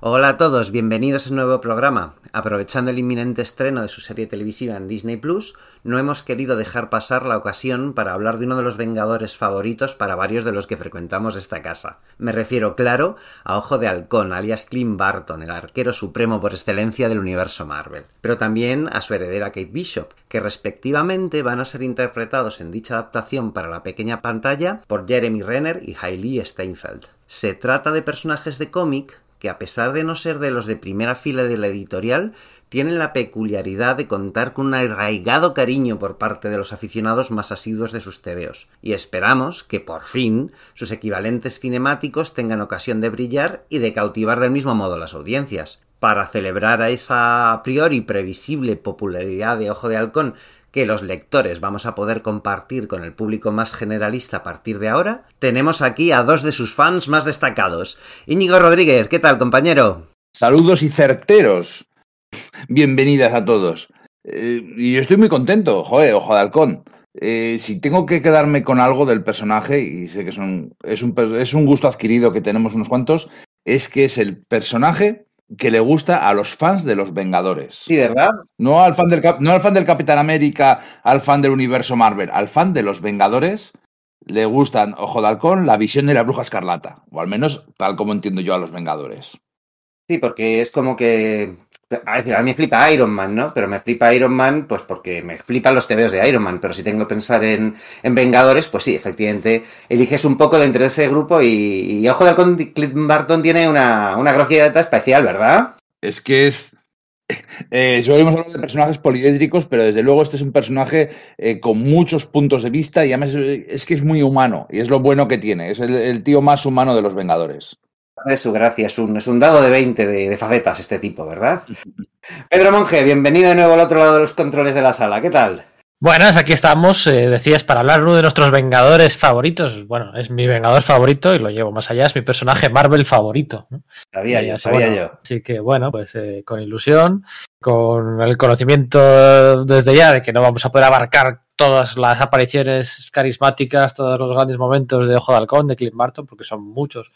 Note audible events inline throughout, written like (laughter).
Hola a todos, bienvenidos a un nuevo programa. Aprovechando el inminente estreno de su serie televisiva en Disney Plus, no hemos querido dejar pasar la ocasión para hablar de uno de los Vengadores favoritos para varios de los que frecuentamos esta casa. Me refiero, claro, a Ojo de Halcón, alias Clint Barton, el arquero supremo por excelencia del universo Marvel, pero también a su heredera Kate Bishop, que respectivamente van a ser interpretados en dicha adaptación para la pequeña pantalla por Jeremy Renner y Hailey Steinfeld. Se trata de personajes de cómic que a pesar de no ser de los de primera fila de la editorial, tienen la peculiaridad de contar con un arraigado cariño por parte de los aficionados más asiduos de sus tebeos, y esperamos que por fin sus equivalentes cinemáticos tengan ocasión de brillar y de cautivar del mismo modo las audiencias. Para celebrar a esa a priori previsible popularidad de Ojo de Halcón que los lectores vamos a poder compartir con el público más generalista a partir de ahora, tenemos aquí a dos de sus fans más destacados. Íñigo Rodríguez, ¿qué tal, compañero? Saludos y certeros. (laughs) Bienvenidas a todos. Eh, y yo estoy muy contento, joder, ojo de halcón. Eh, si tengo que quedarme con algo del personaje, y sé que son, es, un, es un gusto adquirido que tenemos unos cuantos, es que es el personaje que le gusta a los fans de los Vengadores. Sí, ¿verdad? No al fan del, no al fan del Capitán América, al fan del universo Marvel, al fan de los Vengadores le gustan Ojo de Halcón, la visión de la Bruja Escarlata, o al menos tal como entiendo yo a los Vengadores. Sí, porque es como que a decir, a mí me flipa Iron Man, ¿no? Pero me flipa Iron Man, pues porque me flipan los TVOs de Iron Man. Pero si tengo que pensar en, en Vengadores, pues sí, efectivamente, eliges un poco dentro de ese grupo y, y Ojo de Halcón, Clint Barton tiene una, una gracia especial, ¿verdad? Es que es. (laughs) Eh, solemos hablar de personajes poliédricos, pero desde luego este es un personaje eh, con muchos puntos de vista y además es, es, que es muy humano y es lo bueno que tiene. Es el, el tío más humano de los Vengadores de su gracia, es un, es un dado de 20 de, de, facetas este tipo, ¿verdad? (laughs) Pedro Monge, bienvenido de nuevo al otro lado de los controles de la sala, ¿qué tal? Buenas, aquí estamos, eh, decías, para hablar uno de nuestros Vengadores favoritos. Bueno, es mi Vengador favorito y lo llevo más allá, es mi personaje Marvel favorito. ¿no? Sabía yo, sabía bueno, yo. Así que bueno, pues eh, con ilusión, con el conocimiento desde ya de que no vamos a poder abarcar todas las apariciones carismáticas, todos los grandes momentos de Ojo de Halcón, de Clint Barton, porque son muchos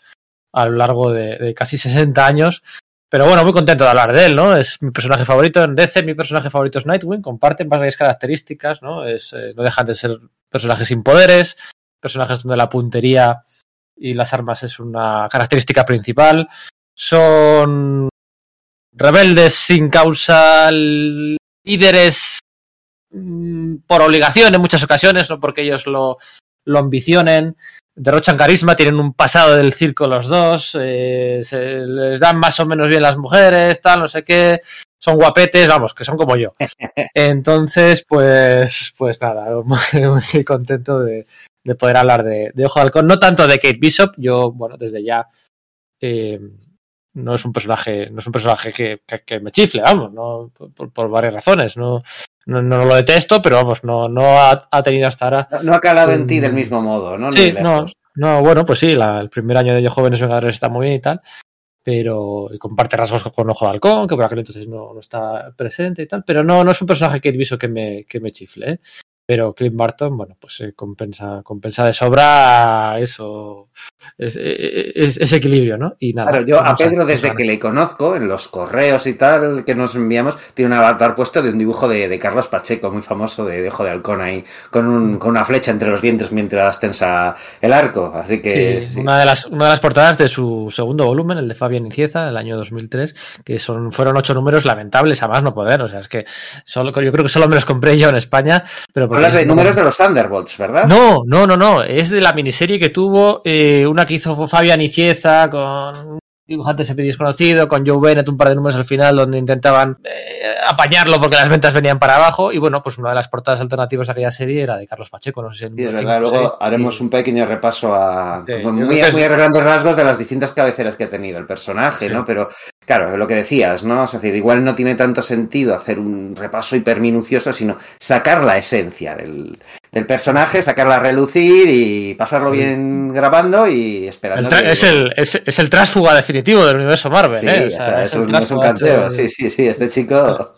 a lo largo de, casi 60 años. Pero bueno, muy contento de hablar de él, ¿no? Es mi personaje favorito en DC, mi personaje favorito es Nightwing, comparten varias características, ¿no? Es, eh, no dejan de ser personajes sin poderes, personajes donde la puntería y las armas es una característica principal. Son rebeldes sin causa, líderes mmm, por obligación en muchas ocasiones, no porque ellos lo, lo ambicionen derrochan carisma, tienen un pasado del circo los dos, eh, se les dan más o menos bien las mujeres, tal, no sé qué, son guapetes, vamos, que son como yo. (laughs) Entonces, pues, pues nada, (laughs) muy, muy contento de, de, poder hablar de, de, Ojo de Halcón, no tanto de Kate Bishop, yo, bueno, desde ya eh, no es un personaje, no es un personaje que, que, que me chifle, vamos, no, por, por varias razones, no, no, no, lo detesto, pero vamos, no, no ha, ha tenido hasta ahora. No, no, ha calado en ti del mismo modo, ¿no? Sí, no, no, bueno, pues sí, la, el primer año de Yo Jóvenes Vengadores está muy bien y tal, pero y comparte rasgos con Ojo de Halcón, que por aquel entonces no, no está presente y tal, pero no, no es un personaje que visto que me, que me chifle, ¿eh? Pero Clint Barton, bueno, pues eh, compensa, compensa de sobra eso, ese, ese equilibrio, ¿no? Y nada. Claro, yo a Pedro, desde que le conozco, en los correos y tal que nos enviamos, tiene un avatar puesto de un dibujo de, de Carlos Pacheco, muy famoso, de, de Ojo de Halcón ahí, con, un, con, una flecha entre los dientes mientras tensa el arco. Así que. Sí, sí. Una, de las, una de las portadas de su segundo volumen, el de Fabián Icieza, del año 2003, que son, fueron ocho números lamentables, a más no poder. O sea, es que solo, yo creo que solo me los compré yo en España, pero Hablas de números de los Thunderbolts, ¿verdad? No, no, no, no. Es de la miniserie que tuvo eh, una que hizo Fabián Icieza con dibujante siempre desconocido, con Joe Bennett, un par de números al final donde intentaban eh, apañarlo porque las ventas venían para abajo. Y bueno, pues una de las portadas alternativas de aquella serie era de Carlos Pacheco. No sé si sí, es verdad, luego serie. haremos un pequeño repaso a sí, muy, muy a grandes rasgos de las distintas cabeceras que ha tenido el personaje, sí. ¿no? Pero claro, lo que decías, ¿no? Es decir, igual no tiene tanto sentido hacer un repaso hiperminucioso, sino sacar la esencia del, del personaje, sacarla a relucir y pasarlo bien grabando y esperando. El es, el, es, es, el trásfuga definitivo del universo Marvel, sí, ¿eh? O sea, es, un, es un canteo, de... sí, sí, sí, este chico.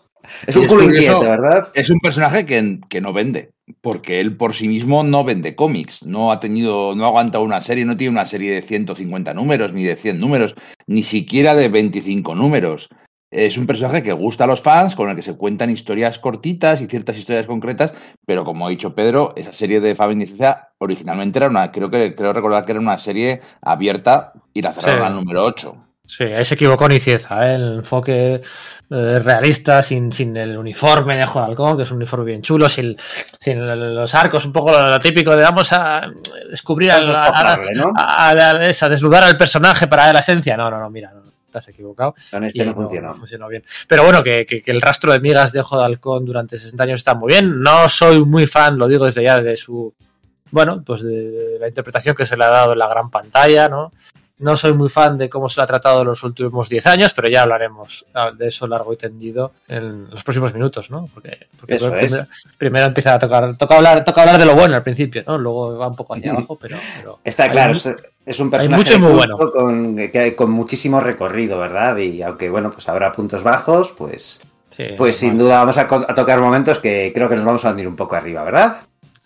Es un culo inquieto, ¿verdad? Es un personaje que, que no vende. porque él por sí mismo no vende cómics, no ha tenido, no ha aguantado una serie, no tiene una serie de 150 números, ni de 100 números, ni siquiera de 25 números. Es un personaje que gusta a los fans, con el que se cuentan historias cortitas y ciertas historias concretas, pero como ha dicho Pedro, esa serie de Fabián originalmente era una, creo que creo recordar que era una serie abierta y la cerraron al número 8. Sí, ahí se equivocó Nicieza, ¿eh? el enfoque eh, realista, sin, sin, el uniforme de Juan Halcón, que es un uniforme bien chulo, sin, sin los arcos, un poco lo, típico de vamos a descubrir, a, a, desnudar al personaje para ver la esencia. No, no, no, mira, no, estás equivocado. Este no, funcionó. bien. Pero bueno, que, que, el rastro de migas de Ojo de Halcón durante 60 años está muy bien. No soy muy fan, lo digo desde ya, de su. Bueno, pues de la interpretación que se le ha dado en la gran pantalla, ¿no? No soy muy fan de cómo se lo ha tratado en los últimos 10 años, pero ya hablaremos de eso largo y tendido en los próximos minutos, ¿no? Porque, primero, empieza a tocar, toca hablar, toca hablar de lo bueno al principio, ¿no? Luego va un poco hacia abajo, pero, Está claro, es un personaje muy bueno. con, que, con muchísimo recorrido, ¿verdad? Y aunque bueno, pues habrá puntos bajos, pues, pues sin duda vamos a, a, tocar momentos que creo que nos vamos a venir un poco arriba, ¿verdad?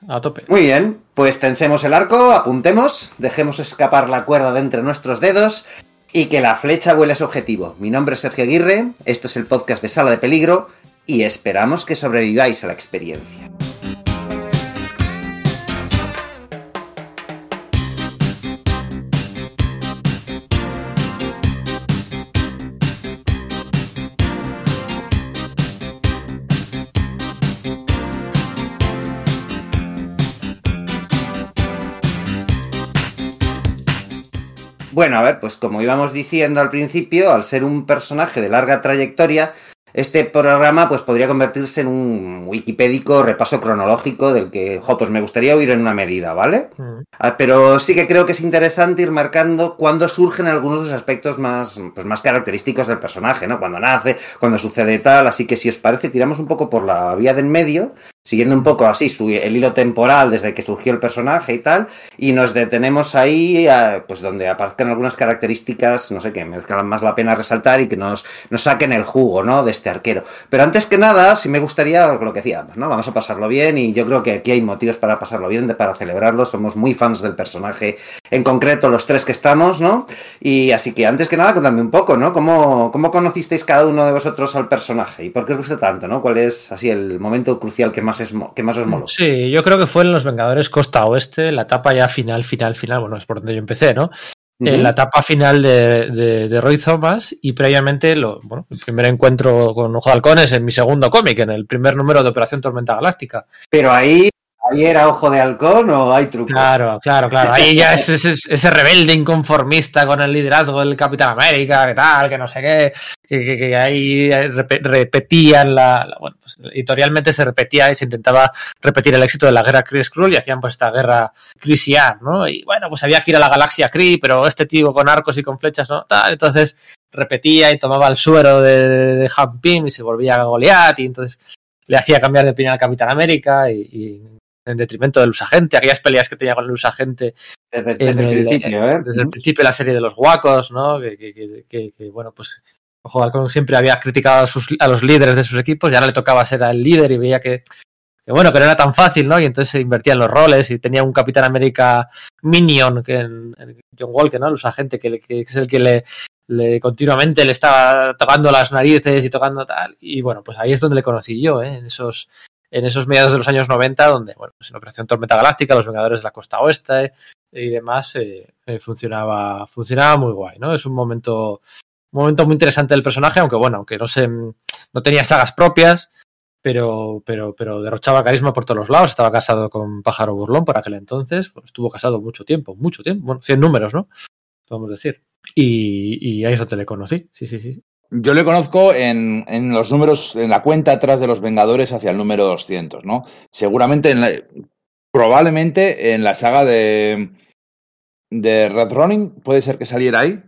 A tope. Muy bien, pues tensemos el arco, apuntemos, dejemos escapar la cuerda de entre nuestros dedos y que la flecha vuele a su objetivo. Mi nombre es Sergio Aguirre, esto es el podcast de Sala de Peligro y esperamos que sobreviváis a la experiencia. Bueno, a ver, pues como íbamos diciendo al principio, al ser un personaje de larga trayectoria, este programa pues podría convertirse en un wikipédico repaso cronológico del que, jo, pues me gustaría oír en una medida, ¿vale? Mm. Ah, pero sí que creo que es interesante ir marcando cuándo surgen algunos de los aspectos más, pues más característicos del personaje, ¿no? Cuando nace, cuando sucede tal, así que si os parece, tiramos un poco por la vía del medio siguiendo un poco así el hilo temporal desde que surgió el personaje y tal, y nos detenemos ahí, pues donde aparezcan algunas características, no sé, que merezcan más la pena resaltar y que nos, nos saquen el jugo, ¿no? De este arquero. Pero antes que nada, sí me gustaría lo que decíamos, ¿no? Vamos a pasarlo bien y yo creo que aquí hay motivos para pasarlo bien, para celebrarlo, somos muy fans del personaje, en concreto los tres que estamos, ¿no? Y así que antes que nada, contadme un poco, ¿no? ¿Cómo, cómo conocisteis cada uno de vosotros al personaje y por qué os gusta tanto, ¿no? ¿Cuál es así el momento crucial que más que más os moló. Sí, yo creo que fue en Los Vengadores Costa Oeste, la etapa ya final, final, final, bueno, es por donde yo empecé, ¿no? En la etapa final de, de, Roy Thomas y previamente lo, bueno, el primer encuentro con Ojo de Halcones en mi segundo cómic, en el primer número de Operación Tormenta Galáctica. Pero ahí ¿Ahí era ojo de halcón o hay truco? Claro, claro, claro. Ahí ya es ese, rebelde inconformista con el liderazgo del Capitán América, que tal, que no sé qué, que, ahí repetían la, Bueno, pues editorialmente se repetía y se intentaba repetir el éxito de la guerra Kree Skrull y hacían pues esta guerra Krisian, ¿no? Y bueno, pues había que ir a la galaxia Kree, pero este tío con arcos y con flechas, ¿no? Tal, entonces repetía y tomaba el suero de, de Han Pym y se volvía a Goliath y entonces le hacía cambiar de opinión al Capitán América y en detrimento del usagente, aquellas peleas que tenía con el usagente desde, el, principio, ¿eh? Desde el principio la serie de los guacos, ¿no? Que, bueno, pues Ojo siempre había criticado a, sus, a, los líderes de sus equipos y ahora le tocaba ser el líder y veía que, bueno, que no era tan fácil, ¿no? Y entonces se invertían los roles y tenía un Capitán América Minion, que en, John Walker, ¿no? El usagente, que, que es el que le, le continuamente le estaba tocando las narices y tocando tal. Y bueno, pues ahí es donde le conocí yo, ¿eh? en esos en esos mediados de los años 90, donde, bueno, pues en Operación Tormenta Galáctica, los Vengadores de la Costa Oeste y demás, eh, eh, funcionaba, funcionaba muy guay, ¿no? Es un momento, un momento muy interesante del personaje, aunque bueno, aunque no se, no tenía sagas propias, pero, pero, pero derrochaba carisma por todos los lados. Estaba casado con Pájaro Burlón por aquel entonces, pues estuvo casado mucho tiempo, mucho tiempo, bueno, 100 números, ¿no? Podemos decir. Y, y ahí es donde le conocí, sí, sí, sí. Yo le conozco en, en, los números, en la cuenta atrás de los Vengadores hacia el número 200, ¿no? Seguramente, en la, probablemente en la saga de, de Red Running, puede ser que saliera ahí.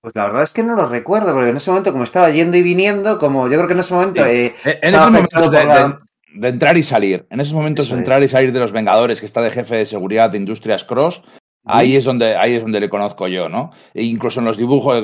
Pues la verdad es que no lo recuerdo, porque en ese momento, como estaba yendo y viniendo, como yo creo que en ese momento. Eh, en esos momentos de, entrar y salir, en esos momentos de entrar y salir de los Vengadores, que está de jefe de seguridad de Industrias Cross, Ahí es donde ahí es donde le conozco yo, ¿no? E incluso en los dibujos,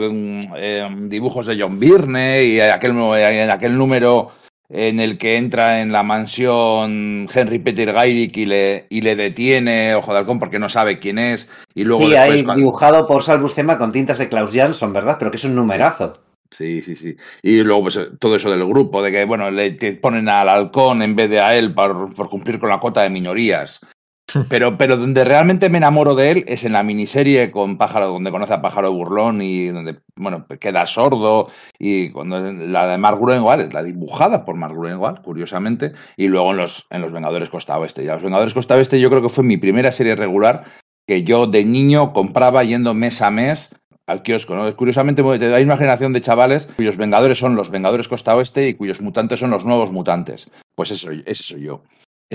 dibujos de John Byrne y aquel, en aquel número en el que entra en la mansión Henry Peter Gayrick y le, y le detiene Ojo de Halcón porque no sabe quién es. Y luego Sí, después ahí cuando- dibujado por Salvus Tema con tintas de Klaus Jansson, ¿verdad? Pero que es un numerazo. Sí, sí, sí. Y luego pues, todo eso del grupo, de que bueno, le ponen al halcón en vez de a él por, por cumplir con la cuota de minorías. (laughs) Pero, pero donde realmente me enamoro de él es en la miniserie con Pájaro, donde conoce a Pájaro Burlón y donde, bueno, queda sordo. Y cuando la de Mark Gruenwald, la dibujada por Mark Gruenwald, curiosamente. Y luego en los, en los Vengadores Costa Oeste. Y a los Vengadores Costa Oeste yo creo que fue mi primera serie regular que yo de niño compraba yendo mes a mes al kiosco, ¿no? Curiosamente hay una generación de chavales cuyos vengadores son los Vengadores Costa Oeste y cuyos mutantes son los nuevos mutantes. Pues eso, ese soy yo.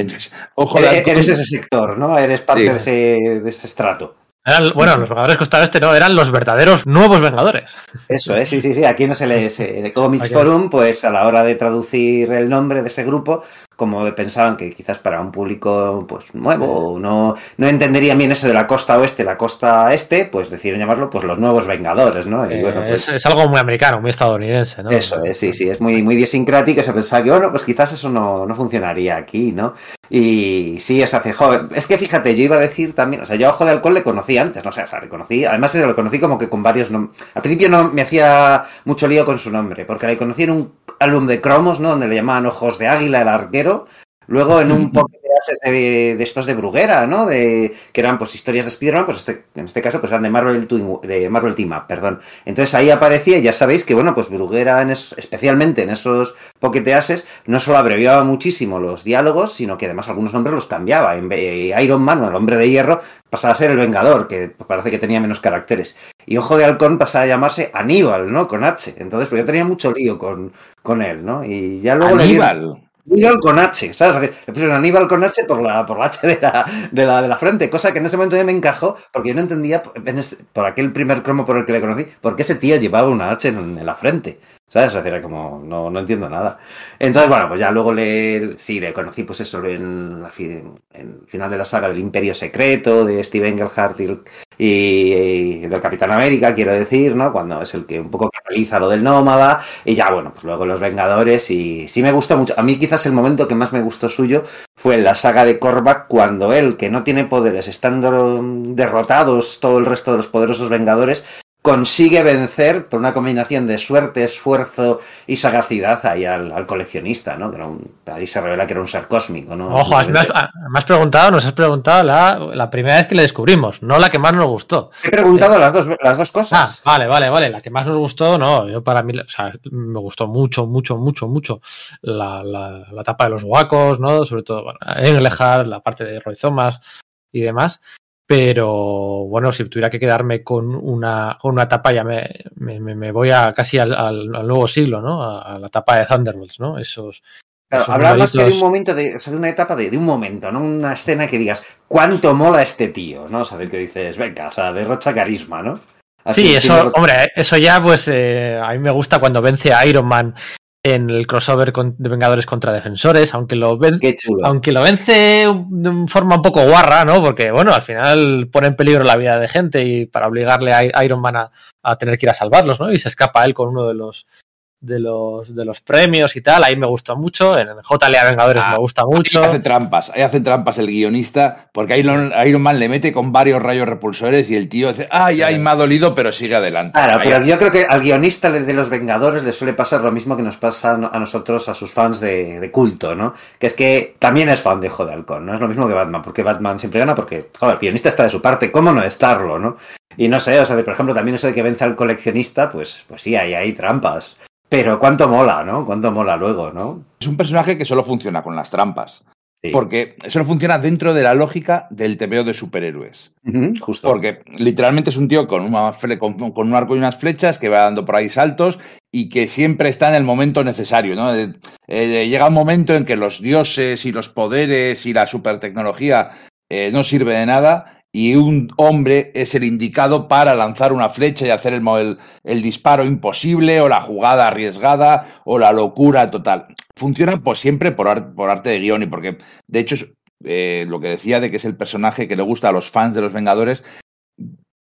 Entonces, ojo de Eres, eres ese sector, ¿no? Eres parte Sí. de, ese, de ese estrato. Eran, bueno, los Vengadores Costa Oeste no, eran los verdaderos nuevos Vengadores. Eso, ¿eh? sí, sí, sí. Aquí no se lee ese el Comic. Forum, pues a la hora de traducir el nombre de ese grupo, como pensaban que quizás para un público pues nuevo no, no entenderían bien eso de la costa oeste, la costa este, pues decidieron llamarlo pues los nuevos Vengadores, ¿no? Y Eh, bueno, pues, es, es algo muy americano, muy estadounidense, ¿no? Eso es, sí, sí, es muy, muy idiosincrático. Se pensaba que, bueno, pues quizás eso no, no funcionaría aquí, ¿no? Y sí, es hace joven. Es que fíjate, yo iba a decir también, o sea, yo a Ojo de Alcohol le conocí antes, no sé, o sea, le conocí, además lo conocí como que con varios nom- Al principio no me hacía mucho lío con su nombre, porque le conocí en un álbum de cromos, ¿no? Donde le llamaban Ojos de Águila, el arquero. Luego en un (laughs) poco de estos de Bruguera, ¿no? De, que eran pues historias de Spider-Man, pues este- en este caso pues eran de Marvel, Twin- de Marvel Team Up, perdón. Entonces ahí aparecía, y ya sabéis que, bueno, pues Bruguera, en es- especialmente en esos poqueteases, no solo abreviaba muchísimo los diálogos, sino que además algunos nombres los cambiaba. En vez- Iron Man, o el hombre de hierro, pasaba a ser el Vengador, que parece que tenía menos caracteres. Y Ojo de Halcón pasaba a llamarse Aníbal, ¿no? Con H. Entonces, pues yo tenía mucho lío con, con él, ¿no? Y ya luego le dieron- Aníbal. Con H, ¿sabes? Le pusieron Aníbal con H por la, por la H de la, de, la, de la frente, cosa que en ese momento ya me encajó, porque yo no entendía, por aquel primer cromo por el que le conocí, por qué ese tío llevaba una H en la frente, ¿sabes? O sea, era como, no, no entiendo nada. Entonces, bueno, pues ya luego le, sí, le conocí, pues eso, en, el final de la saga del Imperio Secreto, de Steve Engelhart y, del Capitán América, quiero decir, ¿no? Cuando es el que un poco canaliza lo del nómada, y ya, bueno, pues luego los Vengadores, y sí me gustó mucho. A mí quizás el momento que más me gustó suyo fue en la saga de Korvac, cuando él, que no tiene poderes, estando derrotados todo el resto de los poderosos Vengadores, consigue vencer por una combinación de suerte, esfuerzo y sagacidad ahí al, al coleccionista, ¿no? Que era un- ahí se revela que era un ser cósmico, ¿no? Ojo, has- me has, ah, me has preguntado, nos has preguntado la, la primera vez que le descubrimos, no la que más nos gustó. He preguntado las dos, las dos Ah, cosas. vale, vale, vale. La que más nos gustó, no. Yo para mí, o sea, me gustó mucho, mucho, mucho, mucho la, la, la etapa de los guacos, ¿no? Sobre todo, bueno, Engelhard, la parte de Roy Thomas y demás. Pero bueno, si tuviera que quedarme con una, con una etapa, ya me, me, me- voy a casi al, al- al nuevo siglo, ¿no? A, la etapa de Thunderbolts, ¿no? Esos. Claro, esos hablar más que de un momento, de, o sea, de una etapa de, de un momento, no una escena que digas, ¿cuánto mola este tío? ¿No? O sea, del que dices, venga, o sea, derrocha carisma, ¿no? Así, Sí, eso, hombre, eso ya, pues eh, a mí me gusta cuando vence a Iron Man en el crossover con- de Vengadores contra Defensores, aunque lo ven, aunque lo vence de forma un poco guarra, ¿no? Porque, bueno, al final pone en peligro la vida de gente y para obligarle a Iron Man a, a tener que ir a salvarlos, ¿no? Y se escapa él con uno de los de los de los premios y tal, ahí me gustó mucho, en JLA Vengadores Ah, me gusta Ahí mucho. hace trampas, ahí hace trampas el guionista, porque Iron, Iron Man le mete con varios rayos repulsores y el tío dice, ay, ay, me ha dolido, pero sigue adelante. Claro, Ahí pero yo creo que al guionista de los Vengadores le suele pasar lo mismo que nos pasa a nosotros, a sus fans de, de culto, ¿no? Que es que también es fan de Ojo de Halcón, ¿no? Es lo mismo que Batman, porque Batman siempre gana porque, joder, el guionista está de su parte, ¿cómo no estarlo, no? Y no sé, o sea, de- por ejemplo, también eso de que vence al coleccionista, pues, pues sí, ahí hay trampas. Pero cuánto mola, ¿no? Cuánto mola luego, ¿no? Es un personaje que solo funciona con las trampas, Sí. porque solo funciona dentro de la lógica del TVO de superhéroes. Justo. Porque literalmente es un tío con, una con, con un arco y unas flechas que va dando por ahí saltos y que siempre está en el momento necesario. ¿no? Eh, eh, llega un momento en que los dioses y los poderes y la supertecnología eh, no sirve de nada y un hombre es el indicado para lanzar una flecha y hacer el, el- disparo imposible o la jugada arriesgada o la locura total. Funciona pues siempre por, por arte de guion y porque de hecho eh, lo que decía de que es el personaje que le gusta a los fans de los Vengadores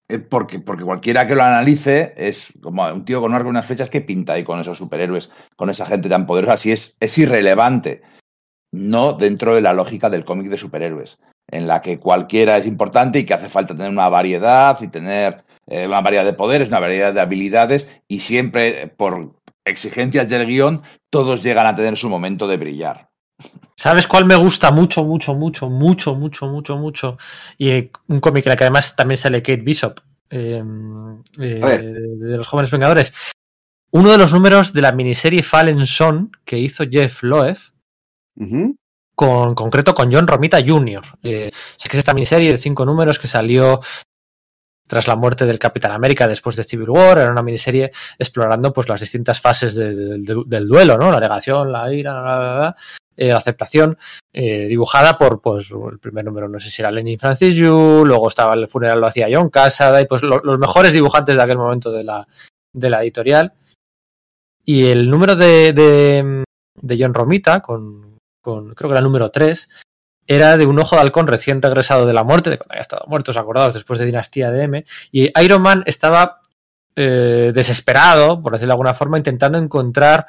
Eh, porque, porque cualquiera que lo analice es como un tío con unas flechas que pinta ahí con esos superhéroes, con esa gente tan poderosa, así es, es irrelevante. No dentro de la lógica del cómic de superhéroes, en la que cualquiera es importante y que hace falta tener una variedad y tener eh, una variedad de poderes, una variedad de habilidades, y siempre por exigencias del guion, todos llegan a tener su momento de brillar. ¿Sabes cuál me gusta mucho, mucho, mucho, mucho, mucho, mucho, mucho? Y un cómic en el que además también sale Kate Bishop, eh, eh, de los Jóvenes Vengadores. Uno de los números de la miniserie Fallen Son que hizo Jeff Loeb, con concreto con John Romita Jr. Eh, sé que es esta miniserie de cinco números que salió tras la muerte del Capitán América después de Civil War, era una miniserie explorando pues las distintas fases de, de, de, del duelo, ¿no? La negación, la ira, la, eh, aceptación, eh, dibujada por, pues, el primer número, no sé si era Lenin Francis Yu, luego estaba el funeral, lo hacía John Casada, y pues lo, los mejores dibujantes de aquel momento de la, de la editorial. Y el número de, de John Romita, con, con, creo que era el número 3, era de un ojo de halcón recién regresado de la muerte, de cuando había estado muerto, os acordados, después de Dinastía de M, y Iron Man estaba eh, desesperado, por decirlo de alguna forma, intentando encontrar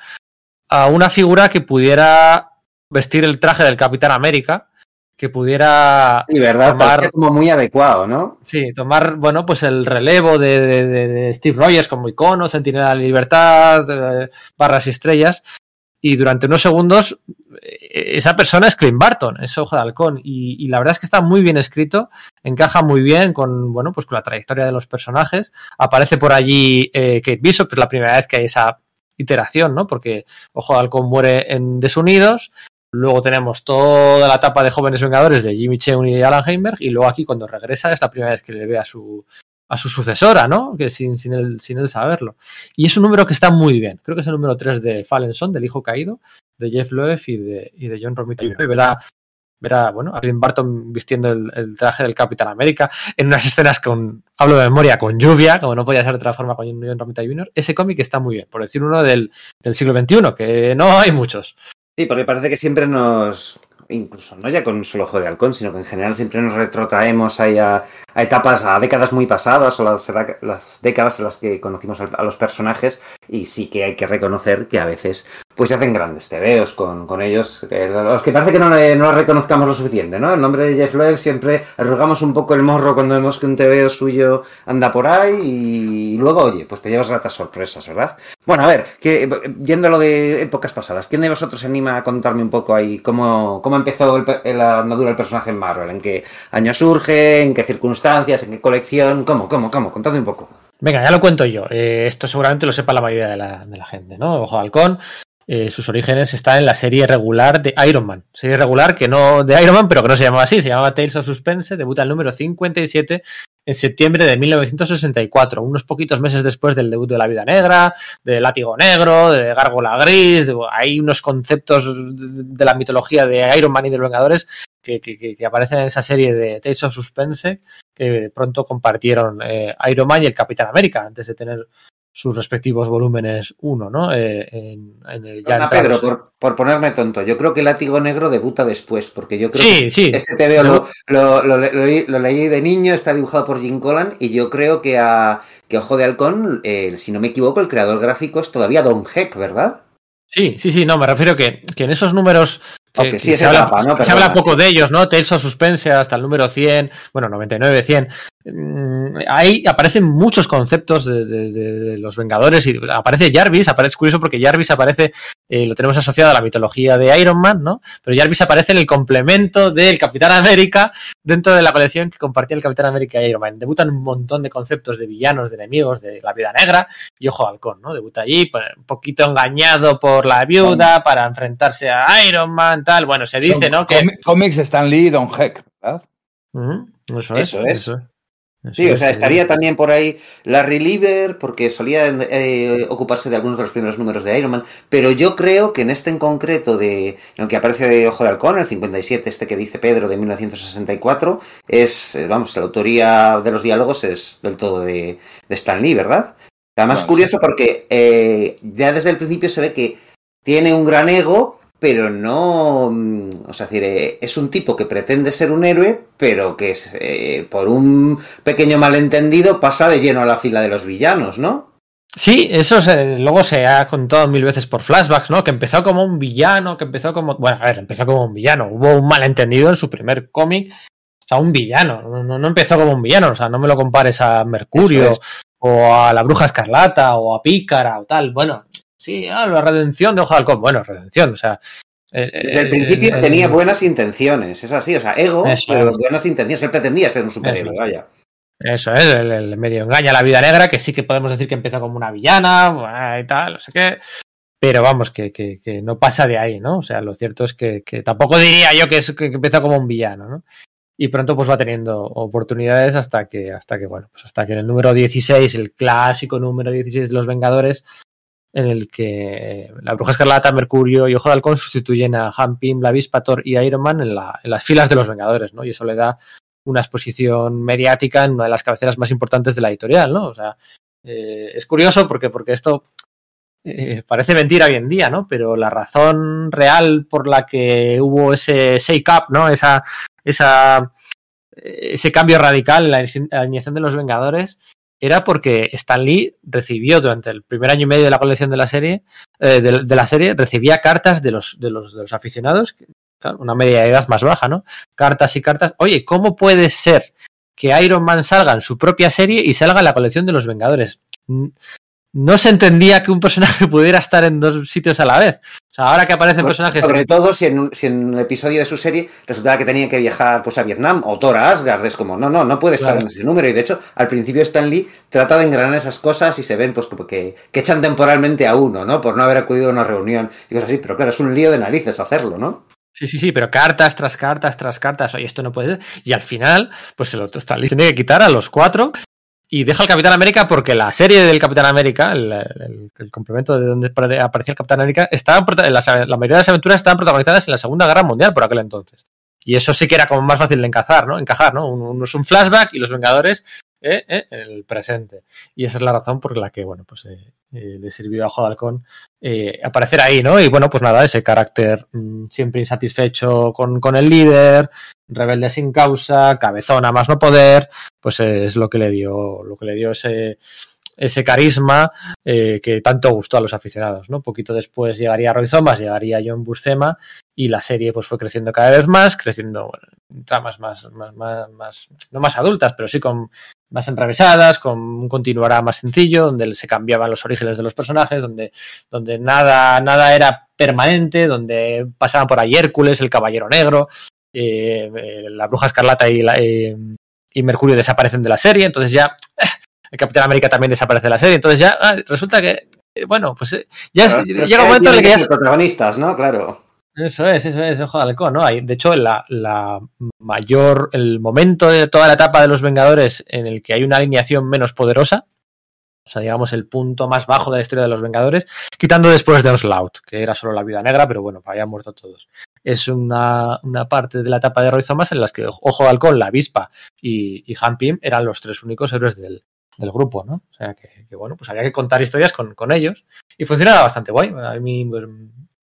a una figura que pudiera vestir el traje del Capitán América, que pudiera sí, verdad, tomar como muy adecuado, ¿no? Sí, tomar, bueno, pues el relevo de, de, de Steve Rogers como icono, Centinela de la Libertad, eh, barras y estrellas, y durante unos segundos esa persona es Clint Barton, es Ojo de Halcón, y, y, la verdad es que está muy bien escrito, encaja muy bien con, bueno, pues con la trayectoria de los personajes. Aparece por allí eh, Kate Bishop, es la primera vez que hay esa iteración, ¿no? Porque Ojo de Halcón muere en Desunidos, luego tenemos toda la etapa de Jóvenes Vengadores de Jimmy Cheung y Alan Heinberg, y luego aquí cuando regresa es la primera vez que le ve a su, a su sucesora, ¿no? Que sin, sin, él, sin él saberlo. Y es un número que está muy bien. Creo que es el número 3 de Fallen Son, del hijo caído, de Jeff Loeb y de, y de John Romita Jr. Y verá, verá, bueno, a Clint Barton vistiendo el, el, traje del Capitán América en unas escenas con, hablo de memoria, con lluvia, como no podía ser de otra forma con John Romita Jr. Ese cómic está muy bien, por decir uno del, del siglo XXI, que no hay muchos. Sí, porque parece que siempre nos, incluso no ya con solo Ojo de Halcón, sino que en general siempre nos retrotraemos ahí a, a etapas, a décadas muy pasadas o las, las, décadas en las que conocimos a los personajes y sí que hay que reconocer que a veces pues se hacen grandes tebeos con, con ellos, que, los que parece que no, le, no los reconozcamos lo suficiente, ¿no? El nombre de Jeff Loeb siempre arrugamos un poco el morro cuando vemos que un tebeo suyo anda por ahí y luego, oye, pues te llevas ratas sorpresas, ¿verdad? Bueno, a ver, que, viéndolo de épocas pasadas, ¿quién de vosotros se anima a contarme un poco ahí cómo, cómo empezó el, la andadura del personaje en Marvel? ¿En qué año surge? ¿En qué circunstancias? ¿En qué colección? ¿Cómo? ¿Cómo? ¿Cómo? Contadme un poco. Venga, ya lo cuento yo. Eh, esto seguramente lo sepa la mayoría de la, de la gente, ¿no? Ojo de Halcón. Eh, sus orígenes están en la serie regular de Iron Man. Serie regular que no de Iron Man, pero que no se llamaba así, se llamaba Tales of Suspense, debuta el número 57 en septiembre de 1964, unos poquitos meses después del debut de La Vida Negra, de Látigo Negro, de Gárgola Gris, de, hay unos conceptos de la mitología de Iron Man y de los Vengadores que, aparecen en esa serie de Tales of Suspense que pronto compartieron eh, Iron Man y el Capitán América antes de tener sus respectivos volúmenes 1, ¿no? Eh, en, en el ya no, Pedro, por, por, ponerme tonto, yo creo que Látigo Negro debuta después, porque yo creo sí, que sí. ese TVO lo, lo, lo, lo, leí de niño, está dibujado por Jim Collan, y yo creo que a que Ojo de Halcón, eh, si no me equivoco, el creador gráfico es todavía Don Heck, ¿verdad? Sí, sí, sí, no, me refiero que, que en esos números que, que sí se, habla, etapa, ¿no? se habla poco sí. de ellos, ¿no? Tales of Suspense hasta el número 100, bueno, 99, 100. Ahí aparecen muchos conceptos de, de, de, los Vengadores y aparece Jarvis, aparece curioso porque Jarvis aparece, eh, lo tenemos asociado a la mitología de Iron Man, ¿no? Pero Jarvis aparece en el complemento del Capitán América dentro de la colección que compartía el Capitán América y Iron Man. Debutan un montón de conceptos de villanos, de enemigos, de la vida negra y Ojo Halcón, ¿no? Debuta allí, pues, un poquito engañado por la viuda para enfrentarse a Iron Man, tal. Bueno, se dice, ¿no? Que... Cómics Stan Lee y Don Heck, ¿verdad? Uh -huh. Eso, es, eso es. Eso es. Sí, o sea, estaría también por ahí Larry Lieber, porque solía eh, ocuparse de algunos de los primeros números de Iron Man, pero yo creo que en este en concreto, de, en el que aparece de Ojo de Halcón, el 57, este que dice Pedro de 1964, es, vamos, la autoría de los diálogos es del todo de, de Stan Lee, ¿verdad? Además, bueno, curioso sí. porque eh, ya desde el principio se ve que tiene un gran ego, pero no. mm, O sea, es eh, es un tipo que pretende ser un héroe, pero que es, eh, por un pequeño malentendido pasa de lleno a la fila de los villanos, ¿no? Sí, eso se- luego se ha contado mil veces por flashbacks, ¿no? Que empezó como un villano, que empezó como. Bueno, a ver, empezó como un villano. Hubo un malentendido en su primer cómic. O sea, un villano. No, no- empezó como un villano. O sea, no me lo compares a Mercurio o a la Bruja Escarlata o a Pícara o tal. Bueno, sí, ah, la redención de Ojo de Halcón. Bueno, redención, o sea. eh, Desde el eh, principio eh, tenía buenas intenciones, es así, o sea, ego, Eso pero buenas intenciones. Él pretendía ser un superhéroe, Eso vaya. Eso es, el, el medio engaña a la vida negra, que sí que podemos decir que empezó como una villana y tal, no sé qué. Pero vamos, que, que, que no pasa de ahí, ¿no? O sea, lo cierto es que, que tampoco diría yo que, es, que empezó como un villano, ¿no? Y pronto pues va teniendo oportunidades hasta que, hasta que, bueno, pues hasta que en el número 16, el clásico número 16 de los Vengadores, en el que la Bruja Escarlata, Mercurio y Ojo de Halcón sustituyen a Han la Avispa, Thor y Iron Man en, la, en las filas de los Vengadores, ¿no? Y eso le da una exposición mediática en una de las cabeceras más importantes de la editorial, ¿no? O sea, eh, es curioso porque, porque esto eh, parece mentira hoy en día, ¿no? Pero la razón real por la que hubo ese shake-up, ¿no? Esa, esa, ese cambio radical en la alineación de los Vengadores era porque Stan Lee recibió durante el primer año y medio de la colección de la serie, eh, de, la serie, recibía cartas de los, de los, de los aficionados, claro, una media de edad más baja, ¿no? Cartas y cartas. Oye, ¿cómo puede ser que Iron Man salga en su propia serie y salga en la colección de los Vengadores? No se entendía que un personaje (laughs) pudiera estar en dos sitios a la vez. O sea, ahora que aparecen Sobre- personajes. Sobre todo si en, un, si en un episodio de su serie resultaba que tenía que viajar pues, a Vietnam o Thor a Asgard. Es como, no, no, no puede estar Claro. en ese número. Y de hecho, al principio Stan Lee trata de engranar esas cosas y se ven pues como que, que echan temporalmente a uno, ¿no? Por no haber acudido a una reunión y cosas así. Pero claro, es un lío de narices hacerlo, ¿no? Sí, sí, sí, pero cartas tras cartas tras cartas. Oye, esto no puede ser. Y al final, pues se lo Stan Lee tiene que quitar a los cuatro y deja al Capitán América porque la serie del Capitán América, el, complemento de donde apare- aparecía el Capitán América, estaban las- la mayoría de las aventuras estaban protagonizadas en la Segunda Guerra Mundial por aquel entonces. Y eso sí que era como más fácil de encajar, ¿no? Encajar, ¿no? Uno es un flashback y los Vengadores eh, eh, el presente. Y esa es la razón por la que, bueno, pues eh, eh, le sirvió a eh, aparecer ahí, ¿no? Y bueno, pues nada, ese carácter mm, siempre insatisfecho con, con el líder, rebelde sin causa, cabezón a más no poder, pues es lo que le dio, lo que le dio ese, ese carisma eh, que tanto gustó a los aficionados, ¿no? Poquito después llegaría Roy Thomas, llegaría John Buscema y la serie pues fue creciendo cada vez más, creciendo bueno, en tramas más, más, más, más, no más adultas, pero sí con más enrevesadas, con un continuará más sencillo, donde se cambiaban los orígenes de los personajes, donde, donde nada, nada era permanente, donde pasaban por ahí Hércules, el Caballero Negro, eh, eh, la Bruja Escarlata y, la, eh, y Mercurio desaparecen de la serie, entonces ya eh, el Capitán América también desaparece de la serie, entonces ya ah, resulta que, eh, bueno, pues ya es- llega un momento en el que ya ser protagonistas, ¿no? Claro. Eso es, eso es, ojo de halcón, ¿no? De hecho, la, mayor, el momento de toda la etapa de los Vengadores en el que hay una alineación menos poderosa, o sea, digamos, el punto más bajo de la historia de los Vengadores, quitando después de Onslaught, que era solo la vida negra, pero bueno, habían muerto todos. Es una, una parte de la etapa de Roy en las que Ojo de Halcón, la avispa y, y Han Pym eran los tres únicos héroes del, del grupo, ¿no? O sea, que, que, bueno, pues había que contar historias con, con ellos y funcionaba bastante guay. A mí, pues,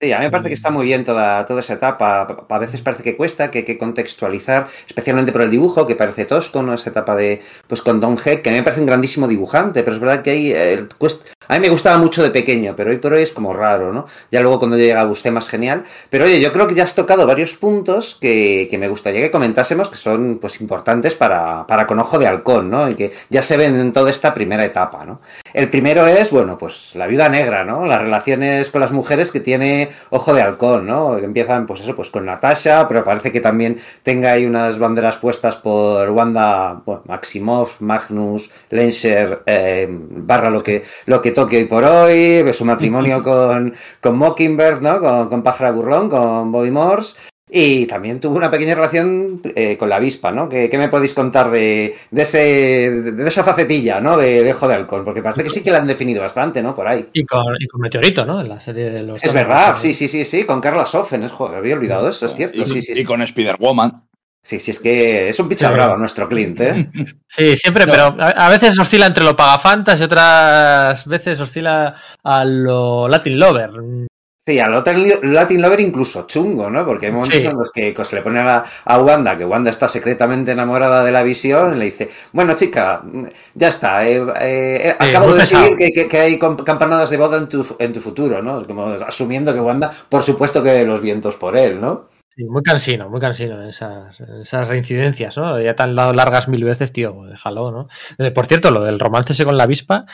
Sí, a mí me parece que está muy bien toda, toda esa etapa. A veces parece que cuesta, que hay que contextualizar, especialmente por el dibujo, que parece tosco, ¿no? Esa etapa de, pues con Don Heck, que a mí me parece un grandísimo dibujante, pero es verdad que ahí eh, cuesta... A mí me gustaba mucho de pequeño, pero hoy por hoy es como raro, ¿no? Ya luego cuando llega a Busté más genial. Pero oye, yo creo que ya has tocado varios puntos que, que me gustaría que comentásemos que son pues importantes para, para con ojo de halcón, ¿no? Y que ya se ven en toda esta primera etapa, ¿no? El primero es, bueno, pues la viuda negra, ¿no? Las relaciones con las mujeres que tiene Ojo de Halcón, ¿no? Que empiezan, pues eso, pues con Natasha, pero parece que también tenga ahí unas banderas puestas por Wanda, bueno, Maximoff, Magnus, Lensher, eh, barra lo que, lo que toque hoy por hoy, su matrimonio (laughs) con, con Mockingbird, ¿no? Con, con Pájara Burrón, con Bobby Morse. Y también tuvo una pequeña relación eh, con la avispa, ¿no? ¿Qué, qué me podéis contar de, de, ese, de esa facetilla, ¿no? De, de Ojo de Halcón, porque parece que sí que la han definido bastante, ¿no? Por ahí. Y con, y con Meteorito, ¿no? En la serie de los. Es verdad, sí, sí, sí, sí, con Carla Soffen, es joder, había olvidado eso, es cierto. Y, sí, sí, y sí. con Spider-Woman. Sí, sí, es que es un picha Sí. bravo nuestro Clint, ¿eh? (laughs) Sí, siempre, No. pero a, a veces oscila entre lo pagafantas y otras veces oscila a lo Latin Lover. Sí, al Latin Lover incluso chungo, ¿no? Porque hay momentos en los que se le pone a, a, Wanda, que Wanda está secretamente enamorada de la visión, y le dice, bueno, chica, ya está, eh, eh, acabo de decir que, hay campanadas de boda en tu, en tu futuro, ¿no? Como asumiendo que Wanda, por supuesto que los vientos por él, ¿no? Sí, muy cansino, muy cansino esas, esas reincidencias, ¿no? Ya te han dado largas mil veces, tío, déjalo, ¿no? Eh, por cierto, lo del romance con la avispa,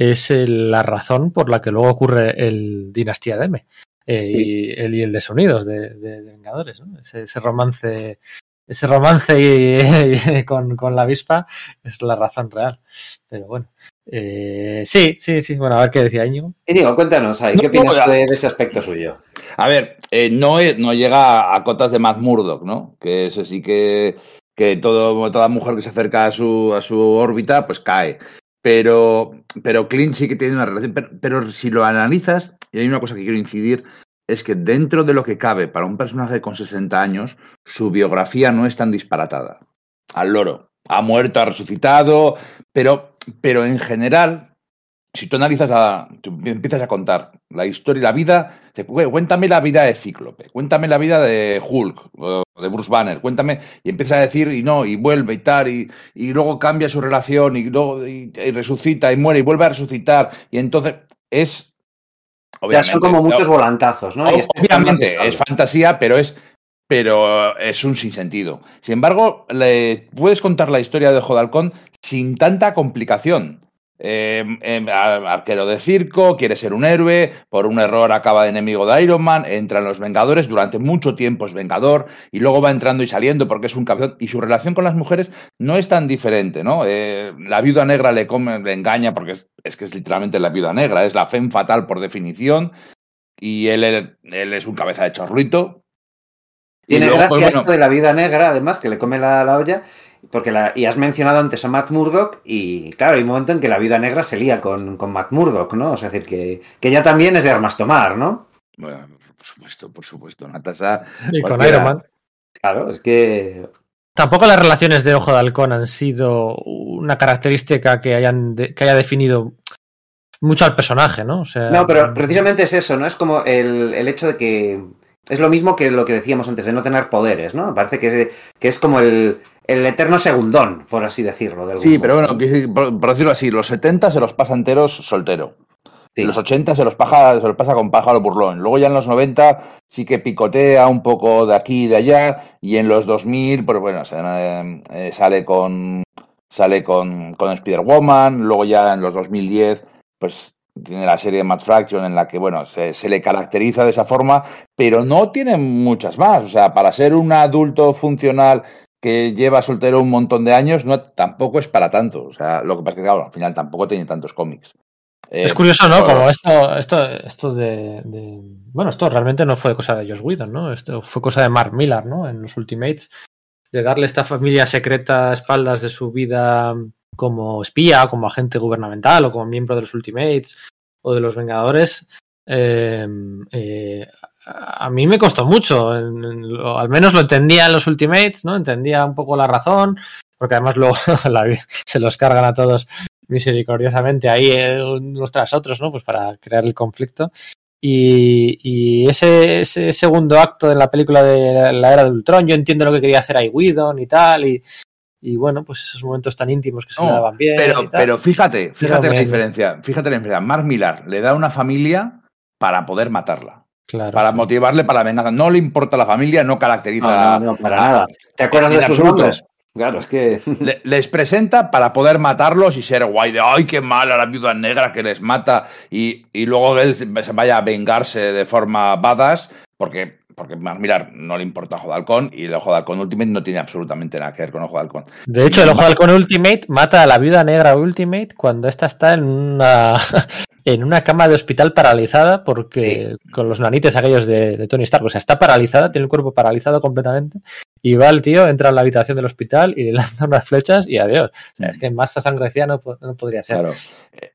es la razón por la que luego ocurre el Dinastía de M eh, y, el, y el de Sonidos de, Vengadores, ¿no? ese, romance ese romance con, con, la avispa es la razón real. Pero bueno, eh, sí, sí, sí. Bueno, a ver qué decía Íñigo. Íñigo, cuéntanos, ¿qué opinas de, ese aspecto suyo? A ver, eh, no, no llega a cotas de Matt Murdock, ¿no? Que ese sí que, que todo, toda mujer que se acerca a su, a su órbita, pues cae. Pero, pero Clint sí que tiene una relación. Pero, si lo analizas, y hay una cosa que quiero incidir, es que dentro de lo que cabe para un personaje con 60 años, su biografía no es tan disparatada. Al loro. Ha muerto, ha resucitado, pero, pero en general, si tú analizas, a, empiezas a contar la historia y la vida, cuéntame la vida de Cíclope, cuéntame la vida de Hulk, de Bruce Banner, cuéntame, y empieza a decir, y no, y vuelve y tal, y, y luego cambia su relación, y luego y, resucita, y muere, y vuelve a resucitar, y entonces es... Obviamente, ya son como muchos volantazos, ¿no? Este obviamente, es fantasía, pero es pero es un sinsentido. Sin embargo, le puedes contar la historia de Jodalcón sin tanta complicación. Eh, em, arquero de circo, quiere ser un héroe, por un error acaba de enemigo de Iron Man, entra en los Vengadores, durante mucho tiempo es Vengador y luego va entrando y saliendo porque es un cabezón y su relación con las mujeres no es tan diferente, ¿no? Eh, la viuda negra le, come, le engaña porque es, que es literalmente la viuda negra, es la femme fatal por definición y él, él, es un cabeza de chorrito. Tiene gracia pues, esto de la viuda negra, además, que le come la, la olla porque la, y has mencionado antes a Matt Murdock y claro, hay un momento en que la vida negra se lía con, con Matt Murdock, ¿no? O sea, es decir, que, que ya también es de armas tomar, ¿no? Bueno, por supuesto, por supuesto. Natasha. Y con Iron Man. Claro, es que. Tampoco las relaciones de Ojo de Halcón han sido una característica que, hayan que haya definido mucho al personaje, ¿no? O sea, no, pero precisamente es eso, ¿no? Es como el, el hecho de que es lo mismo que lo que decíamos antes de no tener poderes, ¿no? Parece que, que es como el, el eterno segundón, por así decirlo. sí, pero bueno, por, decirlo así, los 70 se los pasa enteros soltero. Los 80 se los, se los pasa con pájaro burlón. Luego ya en los 90 sí que picotea un poco de aquí y de allá. Y en los 2000, pues bueno, eh, eh, sale con sale con, con Spider-Woman. Luego ya en los 2010, pues tiene la serie de Matt Fraction en la que, bueno, se, se, le caracteriza de esa forma, pero no tiene muchas más. O sea, para ser un adulto funcional que lleva soltero un montón de años, no, tampoco es para tanto. O sea, lo que pasa es que, claro, al final tampoco tiene tantos cómics. es curioso, ¿no? Como esto, esto, esto de, Bueno, esto realmente no fue cosa de Josh Whedon, ¿no? Esto fue cosa de Mark Millar, ¿no? En los Ultimates, de darle esta familia secreta a espaldas de su vida como espía, como agente gubernamental o como miembro de los Ultimates o de los Vengadores. Eh, eh, a mí me costó mucho, al menos lo entendía en los Ultimates, ¿no? Entendía un poco la razón, porque además luego (laughs) se los cargan a todos misericordiosamente ahí eh, unos tras otros, ¿no? Pues para crear el conflicto. Y, ese, segundo acto de la película de la era de Ultron, yo entiendo lo que quería hacer ahí Whedon y tal, y, bueno, pues esos momentos tan íntimos que se le daban bien. Pero, pero fíjate, fíjate la diferencia, fíjate la diferencia. Mark Millar le da una familia para poder matarla para motivarle para la venganza. No le importa la familia, no caracteriza. No, no, para nada. ¿Te acuerdas de sus nombres? Claro, es que. (laughs) les presenta para poder matarlos y ser guay de ¡ay, qué mala la viuda negra que les mata! Y, y luego él se vaya a vengarse de forma badass, porque, porque mirar, no le importa Ojo de Halcón y el Ojo de Halcón Ultimate no tiene absolutamente nada que ver con Ojo de Halcón. De hecho, el Ojo de Halcón Ultimate mata a la viuda negra Ultimate cuando esta está en una, (laughs) en una cama de hospital paralizada porque con los nanites aquellos de, Tony Stark, o sea, está paralizada, tiene el cuerpo paralizado completamente y va el tío, entra en la habitación del hospital y le (laughs) lanza unas flechas y adiós. es que más sangre no, no podría ser. Claro.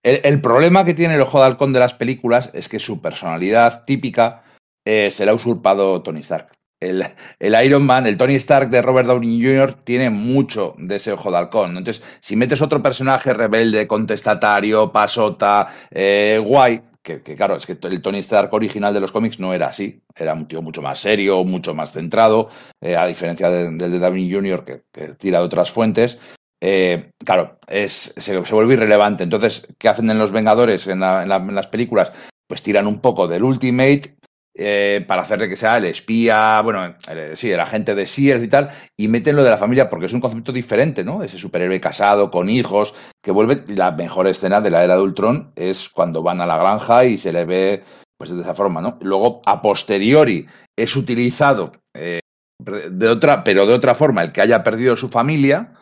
El, problema que tiene el ojo de halcón de las películas es que su personalidad típica eh, ha usurpado Tony Stark el, el, Iron Man, el Tony Stark de Robert Downey Jr. tiene mucho de ese ojo de halcón. Entonces, si metes otro personaje rebelde, contestatario, pasota, eh, guay, que, claro, es que el Tony Stark original de los cómics no era así. Era un tío mucho más serio, mucho más centrado, eh, a diferencia del de, Downey Jr., que, tira de otras fuentes. Eh, claro, es, se, se, vuelve irrelevante. Entonces, ¿qué hacen en Los Vengadores, en, en las películas? Pues tiran un poco del Ultimate eh, para hacerle que sea el espía, bueno, sí, el agente de Sears y tal, y meten lo de la familia porque es un concepto diferente, ¿no? Ese superhéroe casado, con hijos, que vuelve. La mejor escena de la era de Ultron es cuando van a la granja y se le ve, pues de esa forma, ¿no? Luego, a posteriori, es utilizado eh, de otra, pero de otra forma, el que haya perdido su familia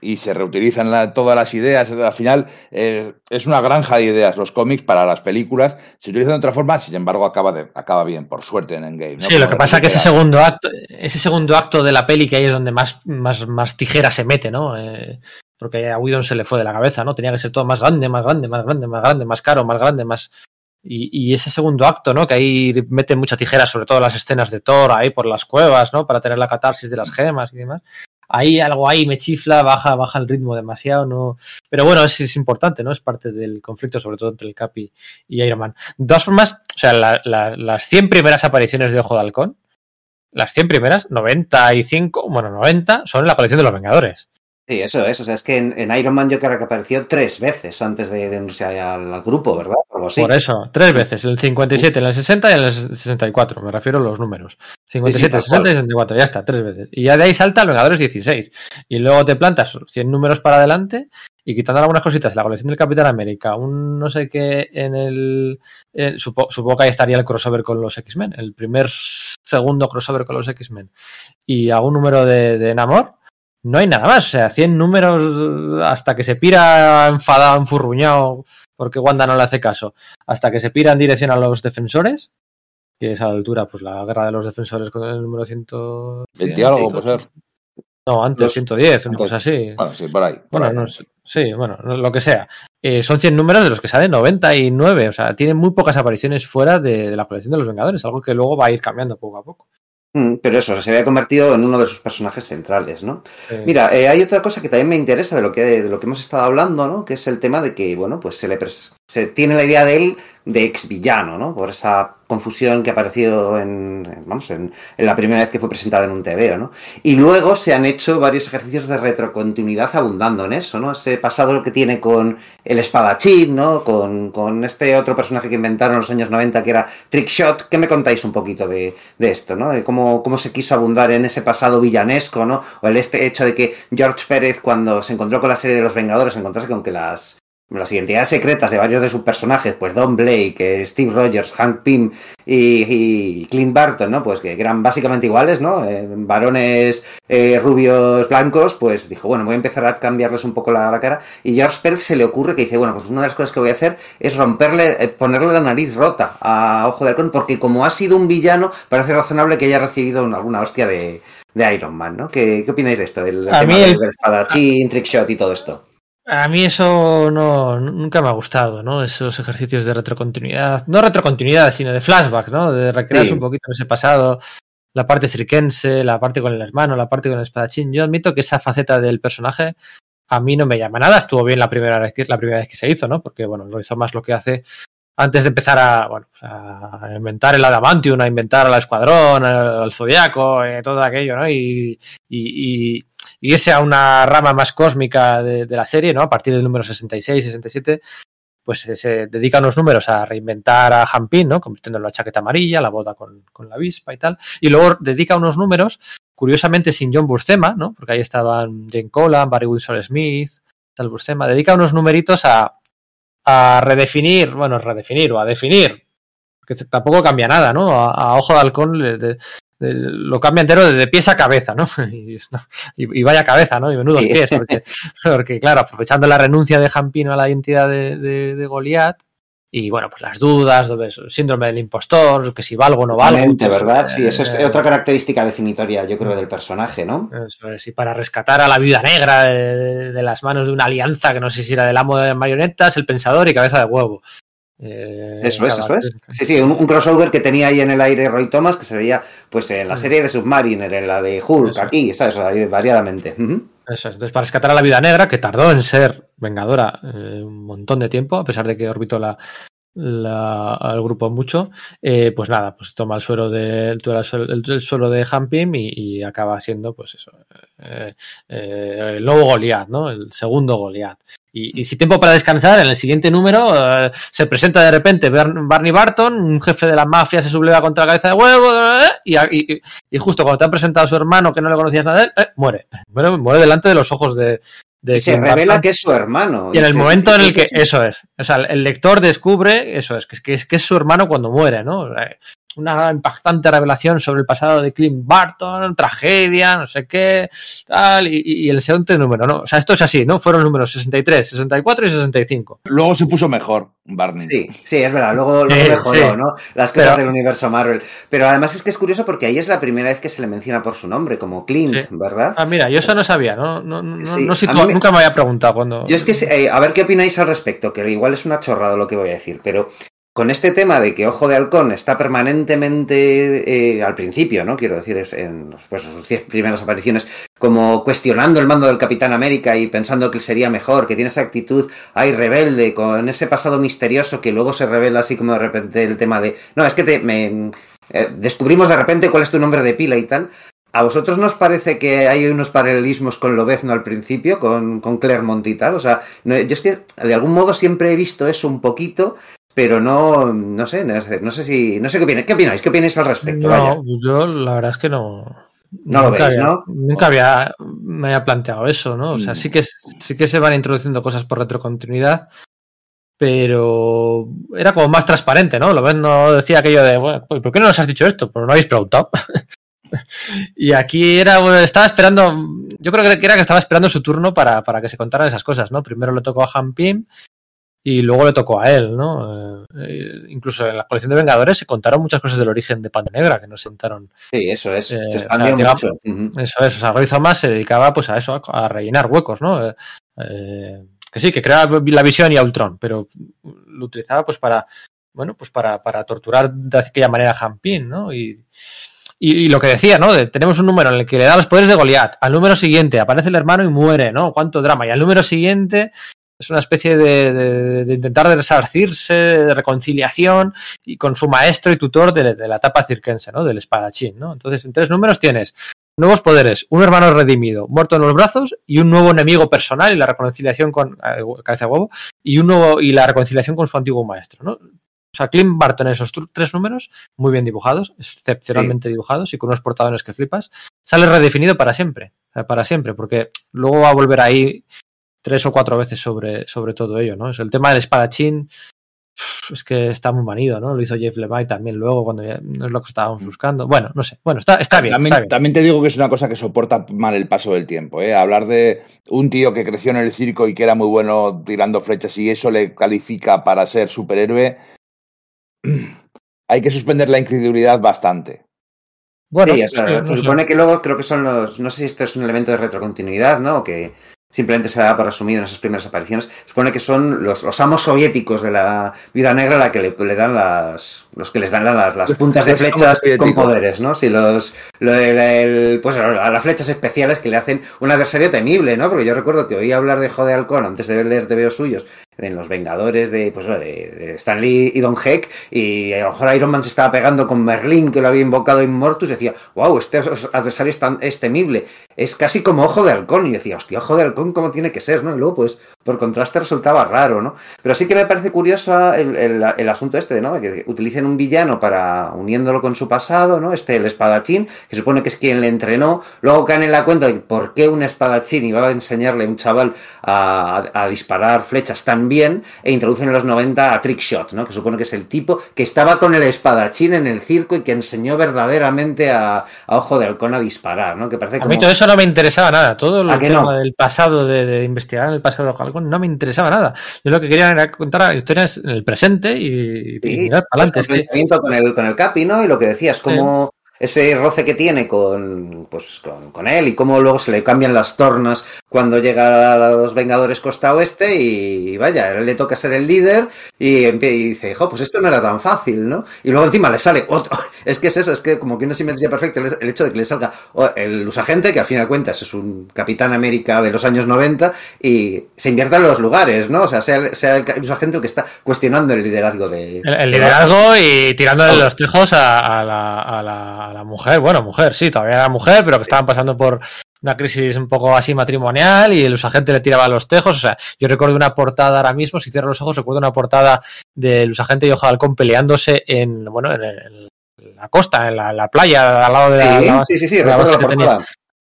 y se reutilizan la, todas las ideas. Al final eh, es una granja de ideas los cómics para las películas. Se utilizan de otra forma, sin embargo, acaba, de, acaba bien, por suerte, en Endgame. ¿no? Sí, Como lo que pasa es que ese segundo acto, ese segundo acto de la peli que ahí es donde más, más, más tijera se mete, ¿no? Eh, porque a Whedon se le fue de la cabeza, ¿no? Tenía que ser todo más grande, más grande, más grande, más grande, más caro, más grande, más. Y, y, ese segundo acto, ¿no? Que ahí mete mucha tijera, sobre todo las escenas de Thor, ahí por las cuevas, ¿no? Para tener la catarsis de las gemas y demás ahí algo ahí me chifla, baja, baja el ritmo demasiado, no. Pero bueno, es, es importante, ¿no? Es parte del conflicto, sobre todo entre el Capi y Iron Man. De todas formas, o sea, la, la, las 100 primeras apariciones de Ojo de Halcón, las 100 primeras, 95, bueno, 90, son la colección de los Vengadores. Sí, eso es. O sea, es que en, en, Iron Man yo creo que apareció tres veces antes de, de unirse al, al, grupo, ¿verdad? Algo así. Por eso, tres veces. En el 57, en el 60 y en el 64. Me refiero a los números. 57, sí, sí, 60 y 64. Ya está, tres veces. Y ya de ahí salta el Vengadores 16. Y luego te plantas 100 números para adelante y quitando algunas cositas, la colección del Capitán América, un no sé qué en el. Supongo, supongo, que ahí estaría el crossover con los X-Men, el primer segundo crossover con los X-Men. Y algún número de, de Namor no hay nada más. O sea, 100 números hasta que se pira enfadado, enfurruñado, porque Wanda no le hace caso, hasta que se pira en dirección a los defensores, que es a la altura, pues la guerra de los defensores con el número 120 algo, puede ser. No, antes, los, 110, una cosa así. Bueno, sí, por ahí. Por bueno, ahí. No, sí, bueno, lo que sea. Eh, son 100 números de los que salen 99, o sea, tienen muy pocas apariciones fuera de, de la colección de los Vengadores, algo que luego va a ir cambiando poco a poco. Mm, pero eso, se había convertido en uno de sus personajes centrales, ¿no? Sí. Mira, eh, hay otra cosa que también me interesa de lo que, de lo que hemos estado hablando, ¿no? Que es el tema de que, bueno, pues se le se tiene la idea de él de ex villano, ¿no? Por esa confusión que apareció en, vamos, en, en, la primera vez que fue presentado en un TVO, ¿no? Y luego se han hecho varios ejercicios de retrocontinuidad abundando en eso, ¿no? Ese pasado que tiene con el espadachín, ¿no? Con, con este otro personaje que inventaron en los años 90 que era Trickshot. ¿Qué me contáis un poquito de, de esto, ¿no? De cómo, cómo se quiso abundar en ese pasado villanesco, ¿no? O el este hecho de que George Pérez, cuando se encontró con la serie de los Vengadores, encontrase con que las las identidades secretas de varios de sus personajes, pues Don Blake, Steve Rogers, Hank Pym y, y Clint Barton, ¿no? Pues que eran básicamente iguales, ¿no? Eh, varones eh, rubios blancos, pues dijo, bueno, voy a empezar a cambiarles un poco la, la, cara. Y George Pérez se le ocurre que dice, bueno, pues una de las cosas que voy a hacer es romperle, eh, ponerle la nariz rota a Ojo de Halcón, porque como ha sido un villano, parece razonable que haya recibido alguna hostia de, de Iron Man, ¿no? ¿Qué, qué opináis de esto? Del, a tema mí del, del espadachín, trickshot y todo esto. A mí eso no, nunca me ha gustado, ¿no? Esos ejercicios de retrocontinuidad, no retrocontinuidad, sino de flashback, ¿no? De recrearse sí. un poquito en ese pasado, la parte cirquense, la parte con el hermano, la parte con el espadachín. Yo admito que esa faceta del personaje a mí no me llama nada. Estuvo bien la primera vez que, la primera vez que se hizo, ¿no? Porque, bueno, lo hizo más lo que hace antes de empezar a, bueno, a inventar el Adamantium, a inventar al Escuadrón, al Zodiaco, eh, todo aquello, ¿no? Y, y, y y irse a una rama más cósmica de, la serie, ¿no? A partir del número 66, 67, pues se, se dedica unos números a reinventar a Hampin, ¿no? Convirtiéndolo en la chaqueta amarilla, la boda con, la avispa y tal. Y luego dedica unos números, curiosamente sin John Buscema, ¿no? Porque ahí estaban Jane Colan, Barry Wilson Smith, tal Buscema. Dedica unos numeritos a, a redefinir, bueno, redefinir o a definir, que tampoco cambia nada, ¿no? A, Ojo de Halcón lo cambia entero de pies a cabeza, ¿no? (laughs) Y, vaya cabeza, ¿no? Y menudos pies, porque, (laughs) porque, claro, aprovechando la renuncia de Jampino a la identidad de, de, de Goliat, y bueno, pues las dudas, síndrome del impostor, que si valgo o no valgo. ¿verdad? Sí, eso es eh, otra característica definitoria, yo creo, del personaje, ¿no? Eso es, y para rescatar a la viuda negra de, de, las manos de una alianza que no sé si era del amo de marionetas, el pensador y cabeza de huevo. Eh, eso es, eso es. Sí, sí, un, un, crossover que tenía ahí en el aire Roy Thomas que se veía pues en la serie de Submariner, en la de Hulk, eso. aquí, ¿sabes? Ahí, variadamente. Uh -huh. Eso es. Entonces, para rescatar a la vida negra, que tardó en ser vengadora eh, un montón de tiempo, a pesar de que orbitó la, la, al grupo mucho, eh, pues nada, pues toma el suelo de el, el, el suelo de Hampim y, acaba siendo, pues eso, eh, eh, el nuevo Goliath, ¿no? El segundo Goliath. Y, y, si tiempo para descansar, en el siguiente número se presenta de repente Barney Barton, un jefe de la mafia, se subleva contra la cabeza de huevo, y, y, justo cuando te han presentado a su hermano, que no le conocías nada de él, muere. muere. Muere delante de los ojos de, de se revela que es su hermano. Y en el momento en el que, que eso es, o sea, el lector descubre, eso es, que es, que es, que es su hermano cuando muere, ¿no? Una impactante revelación sobre el pasado de Clint Barton, tragedia, no sé qué, tal, y, y el siguiente número, ¿no? O sea, esto es así, ¿no? Fueron los números 63, 64 y 65. Luego se puso mejor, Barney. Sí, sí, es verdad, luego, luego Sí, mejoró, sí. ¿no? Las cosas Pero- del universo Marvel. Pero además es que es curioso porque ahí es la primera vez que se le menciona por su nombre, como Clint, Sí. ¿verdad? Ah, mira, yo eso no sabía, ¿no? No, no, me- nunca me había preguntado cuando. Yo es que, eh, a ver qué opináis al respecto, que igual es una chorrada lo que voy a decir, pero con este tema de que Ojo de Halcón está permanentemente, eh, al principio, ¿no? Quiero decir, en pues, sus 10 primeras apariciones, como cuestionando el mando del Capitán América y pensando que sería mejor, que tiene esa actitud, ay, rebelde, con ese pasado misterioso que luego se revela así como de repente el tema de, no, es que te, me, eh, descubrimos de repente cuál es tu nombre de pila y tal. ¿A vosotros nos parece que hay unos paralelismos con Lobezno al principio, con, con Claremont y tal? O sea, no, yo es que de algún modo siempre he visto eso un poquito, pero no, no sé, no sé, no sé si, no sé qué opináis, ¿qué opináis? ¿Qué opináis al respecto? Vaya. No, yo la verdad es que no. No lo veis, había, ¿no? Nunca había, me había planteado eso, ¿no? O sea, Mm. sí que, sí que se van introduciendo cosas por retrocontinuidad, pero era como más transparente, ¿no? Lo ven, no decía aquello de, bueno, pues, ¿por qué no nos has dicho esto? Pues no habéis preguntado. (laughs) y aquí era, bueno, estaba esperando, yo creo que era que estaba esperando su turno para, para que se contaran esas cosas, ¿no? Primero le tocó a Han Pym y luego le tocó a él, ¿no? Eh, incluso en la colección de Vengadores se contaron muchas cosas del origen de Pantera Negra que no se contaron. Sí, eso es, Eh, se expandió o sea, digamos- mucho. Eso es, o sea, Roy Thomas se dedicaba pues a eso, a, a rellenar huecos, ¿no? Eh, eh, que sí, que creaba la visión y a Ultron, pero lo utilizaba pues para, bueno, pues para, para torturar de aquella manera a Han Pym, ¿no? Y, y, y lo que decía, ¿no? De- tenemos un número en el que le da los poderes de Goliat, al número siguiente aparece el hermano y muere, ¿no? Cuánto drama. Y al número siguiente es una especie de, de- de intentar resarcirse, de reconciliación y con su maestro y tutor de, de la etapa circense, ¿no? Del espadachín, ¿no? Entonces, en tres números tienes nuevos poderes, un hermano redimido, muerto en los brazos y un nuevo enemigo personal y la reconciliación con eh, cabeza de huevo y un nuevo y la reconciliación con su antiguo maestro, ¿no? O sea, Clint Barton, esos tr- tres números, muy bien dibujados, excepcionalmente dibujados y con unos portadones que flipas, sale redefinido para siempre, para siempre, porque luego va a volver ahí tres o cuatro veces sobre, sobre todo ello, ¿no? Es el tema del espadachín, es que está muy manido, ¿no? Lo hizo Jeff Levine también luego cuando ya no es lo que estábamos buscando. Bueno, no sé. Bueno, está, está bien, también, está bien. también te digo que es una cosa que soporta mal el paso del tiempo. ¿eh? Hablar de un tío que creció en el circo y que era muy bueno tirando flechas y eso le califica para ser superhéroe, (clears throat) hay que suspender la incredulidad bastante. Bueno, sí, o sea, se supone que luego creo que son los. No sé si esto es un elemento de retrocontinuidad, ¿no? O que simplemente se da por asumido en esas primeras apariciones. Se supone que son los, los amos soviéticos de la Viuda Negra la que le, le dan las. Los que les dan las, las puntas de flechas con poderes, ¿no? Si los. Lo del- el- pues a las flechas especiales que le hacen un adversario temible, ¿no? Porque yo recuerdo que oí hablar de Jode Halcón antes de leer TVO suyos en los Vengadores de, pues, de, Stan Lee y Don Heck, y a lo mejor Iron Man se estaba pegando con Merlín, que lo había invocado Immortus, y decía, wow, este adversario es, tan, es temible, es casi como Ojo de Halcón, y decía, hostia, Ojo de Halcón, ¿cómo tiene que ser? ¿no? Y luego, pues, por contraste resultaba raro, ¿no? Pero sí que me parece curioso el, el, el asunto este, ¿no? De que utilicen un villano para, uniéndolo con su pasado, ¿no? Este, el espadachín, que supone que es quien le entrenó, luego caen en la cuenta de por qué un espadachín iba a enseñarle a un chaval a, a, a disparar flechas tan bien, e introducen en los 90 a Trickshot, ¿no? Que supone que es el tipo que estaba con el espadachín en el circo y que enseñó verdaderamente a, a Ojo de Halcón a disparar, ¿no? Que parece A como... mí todo eso no me interesaba nada. Todo ¿A el que tema no? del pasado, de, de investigar el pasado de No me interesaba nada. Yo lo que quería era contar historias en el presente y, mirar para adelante. Es el que, enfrentamiento con el, con el Capi, ¿no? Y lo que decías, como ese roce que tiene con, pues, con, con, él y cómo luego se le cambian las tornas cuando llega a los Vengadores Costa Oeste y vaya, él le toca ser el líder y, y dice, jo, pues esto no era tan fácil, ¿no? Y luego encima le sale otro, (laughs) es que es eso, es que como que una simetría perfecta el, hecho de que le salga el usagente, que al fin de cuentas es un Capitán América de los años 90 y se inviertan los lugares, ¿no? O sea, sea, sea el usagente el que está cuestionando el liderazgo de... El, el liderazgo y tirándole los tejos a, a, la, a, la, a la mujer, bueno, mujer, sí, todavía era mujer, pero que estaban pasando por una crisis un poco así matrimonial y el usagente le tiraba los tejos. O sea, yo recuerdo una portada ahora mismo, si cierro los ojos, recuerdo una portada del usagente y Ojo de Halcón peleándose en, bueno, en, el, en, la costa, en la, la, playa, al lado de la, sí, la, sí, sí, la base la que tenía.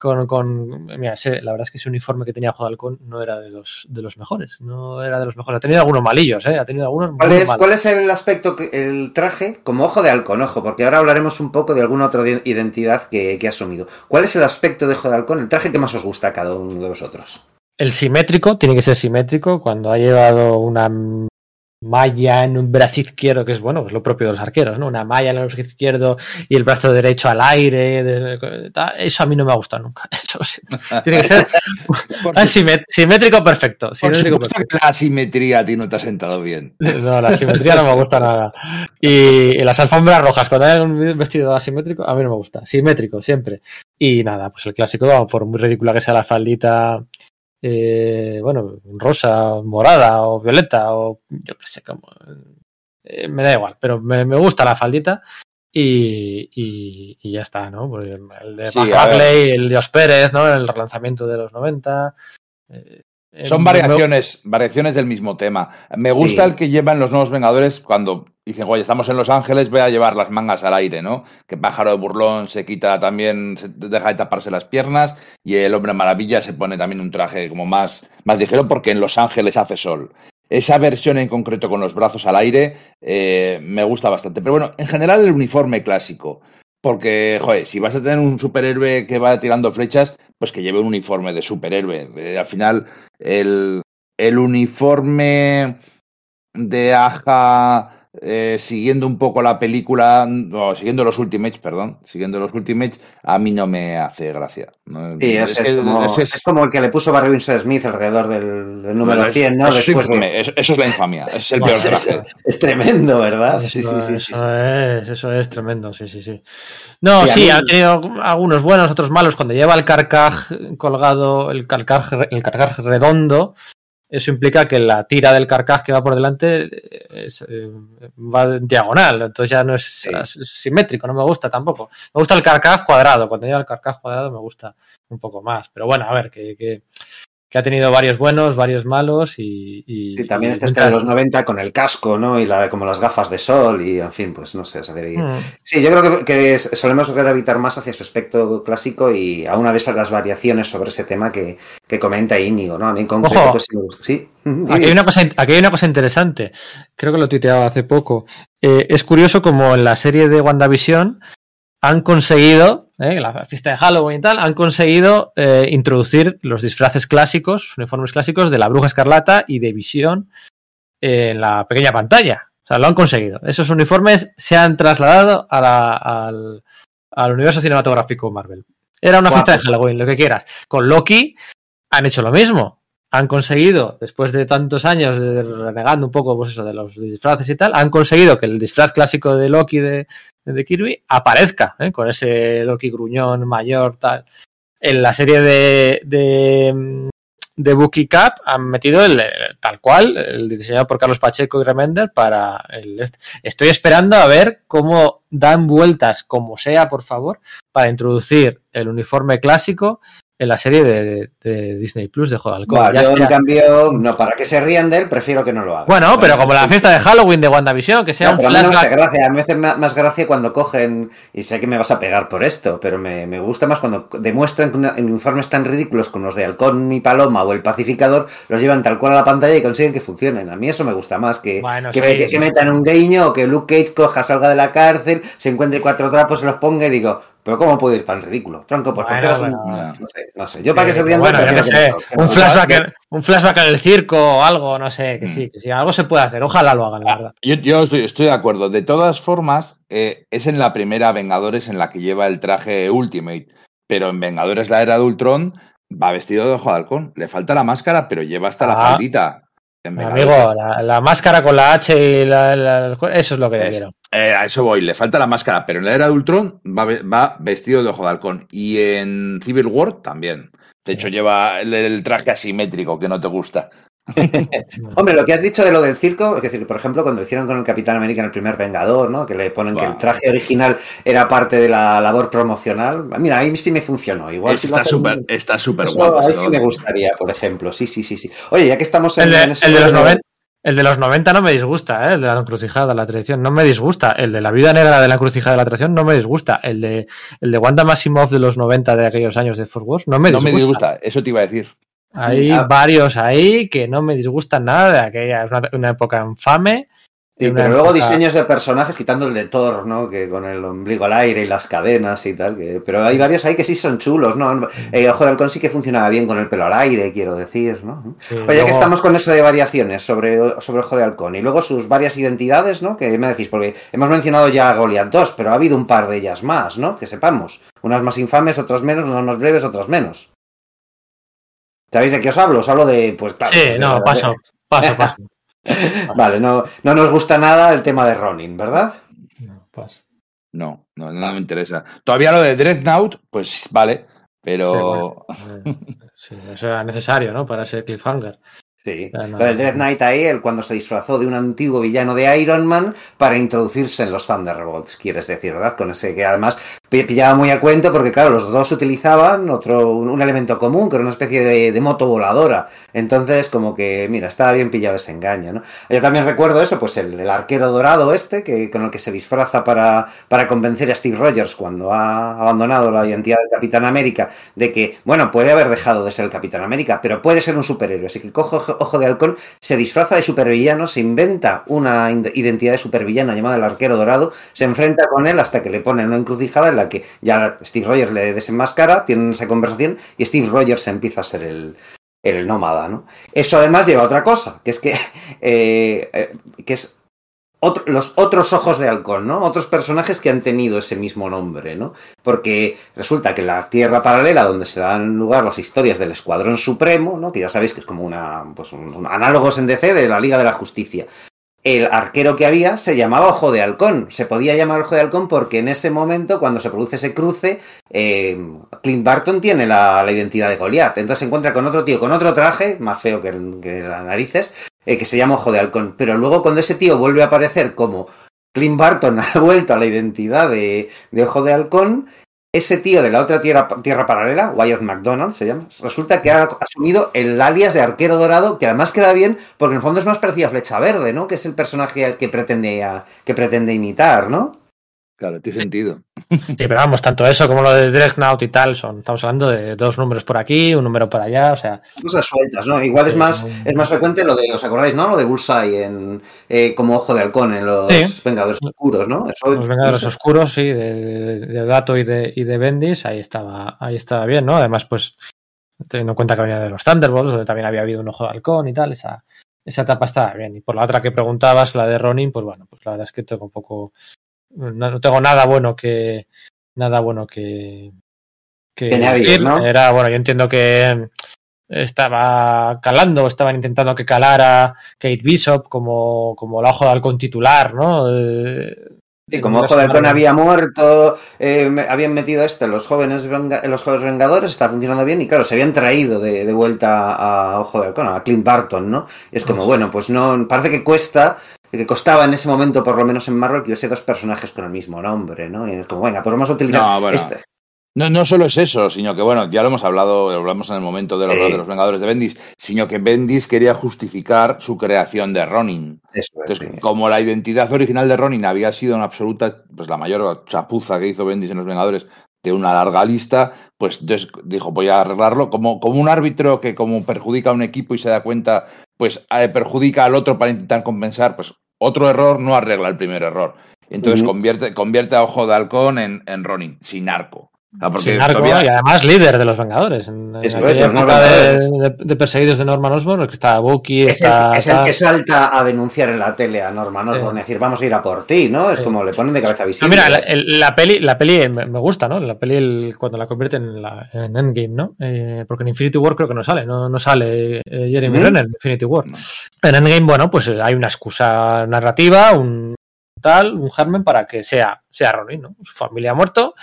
Con, con, mira, ese, la verdad es que ese uniforme que tenía Ojo de Halcón no era de los, de los mejores, no era de los mejores. Ha tenido algunos malillos, ¿eh? Ha tenido algunos ¿Cuál es, ¿Cuál es el aspecto, que, el traje como Ojo de Halcón? Ojo, porque ahora hablaremos un poco de alguna otra identidad que, que ha asumido. ¿Cuál es el aspecto de Ojo de Halcón, el traje que más os gusta a cada uno de vosotros? El simétrico, tiene que ser simétrico. Cuando ha llevado una malla en un brazo izquierdo, que es bueno, es lo propio de los arqueros, ¿no? Una malla en el brazo izquierdo y el brazo derecho al aire. De, eso a mí no me ha gustado nunca. (laughs) Eso sí, tiene que ser (laughs) simétrico perfecto. Simétrico perfecto. La simetría a ti no te ha sentado bien. No, la simetría no me gusta nada. Y, y las alfombras rojas, cuando hay un vestido asimétrico, a mí no me gusta. Simétrico, siempre. Y nada, pues el clásico, por muy ridícula que sea la faldita eh, bueno, rosa, morada o violeta o yo qué sé, como... Eh, me da igual, pero me, me gusta la faldita y, y, y, ya está, ¿no? El de sí, Bagley, el de Os Pérez, ¿no? El relanzamiento de los 90. Eh, Son variaciones, me... variaciones del mismo tema. Me gusta sí. el que llevan los nuevos Vengadores cuando dicen, oye, estamos en Los Ángeles, voy a llevar las mangas al aire, ¿no? Que Pájaro de Burlón se quita también, se deja de taparse las piernas y el Hombre Maravilla se pone también un traje como más, más ligero porque en Los Ángeles hace sol. Esa versión en concreto con los brazos al aire eh, me gusta bastante. Pero bueno, en general el uniforme clásico. Porque, joder, si vas a tener un superhéroe que va tirando flechas, pues que lleve un uniforme de superhéroe. Eh, al final, el, el uniforme de Aja eh, siguiendo un poco la película, no, siguiendo los Ultimates, perdón, siguiendo los Ultimates, a mí no me hace gracia. ¿no? Sí, es, es, es, como, es, es, como, el que le puso Barry Winston Smith alrededor del, del número bueno, 100, ¿no? Eso, Después de... eso, es la infamia, es el peor (laughs) traje. Es, tremendo, ¿verdad? Sí, sí, sí. Eso, Es, eso es tremendo, sí, sí, sí. No, sí, sí ha tenido algunos buenos, otros malos. Cuando lleva el carcaj colgado, el carcaj, el carcaj redondo, eso implica que la tira del carcaj que va por delante es, eh, va en diagonal, entonces ya no es sí. simétrico, no me gusta tampoco. Me gusta el carcaj cuadrado, cuando lleva el carcaj cuadrado me gusta un poco más, pero bueno, a ver, que, que, que ha tenido varios buenos, varios malos y... y sí, también este está de los 90 con el casco, ¿no? Y la, como las gafas de sol y, en fin, pues no sé. Se debe... mm. Sí, yo creo que, que, solemos gravitar más hacia su aspecto clásico y a una de esas las variaciones sobre ese tema que, que comenta Íñigo, ¿no? A mí en concreto, Ojo, pues. Sí. (laughs) Aquí hay, una cosa, aquí hay una cosa interesante, creo que lo tuiteaba hace poco. Eh, es curioso como en la serie de WandaVision han conseguido, eh, la fiesta de Halloween y tal, han conseguido eh, introducir los disfraces clásicos, los uniformes clásicos de la Bruja Escarlata y de Visión en la pequeña pantalla. O sea, lo han conseguido. Esos uniformes se han trasladado a la, al, al, universo cinematográfico Marvel. Era una wow. fiesta de Halloween, lo que quieras. Con Loki han hecho lo mismo. Han conseguido, después de tantos años de renegando un poco pues eso, de los disfraces y tal, han conseguido que el disfraz clásico de Loki de, Kirby aparezca, ¿eh? con ese Loki gruñón mayor, tal. En la serie de, de, de Bucky Cap han metido el, tal cual, el diseñado por Carlos Pacheco y Remender para el este. Estoy esperando a ver cómo dan vueltas, como sea, por favor, para introducir el uniforme clásico en la serie de, de Disney Plus de Juego Halcón. Bueno, yo, sea... en cambio, no, para que se rían de él, prefiero que no lo hagan. Bueno, pero como la fiesta de Halloween de WandaVision, que sea no, un flashback. A mí, me hace gracia. a mí me hace más gracia cuando cogen, y sé que me vas a pegar por esto, pero me, me gusta más cuando demuestran que una, en uniformes tan ridículos como los de Halcón y Paloma o el Pacificador, los llevan tal cual a la pantalla y consiguen que funcionen. A mí eso me gusta más, que, bueno, que, sí, que, sí. que metan un guiño o que Luke Cage coja, salga de la cárcel, se encuentre cuatro trapos, se los ponga y digo, pero ¿cómo puede ir tan ridículo? Tronco, pues porque Bueno, eras un- bueno. No sé, no sé. Yo para que se rían bueno, yo sé, que un flashback, un flashback del circo o algo, no sé, que sí, que sí, algo se puede hacer. Ojalá lo hagan, la verdad. Yo, yo estoy, estoy de acuerdo. De todas formas, eh, es en la primera Vengadores en la que lleva el traje Ultimate. Pero en Vengadores la era de Ultron va vestido de ojo de halcón. Le falta la máscara, pero lleva hasta la Ah. faldita. Amigo, la, la máscara con la H y la, la- eso es lo que Es- quiero. Eh, a eso voy, le falta la máscara, pero en la era de Ultron va, ve- va vestido de ojo de halcón. Y en Civil War también. De hecho, lleva el, el traje asimétrico que no te gusta. (laughs) Hombre, lo que has dicho de lo del circo, es decir, por ejemplo, cuando lo hicieron con el Capitán América en el primer Vengador, ¿no? Que le ponen que el traje original era parte de la labor promocional. Mira, ahí sí me funcionó. Igual si está hacen- súper está súper guapo. ahí sí me gustaría, por ejemplo. Sí, sí, sí, sí. Oye, ya que estamos en, El de, en el de los rollo- 90, el de los 90 no me disgusta, ¿eh? el de la encrucijada, la tradición, no me disgusta. El de la vida negra de la encrucijada de la tradición no me disgusta. El de, el de Wanda Maximoff de los 90 de aquellos años de Force Wars no me No disgusta. me disgusta, eso te iba a decir. Hay Ah. varios ahí que no me disgustan nada de aquella, es una, una época infame. Sí, pero luego época- diseños de personajes, quitando el de Thor, ¿no? Que con el ombligo al aire y las cadenas y tal. Que... Pero hay varios ahí que sí son chulos, ¿no? Eh, Ojo de Halcón sí que funcionaba bien con el pelo al aire, quiero decir, ¿no? Sí, Oye, que estamos con eso de variaciones sobre, sobre Ojo de Halcón y luego sus varias identidades, ¿no? Que me decís, porque hemos mencionado ya a Goliath 2, pero ha habido un par de ellas más, ¿no? Que sepamos. Unas más infames, otras menos, unas más breves, otras menos. ¿Sabéis de qué os hablo? Os hablo de, pues claro. Sí, no, paso, paso, (laughs) paso. Vale, no, no nos gusta nada el tema de Ronin, ¿verdad? No, paso. No, no, no me interesa. Todavía lo de Dreadnought, pues vale, pero Sí, bueno, eh, sí, eso era necesario, ¿no? Para ese cliffhanger. Sí. No, Lo del. Dread Knight ahí, el cuando se disfrazó de un antiguo villano de Iron Man para introducirse en los Thunderbolts, quieres decir, ¿verdad? Con ese que además pi- pillaba muy a cuento porque, claro, los dos utilizaban otro, un, un elemento común, que era una especie de, de moto voladora. Entonces, como que, mira, estaba bien pillado ese engaño, ¿no? Yo también recuerdo eso, pues el, el arquero dorado este, que, con el que se disfraza para, para convencer a Steve Rogers cuando ha abandonado la identidad del Capitán América, de que, bueno, puede haber dejado de ser el Capitán América, pero puede ser un superhéroe. Así que cojo Ojo- de Halcón, se disfraza de supervillano, se inventa una identidad de supervillano llamada el Arquero Dorado, se enfrenta con él hasta que le ponen una encrucijada en la que ya Steve Rogers le desenmascara, tienen esa conversación y Steve Rogers empieza a ser el, el nómada, ¿no? Eso además lleva a otra cosa, que es que, (laughs) eh, eh, que es los otros ojos de halcón, ¿no? Otros personajes que han tenido ese mismo nombre, ¿no? Porque resulta que la Tierra paralela, donde se dan lugar las historias del Escuadrón Supremo, ¿no? Que ya sabéis que es como una, pues, un, análogos en DC de la Liga de la Justicia. El arquero que había se llamaba Ojo de Halcón. Se podía llamar Ojo de Halcón porque en ese momento, cuando se produce ese cruce, eh, Clint Barton tiene la, identidad de Goliath. Entonces se encuentra con otro tío con otro traje, más feo que, que las narices, eh, que se llama Ojo de Halcón. Pero luego cuando ese tío vuelve a aparecer como Clint Barton (laughs) ha vuelto a la identidad de, de Ojo de Halcón, ese tío de la otra tierra, tierra paralela, Wyatt McDonald se llama, resulta que ha asumido el alias de Arquero Dorado, que además queda bien, porque en el fondo es más parecido a Flecha Verde, ¿no? Que es el personaje al que pretende, que pretende imitar, ¿no? Claro, tiene sentido. Sí, pero vamos, tanto eso como lo de Dreadnought y tal, son, estamos hablando de dos números por aquí, un número por allá, o sea, Cosas sueltas, ¿no? Igual es Sí, más, es más frecuente lo de, ¿os acordáis, no? Lo de Bullseye en, eh, como Ojo de Halcón en los Sí. Vengadores Oscuros, ¿no? Eso- los Vengadores no sé. Oscuros, sí, de, de- de Dato y de, y de Bendis, ahí estaba, ahí estaba bien, ¿no? Además, pues, teniendo en cuenta que venía de los Thunderbolts, donde también había habido un ojo de halcón y tal, esa, esa etapa estaba bien. Y por la otra que preguntabas, la de Ronin, pues bueno, pues la verdad es que tengo un poco, no, no tengo nada bueno que, nada bueno que, que, ¿no? Era, bueno, yo entiendo que estaba calando, estaban intentando que calara Kate Bishop como, como la ojo de halcón titular, ¿no? Eh, Sí, como Ojo de Halcón había muerto, eh, me- habían metido este, los jóvenes venga- los jóvenes Vengadores, está funcionando bien, y claro, se habían traído de, de vuelta a Ojo de Halcón, a Clint Barton, ¿no? Y es como, bueno, pues no, parece que cuesta, que costaba en ese momento, por lo menos en Marvel, que hubiese dos personajes con el mismo nombre, ¿no? Y es como, venga, pues vamos a utilizar No, bueno. este. No, no solo es eso, sino que, bueno, ya lo hemos hablado, lo hablamos en el momento horror Sí. de los Vengadores de Bendis, sino que Bendis quería justificar su creación de Ronin. Eso es, Entonces, sí. como la identidad original de Ronin había sido una absoluta, pues la mayor chapuza que hizo Bendis en los Vengadores de una larga lista, pues dijo, voy a arreglarlo como, como un árbitro que como perjudica a un equipo y se da cuenta, pues eh, perjudica al otro para intentar compensar, pues otro error no arregla el primer error. Entonces convierte, convierte a Ojo de Halcón en, en Ronin, sin arco. O sea, porque Sin arco, todavía- y además líder de los Vengadores. En, en Eso es, época de, Vengadores. de- de perseguidos de Norman Osborn, el que está Bucky, Es el, está. es el que salta a denunciar en la tele a Norman Osborn y decir, vamos a ir a por ti, ¿no? Es Sí. como le ponen de cabeza No, visible. mira, la, el- la peli, la peli me, me gusta, ¿no? La peli el- cuando la convierten en, la, en Endgame, ¿no? Eh, porque en Infinity War creo que no sale, no, no sale eh, Jeremy ¿Mm? Renner en Infinity War. No. En Endgame, bueno, pues eh, hay una excusa narrativa, un tal, un germen para que sea, sea Ronin, ¿no? Su familia ha muerto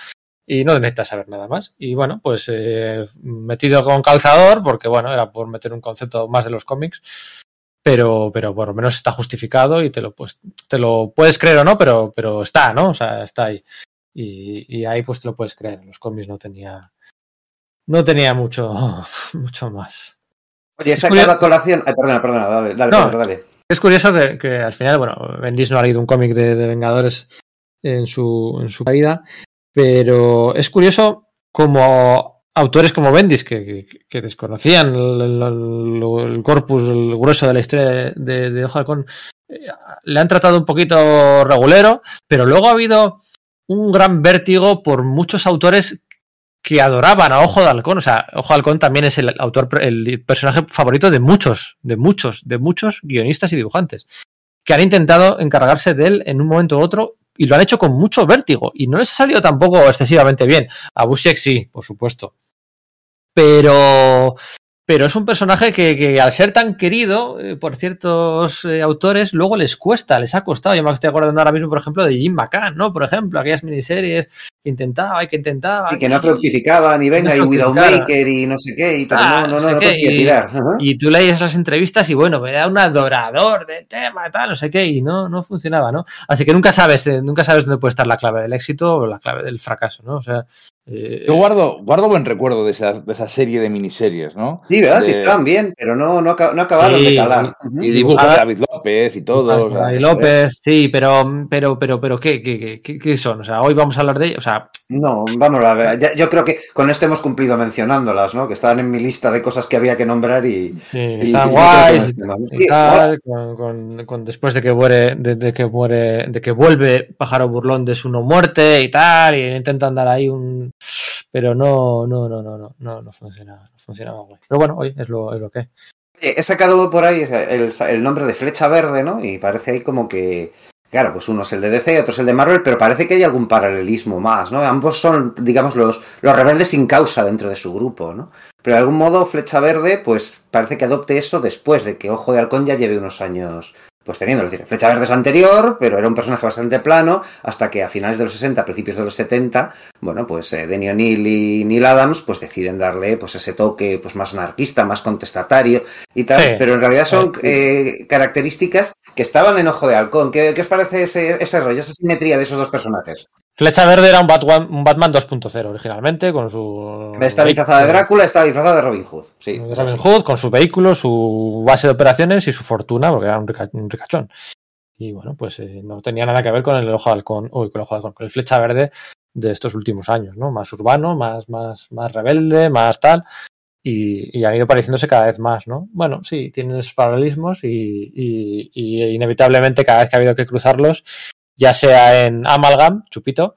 y no necesita saber nada más. Y bueno, pues eh, metido con calzador, porque bueno, era por meter un concepto más de los cómics, pero, pero por lo menos está justificado y te lo, pues, te lo puedes creer o no, pero, pero está, ¿no? O sea, está ahí. Y, y ahí pues te lo puedes creer. En los cómics no tenía, no tenía mucho, (laughs) mucho más. Oye, he es sacado curioso- a colación. Ay, perdona, perdona, dale, dale, No. Pedro, dale. Es curioso que, que al final, bueno, Bendis no ha leído un cómic de, de Vengadores en su, en su vida, pero es curioso como autores como Bendis, que, que- que desconocían el, corpus, el grueso de la historia de, de, Ojo Halcón, eh, le han tratado un poquito regulero, pero luego ha habido un gran vértigo por muchos autores que adoraban a Ojo de Halcón. O sea, Ojo de Halcón también es el autor, el personaje favorito de muchos, de muchos, de muchos guionistas y dibujantes que han intentado encargarse de él en un momento u otro y lo han hecho con mucho vértigo y no les ha salido tampoco excesivamente bien. A Busiek sí, por supuesto. Pero, pero es un personaje que, que al ser tan querido eh, por ciertos eh, autores, luego les cuesta, les ha costado. Yo me estoy acordando ahora mismo, por ejemplo, de Jim McCann, ¿no? Por ejemplo, aquellas miniseries que intentaba y que intentaba. Y que no fructificaban, y venga, y no fructificaba. Widowmaker, y no sé qué, y pero Ah, no, no, no no, sé no qué, y- tirar. Ajá. Y tú leías las entrevistas y bueno, era un adorador del tema, tal, no sé qué, y no, no funcionaba, ¿no? Así que nunca sabes, eh, nunca sabes dónde puede estar la clave del éxito o la clave del fracaso, ¿no? O sea, eh, Yo guardo, guardo buen recuerdo de esa, de esa serie de miniseries, ¿no? Sí, ¿verdad? Sí, De- estaban bien, pero no, no, no acabaron Sí, de calar. Ujú. Y dibuja Dibujar- David López y todo. eso López, sí, pero, pero, pero, pero, ¿qué, qué, qué, qué- son? O sea, hoy vamos a hablar de ellos, o sea, No, vamos a ver. ya- yo creo que con esto hemos cumplido mencionándolas, ¿no? Que estaban en mi lista de cosas que había que nombrar y. sí, y- están y guays, mencionamos. y Sí, tal, con, con- con- después de que muere, de, de que muere, de que vuelve Pájaro Burlón de su no muerte y tal, y intentan dar ahí un pero no, no, no, no, no, no, no funciona, no funcionaba guay. Pero bueno, hoy es lo, es lo que es. Oye, he sacado por ahí el, el nombre de Flecha Verde, ¿no? Y parece ahí como que. Claro, pues uno es el de DC, otro es el de Marvel, pero parece que hay algún paralelismo más, ¿no? Ambos son, digamos, los, los rebeldes sin causa dentro de su grupo, ¿no? Pero de algún modo, Flecha Verde, pues parece que adopte eso después de que Ojo de Halcón ya lleve unos años, pues teniendo. Es decir, Flecha Verde es anterior, pero era un personaje bastante plano, hasta que a finales de los 60, principios de los 70, bueno, pues eh, Denny O'Neill y Neil Adams, pues deciden darle, pues ese toque, pues más anarquista, más contestatario y tal, Sí. pero en realidad son Sí. eh, características que estaban en Ojo de Halcón. ¿Qué, qué os parece ese, ese rollo, esa simetría de esos dos personajes? Flecha Verde era un Batman, un Batman 2.0 originalmente, con su. Está disfrazada de Drácula, está disfrazada de Robin Hood. Sí, de Robin. Hood, con su vehículo, su base de operaciones y su fortuna, porque era un, rica- un ricachón. Y bueno, pues eh, no tenía nada que ver con el ojo de halcón, uy, con el ojo de halcón, con el flecha verde de estos últimos años, ¿no? Más urbano, más, más, más rebelde, más tal. Y, y han ido pareciéndose cada vez más, ¿no? Bueno, sí, tienen esos paralelismos y, y- y inevitablemente cada vez que ha habido que cruzarlos, ya sea en Amalgam, Chupito,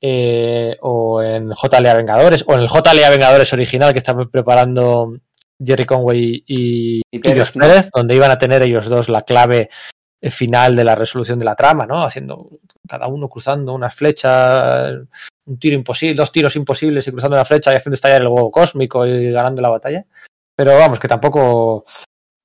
eh, o en JLA Vengadores, o en el JLA Vengadores original que están preparando Jerry Conway y, Y Pérez, Josh ¿no? Pérez, donde iban a tener ellos dos la clave eh, final de la resolución de la trama, ¿no? Haciendo cada uno cruzando unas flechas, un tiro imposible, dos tiros imposibles y cruzando una flecha y haciendo estallar el huevo cósmico y ganando la batalla. Pero vamos, que tampoco.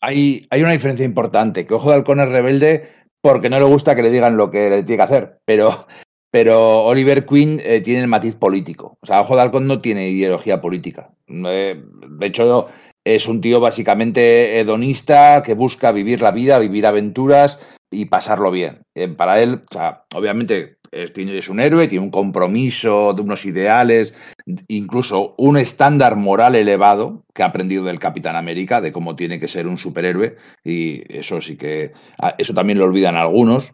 hay, hay una diferencia importante, que Ojo de Halcón es rebelde porque no le gusta que le digan lo que le tiene que hacer, pero, pero Oliver Queen eh, tiene el matiz político. O sea, Ojo de Halcón no tiene ideología política. Eh, de hecho, es un tío básicamente hedonista que busca vivir la vida, vivir aventuras y pasarlo bien. Eh, para él, obviamente es, un héroe, tiene un compromiso de unos ideales, incluso un estándar moral elevado que ha aprendido del Capitán América, de cómo tiene que ser un superhéroe, y eso sí que, ah, eso también lo olvidan algunos,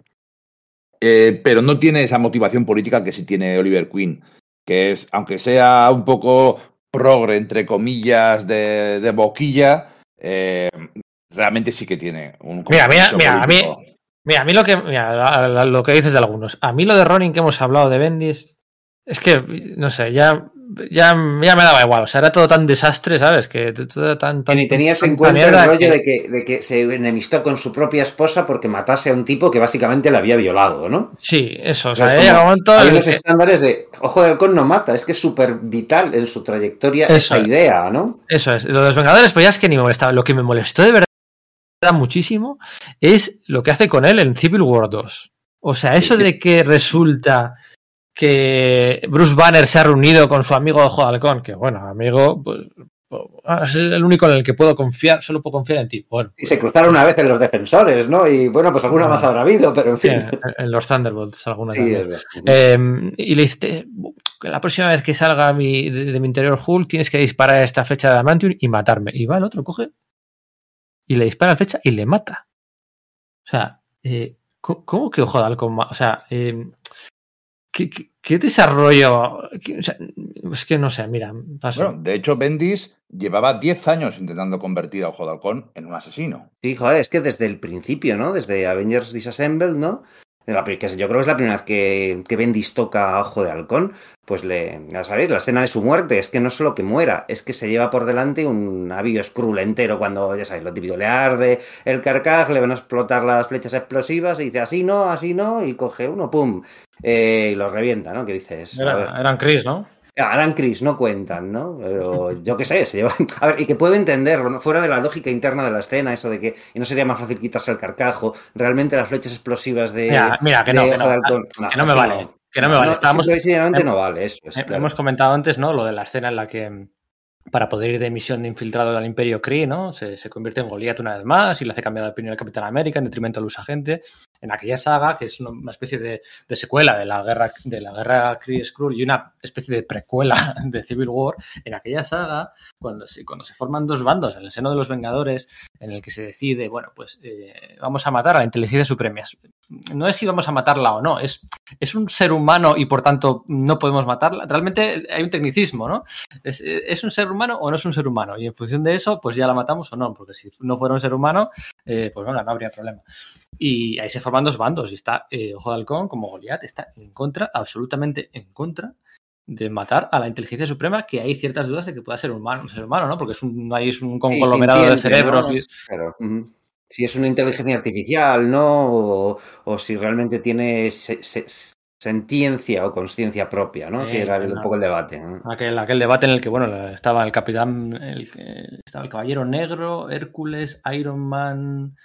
Eh, pero no tiene esa motivación política que sí tiene Oliver Queen, que es, aunque sea un poco progre, entre comillas, de, de boquilla, eh, realmente sí que tiene un Mira, mira, a mí-. Mira, a mí lo que, mira, lo que dices de algunos. A mí lo de Ronin que hemos hablado de Bendis, es que, no sé, ya, ya, ya me daba igual. O sea, era todo tan desastre, ¿sabes? Que todo tan. tan y tenías en cuenta el rollo que... de, que, de que se enemistó con su propia esposa porque matase a un tipo que básicamente la había violado, ¿no? Sí, eso. O sea, o sea como, momento hay que... estándares de Ojo de Halcón no mata, es que es súper vital en su trayectoria eso esa es. idea, ¿no? Eso es. Lo de los Vengadores, pues ya es que ni me molestaba. Lo que me molestó de verdad muchísimo es lo que hace con él en Civil War 2. O sea, eso de que resulta que Bruce Banner se ha reunido con su amigo Ojo de Halcón, que bueno, amigo, pues, es el único en el que puedo confiar, solo puedo confiar en ti. Bueno, y se cruzaron una vez en los defensores, ¿no? Y bueno, pues alguna más habrá habido, pero en fin. En, en los Thunderbolts, alguna sí, vez. Eh, y le dice, la próxima vez que salga mi, de, de, mi interior Hulk, tienes que disparar esta flecha de Adamantium y matarme. Y va el otro, coge y le dispara la flecha y le mata. O sea, eh, ¿cómo que ojo de halcón? O sea, eh, ¿qué, ¿qué, qué, desarrollo? O sea, es que no sé, mira. Paso. Bueno, de hecho, Bendis llevaba 10 años intentando convertir a Ojo de Halcón en un asesino. Sí, joder, es que desde el principio, ¿no? Desde Avengers Disassembled, ¿no? La, que yo creo que es la primera vez que, que Bendis toca a Ojo de Halcón, pues le, ya sabéis, la escena de su muerte es que no solo que muera, es que se lleva por delante un navío Skrull entero cuando, ya sabéis, lo típico, le arde el carcaj, le van a explotar las flechas explosivas y dice así no, así no, y coge uno, pum, eh, y lo revienta, ¿no? ¿Qué dices? Era, eran Chris, ¿no? Eran Chris, no cuentan, ¿no? Pero yo qué sé, se llevan. (laughs) A ver, y que puedo entenderlo, ¿no? fuera de la lógica interna de la escena, eso de que y no sería más fácil quitarse el carcajo. Realmente las flechas explosivas de. Mira, mira que, no, que, no, no, que no me vale. Que no me vale. Estábamos, no, no vale, eso. Es, claro. Hemos comentado antes, ¿no? Lo de la escena en la que para poder ir de misión de infiltrado al Imperio Kree, ¿no? Se, convierte en Goliath una vez más y le hace cambiar la opinión al Capitán América en detrimento al usagente. En aquella saga, que es una especie de, secuela de la guerra de la guerra Kree Skrull y una especie de precuela (laughs) de Civil War, en aquella saga, cuando se, cuando se forman dos bandos en el seno de los Vengadores, en el que se decide, bueno, pues eh, vamos a matar a la inteligencia suprema. No es si vamos a matarla o no, es, es un ser humano y por tanto no podemos matarla. Realmente hay un tecnicismo, ¿no? Es, es un ser humano o no es un ser humano. Y en función de eso, pues ya la matamos o no. Porque si no fuera un ser humano, eh, pues bueno, no habría problema. Y ahí se forman dos bandos. Y está eh, Ojo de Halcón como Goliath, está en contra, absolutamente en contra de matar a la inteligencia suprema, que hay ciertas dudas de que pueda ser humano, un ser humano, ¿no? Porque es un, ahí es un conglomerado de cerebros. ¿no? Claro. Uh -huh. Si es una inteligencia artificial, ¿no? O, o si realmente tiene se, se, sentiencia o conciencia propia, ¿no? Sí, era un poco el debate. ¿no? Aquel, aquel, debate en el que, bueno, estaba el capitán, el, estaba el caballero negro, Hércules, Iron Man.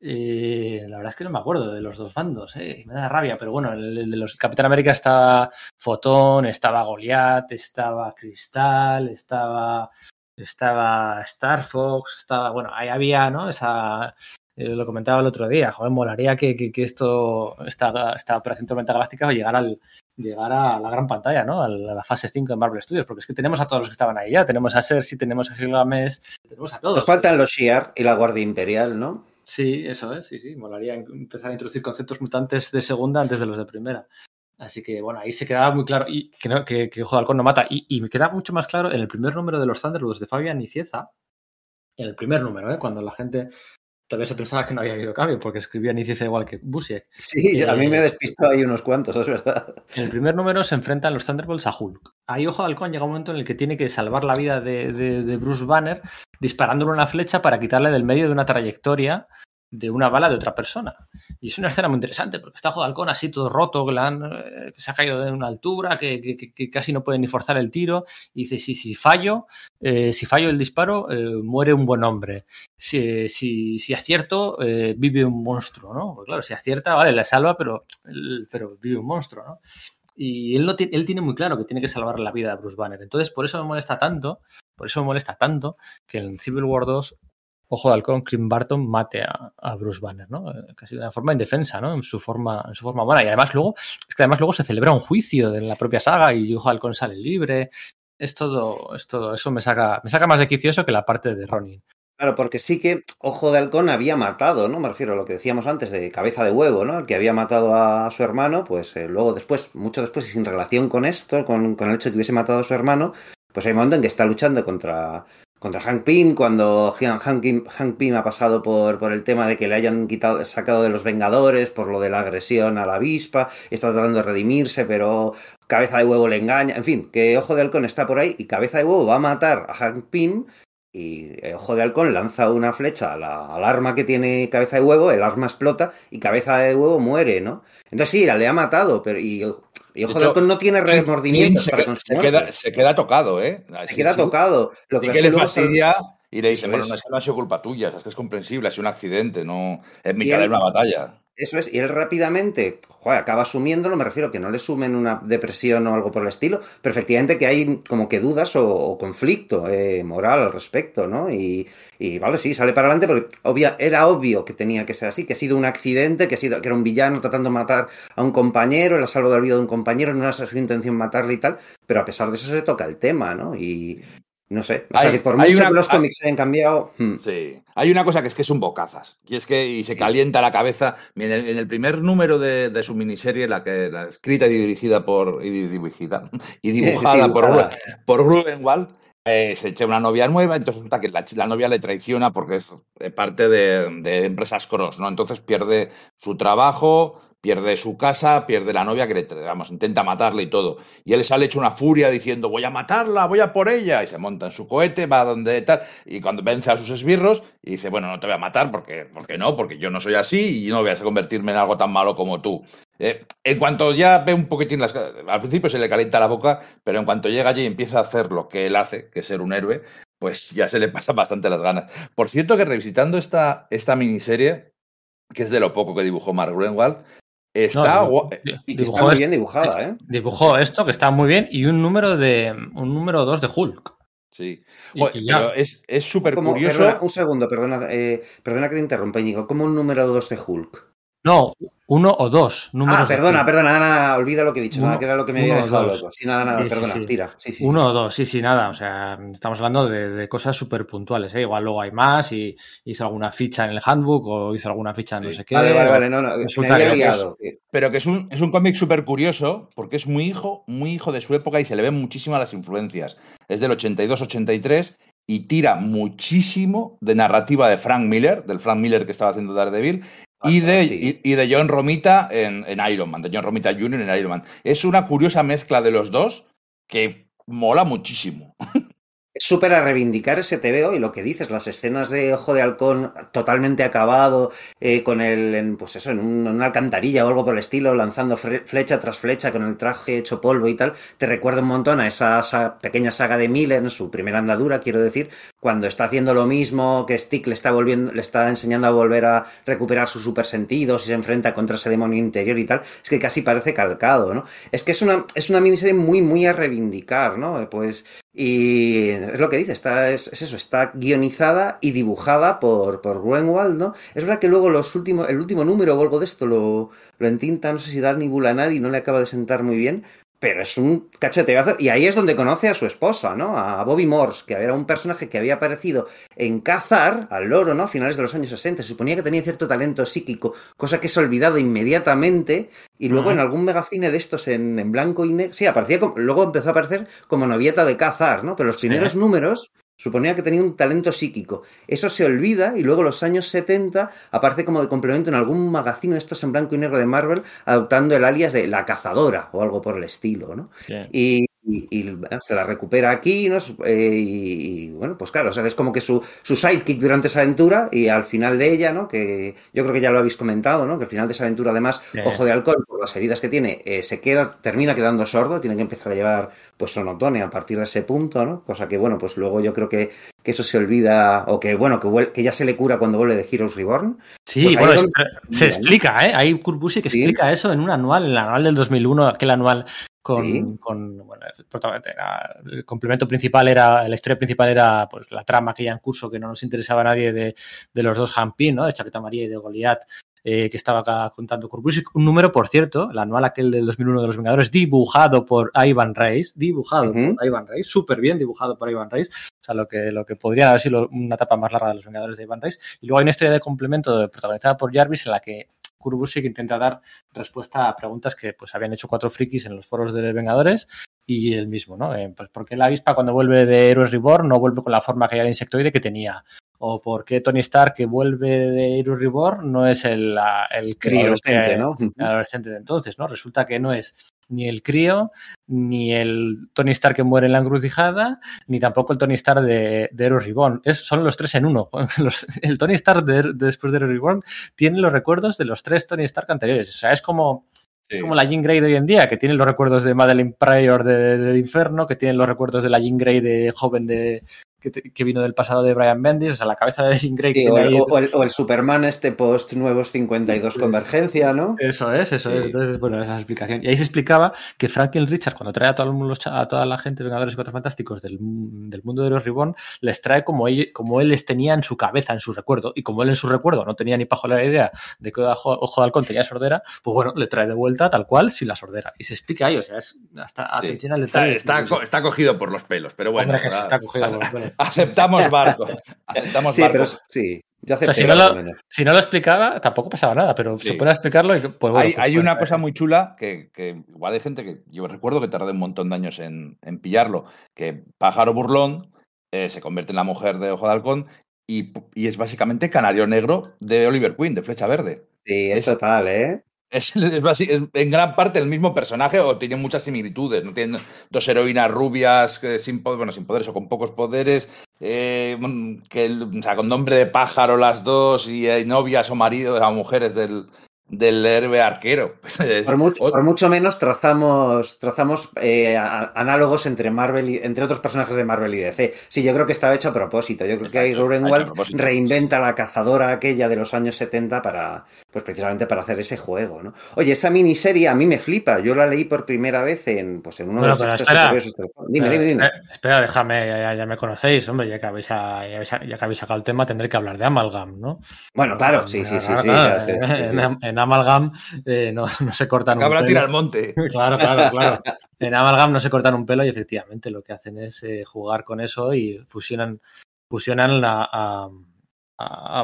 Eh, la verdad es que no me acuerdo de los dos bandos, eh, me da rabia, pero bueno, el, el de los Capitán América estaba Fotón, estaba Goliath, estaba Cristal, estaba estaba Star Fox, estaba, bueno, ahí había, ¿no? Esa, eh, lo comentaba el otro día, joder, molaría que, que, que esto, esta, esta Operación Tormenta Galáctica llegara, al, llegara a la gran pantalla, ¿no? A la fase 5 de Marvel Studios, porque es que tenemos a todos los que estaban ahí ya, tenemos a Cersei, tenemos a Gilgamesh, tenemos a todos. Nos faltan los Shiar y la Guardia Imperial, ¿no? Sí, eso es, sí, sí, molaría empezar a introducir conceptos mutantes de segunda antes de los de primera. Así que, bueno, ahí se quedaba muy claro y que, no, que, que Ojo de Halcón no mata. Y, y, me queda mucho más claro en el primer número de los Thunderbolts de Fabian y Cieza, en el primer número, ¿eh? cuando la gente todavía se pensaba que no había habido cambio, porque escribía Nicieza igual que Busiek. Sí, a mí me despistó ahí unos cuantos, es verdad. En el primer número se enfrentan los Thunderbolts a Hulk. Ahí Ojo de Halcón llega un momento en el que tiene que salvar la vida de, de, de Bruce Banner disparándole una flecha para quitarle del medio de una trayectoria de una bala de otra persona. Y es una escena muy interesante porque está Halcón así todo roto, que, han, eh, que, se ha caído de una altura, que, que, que, casi no puede ni forzar el tiro. Y dice, si, si fallo, eh, si fallo el disparo, eh, muere un buen hombre. Si, si, si acierto, eh, vive un monstruo, ¿no? Porque claro, si acierta, vale, le salva, pero, pero vive un monstruo, ¿no? Y él, no él tiene muy claro que tiene que salvar la vida de Bruce Banner. Entonces, por eso me molesta tanto, por eso me molesta tanto que en Civil War 2 Ojo de Halcón, Clint Barton mate a, a, Bruce Banner, ¿no? Casi de una forma indefensa, ¿no? En su forma, en su forma buena. Y además luego, es que además luego se celebra un juicio de la propia saga y Ojo de Halcón sale libre. Es todo, es todo, eso me saca, me saca más de quicioso que la parte de Ronin. Claro, porque sí que Ojo de Halcón había matado, ¿no? Me refiero a lo que decíamos antes de cabeza de huevo, ¿no? El que había matado a su hermano, pues eh, luego después, mucho después y sin relación con esto, con, con el hecho de que hubiese matado a su hermano, pues hay un momento en que está luchando contra contra Hank Pym, cuando Hank, Pym, Hank Pym ha pasado por, por, el tema de que le hayan quitado, sacado de los Vengadores por lo de la agresión a la avispa, está tratando de redimirse, pero Cabeza de Huevo le engaña, en fin, que Ojo de Halcón está por ahí y Cabeza de Huevo va a matar a Hank Pym y Ojo de Halcón lanza una flecha al arma que tiene Cabeza de Huevo, el arma explota y Cabeza de Huevo muere, ¿no? Entonces sí, le ha matado, pero y y Ojo de Halcón no tiene remordimientos se, para se queda, se queda tocado, ¿eh? Se queda tocado. Lo que, y que le fastidia y le dice, bueno, no es que no ha sido culpa tuya, es que es comprensible, ha sido un accidente, no es mitad de una batalla. Eso es, y él rápidamente joder, acaba asumiéndolo, me refiero que no le sumen una depresión o algo por el estilo, pero efectivamente que hay como que dudas o, conflicto eh, moral al respecto, ¿no? Y, vale, sí, sale para adelante porque era obvio que tenía que ser así, que ha sido un accidente, que, ha sido, que era un villano tratando de matar a un compañero, el salvo del vida de un compañero, no era su intención matarle y tal, pero a pesar de eso se toca el tema, ¿no? Y, no sé, o hay, sea, que por mucho una, que los cómics se hayan cambiado. Hmm. Sí, hay una cosa que es que es un bocazas, y es que y se calienta la cabeza. En el, en el primer número de, de, su miniserie, la que la escrita y dirigida por. y dirigida (laughs) y (laughs) dibujada, por, por Rubenwald, eh, se echa una novia nueva, entonces resulta que la, la, novia le traiciona porque es parte de, de empresas cross, ¿no? Entonces pierde su trabajo, pierde su casa, pierde la novia que le, vamos, intenta matarle y todo. Y él sale hecho una furia diciendo, voy a matarla, voy a por ella. Y se monta en su cohete, va donde tal. Y cuando vence a sus esbirros, y dice, bueno, no te voy a matar porque, porque no, porque yo no soy así y no voy a convertirme en algo tan malo como tú. Eh, en cuanto ya ve un poquitín las... Al principio se le calienta la boca, pero en cuanto llega allí y empieza a hacer lo que él hace, que es ser un héroe, pues ya se le pasa bastante las ganas. Por cierto que revisitando esta, esta miniserie, que es de lo poco que dibujó Mark Greenwald, Está, no, dibujó, está muy bien dibujada, ¿eh? Dibujó esto, que está muy bien, y un número de un número 2 de Hulk. Sí. Joder, y, y pero es súper curioso. Perdona, un segundo, perdona, eh, perdona que te interrumpa, Íñigo. ¿Cómo un número 2 de Hulk? No, uno o dos números. Ah, perdona, perdona, nada, nada, olvida lo que he dicho, uno, nada, que era lo que me había dejado loco. Sí, nada, nada, sí, perdona, sí, sí. tira. Sí, sí, uno o dos, sí, sí, nada. O sea, estamos hablando de, de cosas súper puntuales, ¿eh? Igual luego hay más y hizo alguna ficha en el handbook o hizo alguna ficha en no sé qué. Vale, vale, vale, no, no, me había liado. Es, pero que es un, es un cómic súper curioso porque es muy hijo, muy hijo de su época y se le ven muchísimas las influencias. Es del 82-83 y tira muchísimo de narrativa de Frank Miller, del Frank Miller que estaba haciendo Daredevil, y de, sí. y, y de, John Romita en, en, Iron Man, de John Romita Jr. en Iron Man. Es una curiosa mezcla de los dos que mola muchísimo. (laughs) Súper a reivindicar ese TVO y lo que dices, las escenas de Ojo de Halcón totalmente acabado, eh, con el, en, pues eso, en, un, una alcantarilla o algo por el estilo, lanzando flecha tras flecha con el traje hecho polvo y tal, te recuerda un montón a esa, esa pequeña saga de Miller, en su primera andadura, quiero decir, cuando está haciendo lo mismo, que Stick le está volviendo, le está enseñando a volver a recuperar sus supersentidos y se enfrenta contra ese demonio interior y tal, es que casi parece calcado, ¿no? Es que es una, es una miniserie muy, muy a reivindicar, ¿no? Pues, y es lo que dice, está, es, es, eso, está guionizada y dibujada por, por Greenwald, ¿no? Es verdad que luego los últimos, el último número o algo de esto lo, lo entinta, no sé si Darny Bulanadi no le acaba de sentar muy bien, pero es un cachoteazo. Y ahí es donde conoce a su esposa, ¿no? A Bobby Morse, que era un personaje que había aparecido en Cazar, al loro, ¿no? A finales de los años 60. Se suponía que tenía cierto talento psíquico, cosa que es olvidado inmediatamente. Y luego uh -huh. en algún megacine de estos en, en blanco y negro. Sí, aparecía como, luego empezó a aparecer como novieta de Cazar, ¿no? Pero los primeros sí. números suponía que tenía un talento psíquico. Eso se olvida y luego los años 70 aparece como de complemento en algún magazine de estos en blanco y negro de Marvel, adoptando el alias de La Cazadora o algo por el estilo, ¿no? Y, y, y bueno, se la recupera aquí, ¿no? Eh, y, y, bueno, pues claro, o sea, es como que su, su sidekick durante esa aventura y al final de ella, ¿no? Que yo creo que ya lo habéis comentado, ¿no? Que al final de esa aventura, además. Ojo de Halcón, por las heridas que tiene, eh, se queda, termina quedando sordo, tiene que empezar a llevar pues sonotone a partir de ese punto, ¿no? Cosa que, bueno, pues luego yo creo que, que eso se olvida, o que, bueno, que, que ya se le cura cuando vuelve de Heroes Reborn. Sí, pues bueno, donde... se, explica, ¿eh? Hay Kurt Busiek que ¿Sí? explica eso en un anual, en el anual del 2001, aquel anual con, ¿Sí? con bueno, era, el complemento principal era, la historia principal era pues la trama que ya en curso que no nos interesaba a nadie de, de los dos Hampin, ¿no? De Chaqueta María y de Goliath, eh, que estaba acá contando Kurbusic. Un número, por cierto, el anual aquel del 2001 de los Vengadores, dibujado por Ivan Reis, dibujado uh -huh. por Ivan Reis, súper bien dibujado por Ivan Reis, o sea, lo que, lo que podría haber sido una etapa más larga de los Vengadores de Ivan Reis. Y luego hay una historia de complemento protagonizada por Jarvis en la que Kurbusic intenta dar respuesta a preguntas que pues habían hecho cuatro frikis en los foros de Vengadores y el mismo, ¿no? Eh, pues porque la avispa cuando vuelve de Heroes Reborn no vuelve con la forma que de insectoide que tenía. O porque Tony Stark que vuelve de Heroes Reborn no es el, el crío adolescente, ¿no? el adolescente de entonces, ¿no? Resulta que no es ni el crío, ni el Tony Stark que muere en la encrucijada, ni tampoco el Tony Stark de, de Heroes Reborn. Es, son los tres en uno. (laughs) Los- el Tony Stark de, de después de Heroes Reborn tiene los recuerdos de los tres Tony Stark anteriores. O sea, es como, Sí. es como la Jean Grey de hoy en día, que tiene los recuerdos de Madeline Pryor de, de Inferno, que tiene los recuerdos de la Jean Grey de joven de que, te- que vino del pasado de Brian Bendis. O sea, la cabeza de Jean Grey Sí, o, el, ahí- o el- o el Superman este post nuevos 52 Convergencia, ¿no? Eso es, eso Sí. es. Entonces, bueno, esa es la explicación. Y ahí se explicaba que Franklin Richards, cuando trae a, todo el mundo- a toda la gente de Vengadores y Cuatro Fantásticos del, del mundo de los Ribbon, les trae como él, como él les tenía en su cabeza, en su recuerdo. Y como él en su recuerdo no tenía ni la idea de que Ojo, Ojo de Halcón tenía sordera, pues bueno, le trae de vuelta tal cual sin la sordera. Y se explica ahí, o sea, es hasta Sí. atención al detalle. está co- está cogido por los pelos, pero bueno. Hombre, que se ahora- está cogido por los pelos. (laughs) Aceptamos barco. Aceptamos Sí, barco. pero sí, yo acepté si no lo-. Si no lo explicaba, tampoco pasaba nada, pero Sí. se puede explicarlo y pues bueno. hay, pues, hay pues, una cosa muy chula que, que igual hay gente que yo recuerdo que tardé un montón de años en, en pillarlo, que Pájaro Burlón eh, se convierte en la mujer de Ojo de Halcón y, y es básicamente Canario Negro de Oliver Queen, de Flecha Verde. Sí, es Es- total, ¿eh? Es, en gran parte el mismo personaje o tiene muchas similitudes. ¿no? Tienen dos heroínas rubias que sin, po- bueno, sin poderes o con pocos poderes, eh, que, o sea, con nombre de pájaro las dos y hay novias o maridos o mujeres del, del héroe arquero. (laughs) Por mucho, por mucho menos trazamos, trazamos eh, a- análogos entre Marvel y, entre otros personajes de Marvel y DC. Sí, yo creo que estaba hecho a propósito. Yo creo Está que Gruenwald reinventa la cazadora aquella de los años 70 para, pues precisamente para hacer ese juego, ¿no? Oye, esa miniserie a mí me flipa. Yo la leí por primera vez en, pues, en uno Bueno, de los espera. de este- Dime, dime, dime. Eh, espera, déjame, ya, ya- ya me conocéis, hombre, ya que, habéis, ya, habéis- ya que habéis sacado el tema, tendré que hablar de Amalgam, ¿no? Bueno, claro, sí, sí, sí, Claro, sí. Amalgam eh, no, (laughs) no se cortan un pelo. tira al monte. (laughs) Claro, claro, claro. En Amalgam no se cortan un pelo y efectivamente lo que hacen es eh, jugar con eso y fusionan, fusionan la- a,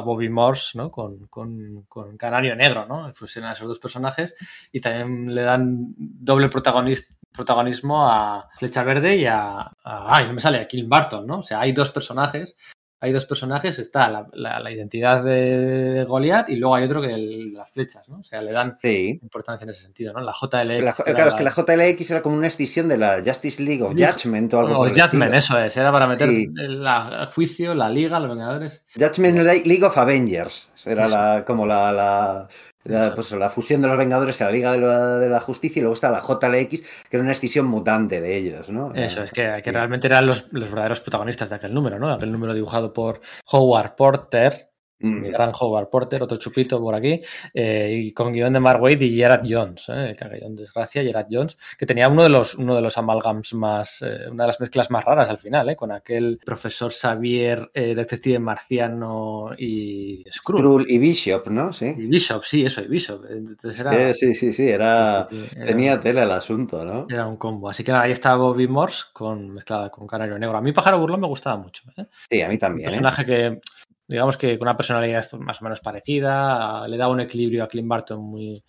Bobby Morse ¿no? con, con, con Canario Negro, ¿no? Fusionan a esos dos personajes y también le dan doble protagonis- protagonismo a Flecha Verde y a, a- Ay, no me sale, a Kill Barton, ¿no? O sea, hay dos personajes. Hay dos personajes, está la, la- la identidad de Goliath y luego hay otro que el- las flechas, ¿no? O sea, le dan Sí. importancia en ese sentido, ¿no? La JLX. La- claro, es que la- JLX era como una extensión de la Justice League of Judgment o algo No, por el Judgment, eso es. Era para meter Sí. el juicio, la liga, los Vengadores. Judgment League of Avengers. Era como la, la, pues, la fusión de los Vengadores y la Liga de la, de la Justicia y luego está la JLX, que era una extensión mutante de ellos, ¿no? Eso, es que, realmente eran los, los verdaderos protagonistas de aquel número, ¿no? Aquel número dibujado por Howard Porter, Mm. mi gran Howard Porter, otro chupito por aquí, eh, y con guion de Mark Waid y Gerard Jones, ¿eh? guion desgracia, Gerard Jones, que tenía uno de los, uno de los amalgams más, eh, una de las mezclas más raras al final, ¿eh? con aquel profesor Xavier, eh, detective marciano y Skrull. Skrull y Bishop, ¿no? Sí. Y Bishop, sí, eso, y Bishop. Entonces era, sí, sí, sí, era... era- Tenía tela el asunto, ¿no? Era un combo. Así que nada, ahí está Bobby Morse con, mezclada con Canario Negro. A mí Pájaro Burlón me gustaba mucho. Sí, a mí Un también. ¿eh? personaje que, digamos que con una personalidad pues, más o menos parecida, le daba un equilibrio a Clint Barton muy,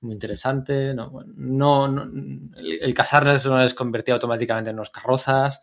muy interesante. No, no, no- el, el casarles no les convertía automáticamente en unos carrozas.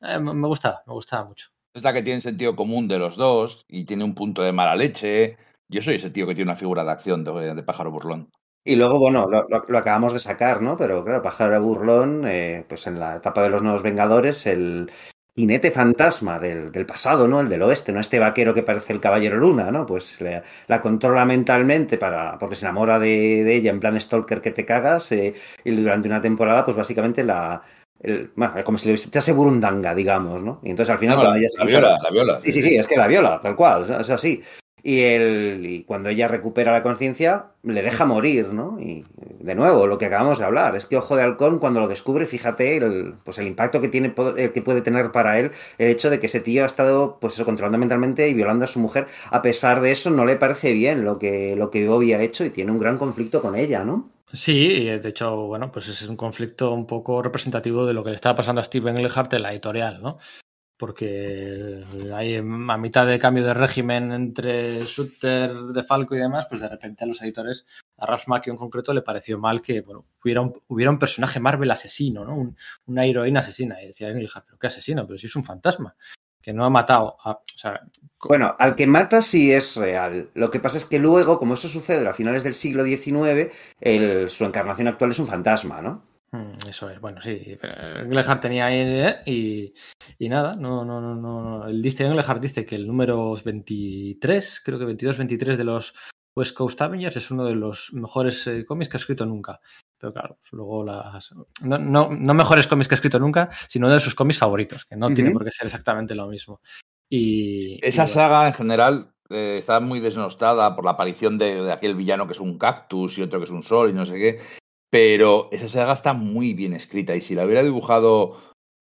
Eh, me me gustaba, me gustaba mucho. Es la que tiene sentido común de los dos y tiene un punto de mala leche. Yo soy ese tío que tiene una figura de acción de, de pájaro burlón. Y luego, bueno, lo, lo- lo acabamos de sacar, ¿no? Pero claro, Pájaro Burlón, eh, pues en la etapa de los Nuevos Vengadores, el jinete fantasma del, del pasado, ¿no? El del oeste, ¿no? Este vaquero que parece el Caballero Luna, ¿no? Pues le- la controla mentalmente para, porque se enamora de, de ella en plan stalker que te cagas eh, y durante una temporada, pues básicamente la... el- bueno, como si le echase burundanga, digamos, ¿no? Y entonces al final, No, la, ella se la viola, la viola. Sí, sí, sí, es que la viola, tal cual, es así. Y, el, y cuando ella recupera la conciencia, le deja morir, ¿no? Y de nuevo, lo que acabamos de hablar, es que Ojo de Halcón, cuando lo descubre, fíjate el, pues el impacto que, tiene, eh, que puede tener para él el hecho de que ese tío ha estado pues eso, controlando mentalmente y violando a su mujer. A pesar de eso, no le parece bien lo que, lo que Bobby ha hecho y tiene un gran conflicto con ella, ¿no? Sí, y de hecho, bueno, pues es un conflicto un poco representativo de lo que le estaba pasando a Steven Englehart en la editorial, ¿no? Porque hay a mitad de cambio de régimen entre Sutter, De Falco y demás, pues de repente a los editores, a Ralph Macchio en concreto, le pareció mal que bueno, hubiera, un, hubiera un personaje Marvel asesino, ¿no? Un, una heroína asesina. Y decía Engelhardt, pero qué asesino, pero si es un fantasma que no ha matado bueno, al que mata sí es real. Lo que pasa es que luego, como eso sucede a finales del siglo XIX, su encarnación actual es un fantasma, ¿no? Mm, eso es, bueno, sí. Engelhardt tenía ahí ¿eh? y, y, nada, no, no, no, no. Él dice, Engelhardt dice que el número 23, creo que 22-23 de los West Coast Avengers es uno de los mejores eh, cómics que ha escrito nunca. Pero claro, pues luego las. No, no, no, mejores cómics que ha escrito nunca, sino uno de sus cómics favoritos, que no uh -huh. tiene por qué ser exactamente lo mismo. Y, Esa y bueno. saga en general eh, está muy desnostada por la aparición de, de, aquel villano que es un cactus y otro que es un sol y no sé qué. Pero esa saga está muy bien escrita y si la hubiera dibujado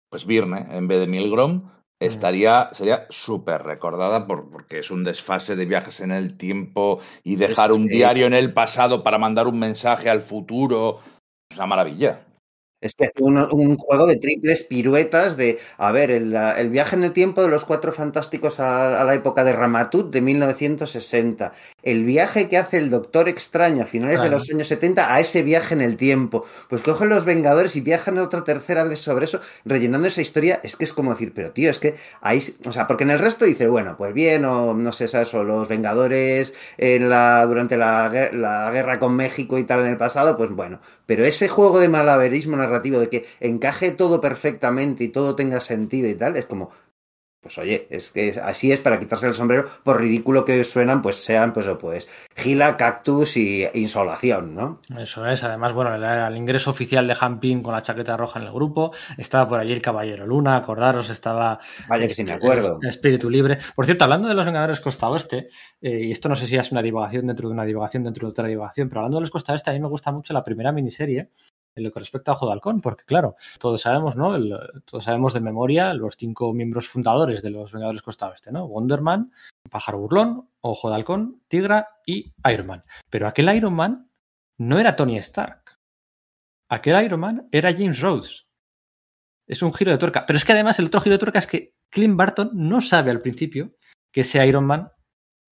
pues Virne en vez de Milgrom, estaría, sería súper recordada por, porque es un desfase de viajes en el tiempo y dejar un diario en el pasado para mandar un mensaje al futuro. Es una maravilla. Es que un, un, juego de triples piruetas de, a ver, el, el, viaje en el tiempo de los cuatro fantásticos a, a, la época de Ramatut de 1960. El viaje que hace el Doctor Extraño a finales claro. de los años 70 a ese viaje en el tiempo. Pues cogen los Vengadores y viajan a otra tercera vez sobre eso, rellenando esa historia. Es que es como decir, pero tío, es que ahí, o sea, porque en el resto dice, bueno, pues bien, o no sé, ¿sabes? O los Vengadores en la, durante la, la guerra con México y tal en el pasado, pues bueno. Pero ese juego de malaverismo narrativo de que encaje todo perfectamente y todo tenga sentido y tal, es como, pues oye, es que así es para quitarse el sombrero, por ridículo que suenan, pues sean, pues pues, gila, cactus y insolación, ¿no? Eso es, además, bueno, el, el ingreso oficial de Hampin con la chaqueta roja en el grupo, estaba por allí el Caballero Luna, acordaros, estaba... Vaya que sí me acuerdo. Espíritu Libre. Por cierto, hablando de los Vengadores Costa Oeste, eh, y esto no sé si es una divagación dentro de una divagación dentro de otra divagación, pero hablando de los Costa Oeste, a mí me gusta mucho la primera miniserie, en lo que respecta a Ojo de Halcón, porque claro, todos sabemos, ¿no? Todos sabemos de memoria los cinco miembros fundadores de los Vengadores Costa Oeste, ¿no? Wonderman, Pájaro Burlón, Ojo de Halcón, Tigra y Iron Man. Pero aquel Iron Man no era Tony Stark. Aquel Iron Man era James Rhodes. Es un giro de tuerca. Pero es que además el otro giro de tuerca es que Clint Barton no sabe al principio que ese Iron Man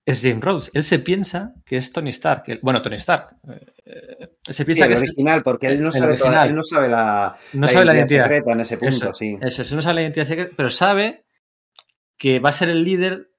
es James Rhodes. Él se piensa que es Tony Stark. Bueno, Tony Stark. Eh, se piensa sí, que es original, el, porque él no, sabe toda, él no sabe la, no la, sabe la identidad secreta en ese punto, eso, sí. Eso, él no sabe la identidad secreta, pero sabe que va a ser el líder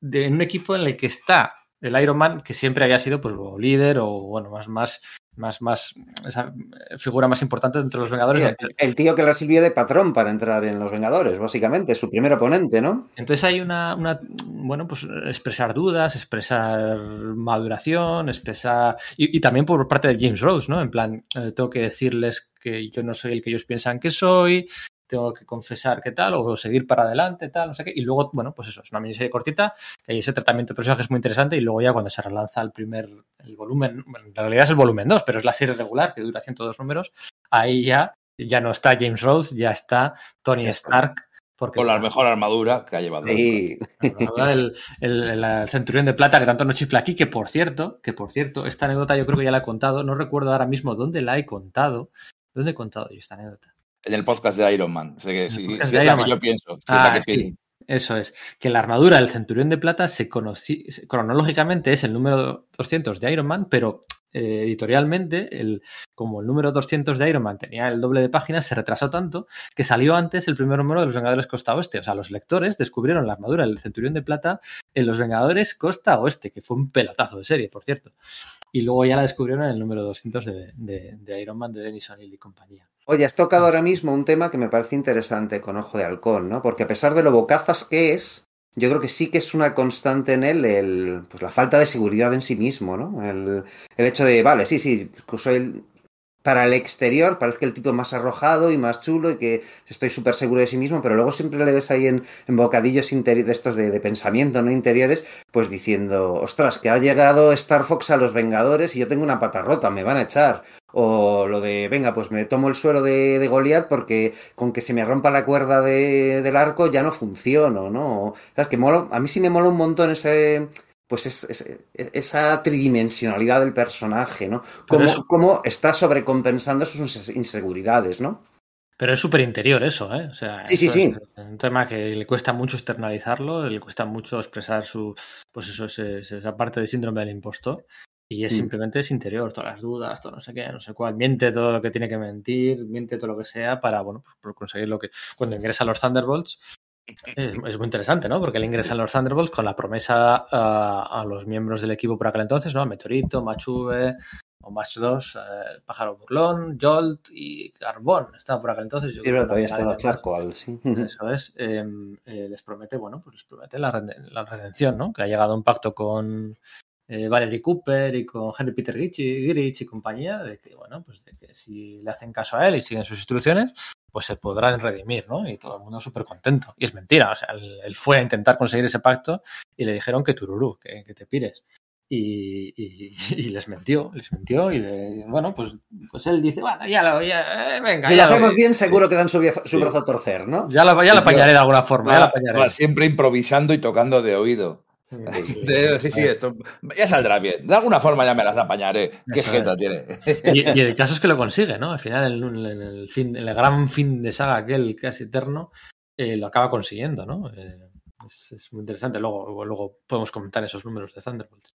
de un equipo en el que está el Iron Man, que siempre había sido pues, líder o bueno, más, más, más, más esa figura más importante entre los Vengadores. Sí, el, el, tío que le sirvió de patrón para entrar en los Vengadores, básicamente, su primer oponente, ¿no? Entonces hay una, una bueno, pues expresar dudas, expresar maduración, expresar. Y, y, también por parte de James Rhodes, ¿no? En plan, eh, tengo que decirles que yo no soy el que ellos piensan que soy, tengo que confesar qué tal, o seguir para adelante, tal, no sé qué. Y luego, bueno, pues eso, es una miniserie cortita, que hay ese tratamiento de personajes muy interesante, y luego ya cuando se relanza el primer, el volumen, bueno, en realidad es el volumen 2, pero es la serie regular, que dura 102 números, ahí ya, ya no está James Rhodes, ya está Tony Stark. Porque, Con la mejor armadura que ha llevado. Sí. El, el, el, el, centurión de plata que tanto no chifla aquí, que por cierto, que por cierto, esta anécdota yo creo que ya la he contado, no recuerdo ahora mismo dónde la he contado. ¿Dónde he contado yo esta anécdota? En el podcast de Iron Man. Sé que, es la que yo pienso. Si ah, es la que sí. Eso es. Que la armadura del Centurión de Plata se conocí, cronológicamente es el número 200 de Iron Man, pero eh, editorialmente, el, como el número 200 de Iron Man tenía el doble de páginas, se retrasó tanto que salió antes el primer número de los Vengadores Costa Oeste. O sea, los lectores descubrieron la armadura del Centurión de Plata en los Vengadores Costa Oeste, que fue un pelotazo de serie, por cierto. Y luego ya la descubrieron en el número 200 de, de, de Iron Man de Dennis O'Neill y compañía. Oye, has tocado ahora mismo un tema que me parece interesante con Ojo de Halcón, ¿no? Porque a pesar de lo bocazas que es, yo creo que sí que es una constante en él el, pues la falta de seguridad en sí mismo, ¿no? El, el hecho de, vale, sí, sí, soy el, para el exterior parece que el tipo más arrojado y más chulo y que estoy súper seguro de sí mismo, pero luego siempre le ves ahí en, bocadillos de estos de, pensamiento, ¿no? Interiores, pues diciendo, ostras, que ha llegado Star Fox a los Vengadores y yo tengo una pata rota, me van a echar. O lo de, venga, pues me tomo el suero de, de Goliath porque con que se me rompa la cuerda de, del arco ya no funciono, ¿no? ¿Sabes? Que mola, a mí sí me mola un montón ese, pues es, es, esa tridimensionalidad del personaje, ¿no? Cómo, cómo está sobrecompensando sus inseguridades, ¿no? Pero es súper interior eso, ¿eh? O sea, sí, sí, sí. Es un tema que le cuesta mucho externalizarlo, le cuesta mucho expresar su, pues eso, ese, esa parte del síndrome del impostor. Y es Mm. simplemente es interior, todas las dudas, todo no sé qué, no sé cuál. Miente todo lo que tiene que mentir, miente todo lo que sea para, bueno, pues por conseguir lo que. Cuando ingresa a los Thunderbolts, (laughs) es, es muy interesante, ¿no? Porque él ingresa en los Thunderbolts con la promesa a, a los miembros del equipo por aquel entonces, ¿no? Meteorito, Machuve, o Match 2, eh, Pájaro Burlón, Jolt y Carbón. Estaba por aquel entonces. Yo Sí, pero todavía nadie charco, sí. más. Eso es. eh, eh, les promete, bueno, pues les promete la, la redención, ¿no? Que ha llegado a un pacto con eh, Valerie Cooper y con Henry Peter Girich y, compañía, de que, bueno, pues de que si le hacen caso a él y siguen sus instrucciones, pues se podrán redimir, ¿no? Y todo el mundo súper contento. Y es mentira, o sea, él, él fue a intentar conseguir ese pacto y le dijeron que tururú, que, que te pires. Y, y- y les mintió, les mintió y le- bueno, pues, pues él dice, bueno, ya lo, ya, eh, venga, Si lo ya lo, hacemos bien, seguro que dan su, su Sí. brazo a torcer, ¿no? ya lo, ya lo apañaré de alguna forma, ya lo Va, apañaré. va siempre improvisando y tocando de oído. Sí, sí, esto ya saldrá bien. De alguna forma ya me las apañaré. ¿Qué jeta tiene? Y, y el caso es que lo consigue, ¿no? Al final, en el, fin, el gran fin de saga, aquel casi eterno, eh, lo acaba consiguiendo, ¿no? Eh, es, es muy interesante. Luego, luego podemos comentar esos números de Thunderbolt.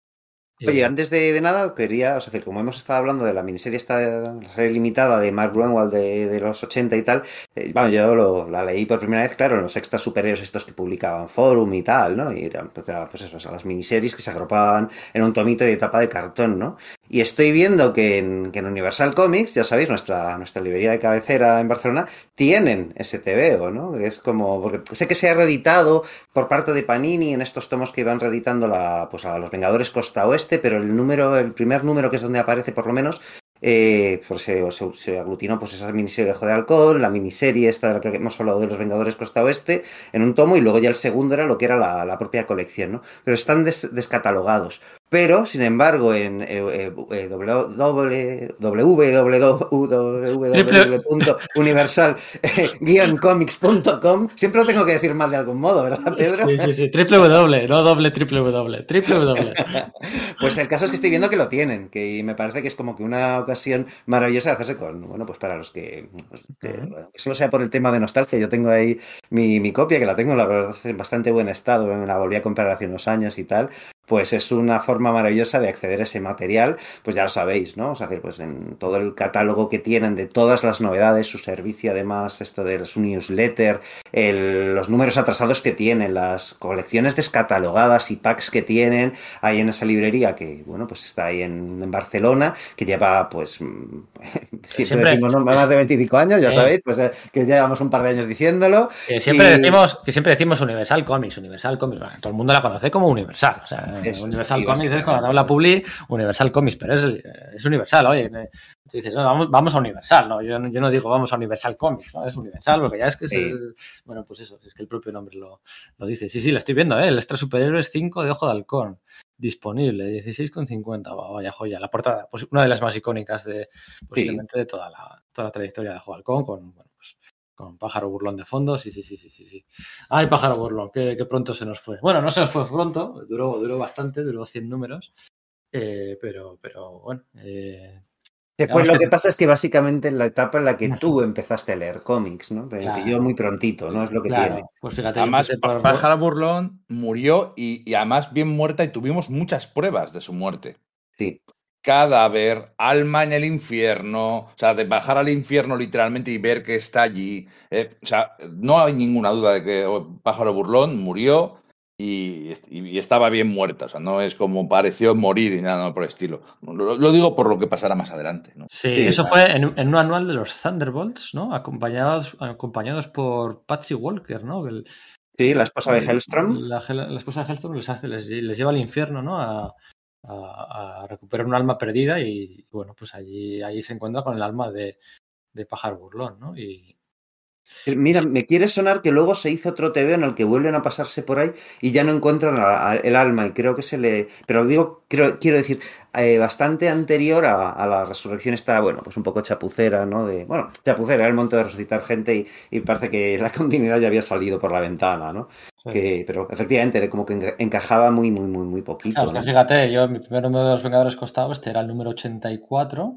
Eh, Oye, antes de, de nada, quería, o sea, como hemos estado hablando de la miniserie esta, la serie limitada de Mark Grunwald de, de los 80 y tal, eh, bueno, yo lo- la leí por primera vez, claro, en los extras superhéroes estos que publicaban Forum y tal, ¿no? Y eran, pues, pues eso, sea, las miniseries que se agrupaban en un tomito de tapa de cartón, ¿no? Y estoy viendo que en, que en Universal Comics, ya sabéis, nuestra, nuestra librería de cabecera en Barcelona, tienen ese TVO, ¿no? Es como, porque sé que se ha reeditado por parte de Panini en estos tomos que iban reeditando la, pues a los Vengadores Costa Oeste, pero el número, el primer número que es donde aparece por lo menos, eh, pues se, se- se aglutinó pues esa miniserie de Joder Alcohol, la miniserie esta de la que hemos hablado de los Vengadores Costa Oeste, en un tomo, y luego ya el segundo era lo que era la, la propia colección, ¿no? Pero están des- descatalogados. Pero, sin embargo, en eh, eh, eh, www- www.universal-comics.com siempre lo tengo que decir mal de algún modo, ¿verdad, Pedro? Sí, sí, sí. Triple W, no doble, triple W. Triple W. Pues el caso es que estoy viendo que lo tienen, que me parece que es como que una ocasión maravillosa de hacerse con, bueno, pues para los que, pues, que solo sea por el tema de nostalgia, yo tengo ahí mi, mi copia, que la tengo, la verdad, en bastante buen estado, me la volví a comprar hace unos años y tal, pues es una forma maravillosa de acceder a ese material, pues ya lo sabéis, ¿no? O sea, pues en todo el catálogo que tienen de todas las novedades, su servicio además, esto de su newsletter, el- los números atrasados que tienen, las colecciones descatalogadas y packs que tienen ahí en esa librería que, bueno, pues está ahí en, en Barcelona, que lleva, pues, (laughs) siempre, Siempre- decimos, ¿no? más de 25 años, ya sabéis, pues eh, que llevamos un par de años diciéndolo. Que siempre, Y- decimos, que siempre decimos Universal Comics, Universal Comics. Bueno, todo el mundo la conoce como Universal. O sea, Universal Comics es básicamente. cuando habla Publi, Universal Comics, pero es, es Universal, oye. eh, Tú dices, no, vamos, vamos a Universal, ¿no? Yo, no- yo no digo vamos a Universal Comics, ¿no? Es Universal, porque ya es que es, Sí. es- bueno, pues eso, es que el propio nombre lo, lo dice. Sí, sí, la estoy viendo, ¿eh? El Extra Superhéroes 5 de Ojo de Halcón. Disponible, 16,50. Va, Vaya joya. La portada, pues una de las más icónicas de posiblemente de toda la, toda la trayectoria de Ojo de Halcón, con, bueno, con pájaro burlón de fondo, sí, sí, sí, sí, sí, sí. Ay, pájaro burlón, que, que pronto se nos fue. Bueno, no se nos fue pronto, duró, duró bastante, duró 100 números, eh, pero, pero bueno. eh, fue, lo que- que pasa es que básicamente en la etapa en la que tú empezaste a leer cómics, ¿no? Que Claro. yo muy prontito, ¿no? Es lo que claro, tiene. pues fíjate. Además, por- Pájaro Burlón murió y, y además bien muerta y tuvimos muchas pruebas de su muerte. Sí. Cadáver, alma en el infierno, o sea, de bajar al infierno literalmente y ver que está allí. eh, o sea, no hay ninguna duda de que oh, Pájaro Burlón murió y, y estaba bien muerta. O sea, no es como pareció morir y nada por el estilo. Lo, lo digo por lo que pasará más adelante. ¿no? Sí, Sí, eso fue en, en un anual de los Thunderbolts, ¿no? Acompañados, acompañados por Patsy Walker, ¿no? El- Sí, la esposa de Hellstrom. La, la esposa de Hellstrom les, hace, les, les lleva al infierno, ¿no? A, a- a recuperar un alma perdida y, bueno, pues allí, allí se encuentra con el alma de, de Pájaro Burlón, ¿no? Y, Mira, me quiere sonar que luego se hizo otro TV en el que vuelven a pasarse por ahí y ya no encuentran a- a- el alma y creo que se le... Pero digo, creo, quiero decir, eh, bastante anterior a, a la resurrección está, bueno, pues un poco chapucera, ¿no? De, bueno, chapucera, era el momento de resucitar gente y, y parece que la (laughs) continuidad ya había salido por la ventana, ¿no? Que, pero efectivamente como que enca- encajaba muy, muy, muy, muy poquito. Claro, fíjate, yo mi primer número de los Vengadores costado este era el número 84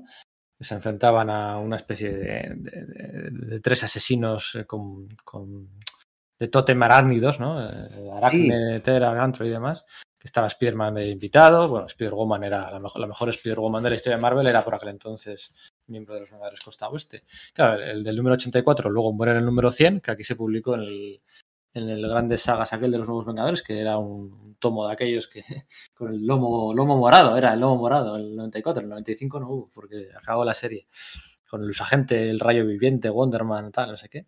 se enfrentaban a una especie de, de, de, de tres asesinos eh, con, con, de totem arácnidos, ¿no? Eh, Aracne, sí. Tera, Gantro y demás. Que estaba Spider-Man de invitado. Bueno, Spider-Woman era la mejor, la mejor Spider-Woman de la historia de Marvel, era por aquel entonces miembro de los Vengadores Costa Oeste. Claro, el, el del número 84 luego muere en el número 100, que aquí se publicó en el, en el grande sagas aquel de los nuevos Vengadores, que era un tomo de aquellos que (laughs) con el lomo, lomo morado, era el lomo morado, el 94, el 95 no hubo, porque acabó la serie. Con el usagente, el rayo viviente, Wonderman, tal, no sé qué.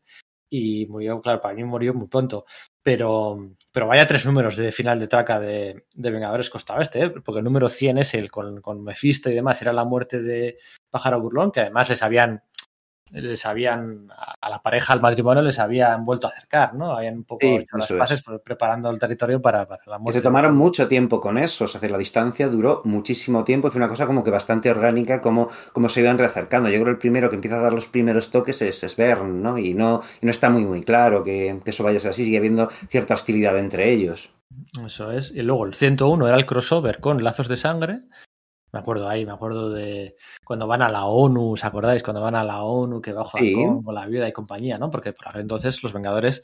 Y murió, claro, para mí murió muy pronto. Pero, pero vaya tres números de final de traca de, de Vengadores Costa Oeste, ¿eh? porque el número 100 es el con, con Mephisto y demás, era la muerte de Pájaro Burlón, que además les habían les habían, a la pareja, al matrimonio, les habían vuelto a acercar, ¿no? Habían un poco Sí, hecho las pases es. preparando el territorio para, para la muerte. se tomaron mucho tiempo con eso, o sea, la distancia duró muchísimo tiempo y fue una cosa como que bastante orgánica como, como se iban reacercando. Yo creo que el primero que empieza a dar los primeros toques es, es Bern, ¿no? Y no, y no está muy muy claro que, que eso vaya a ser así, sigue habiendo cierta hostilidad entre ellos. Eso es. Y luego el 101 era el crossover con Lazos de Sangre. Me acuerdo ahí, me acuerdo de cuando van a la ONU, ¿os acordáis? Cuando van a la ONU, que bajo Sí. Halcón, con la viuda y compañía, ¿no? Porque por aquel entonces los Vengadores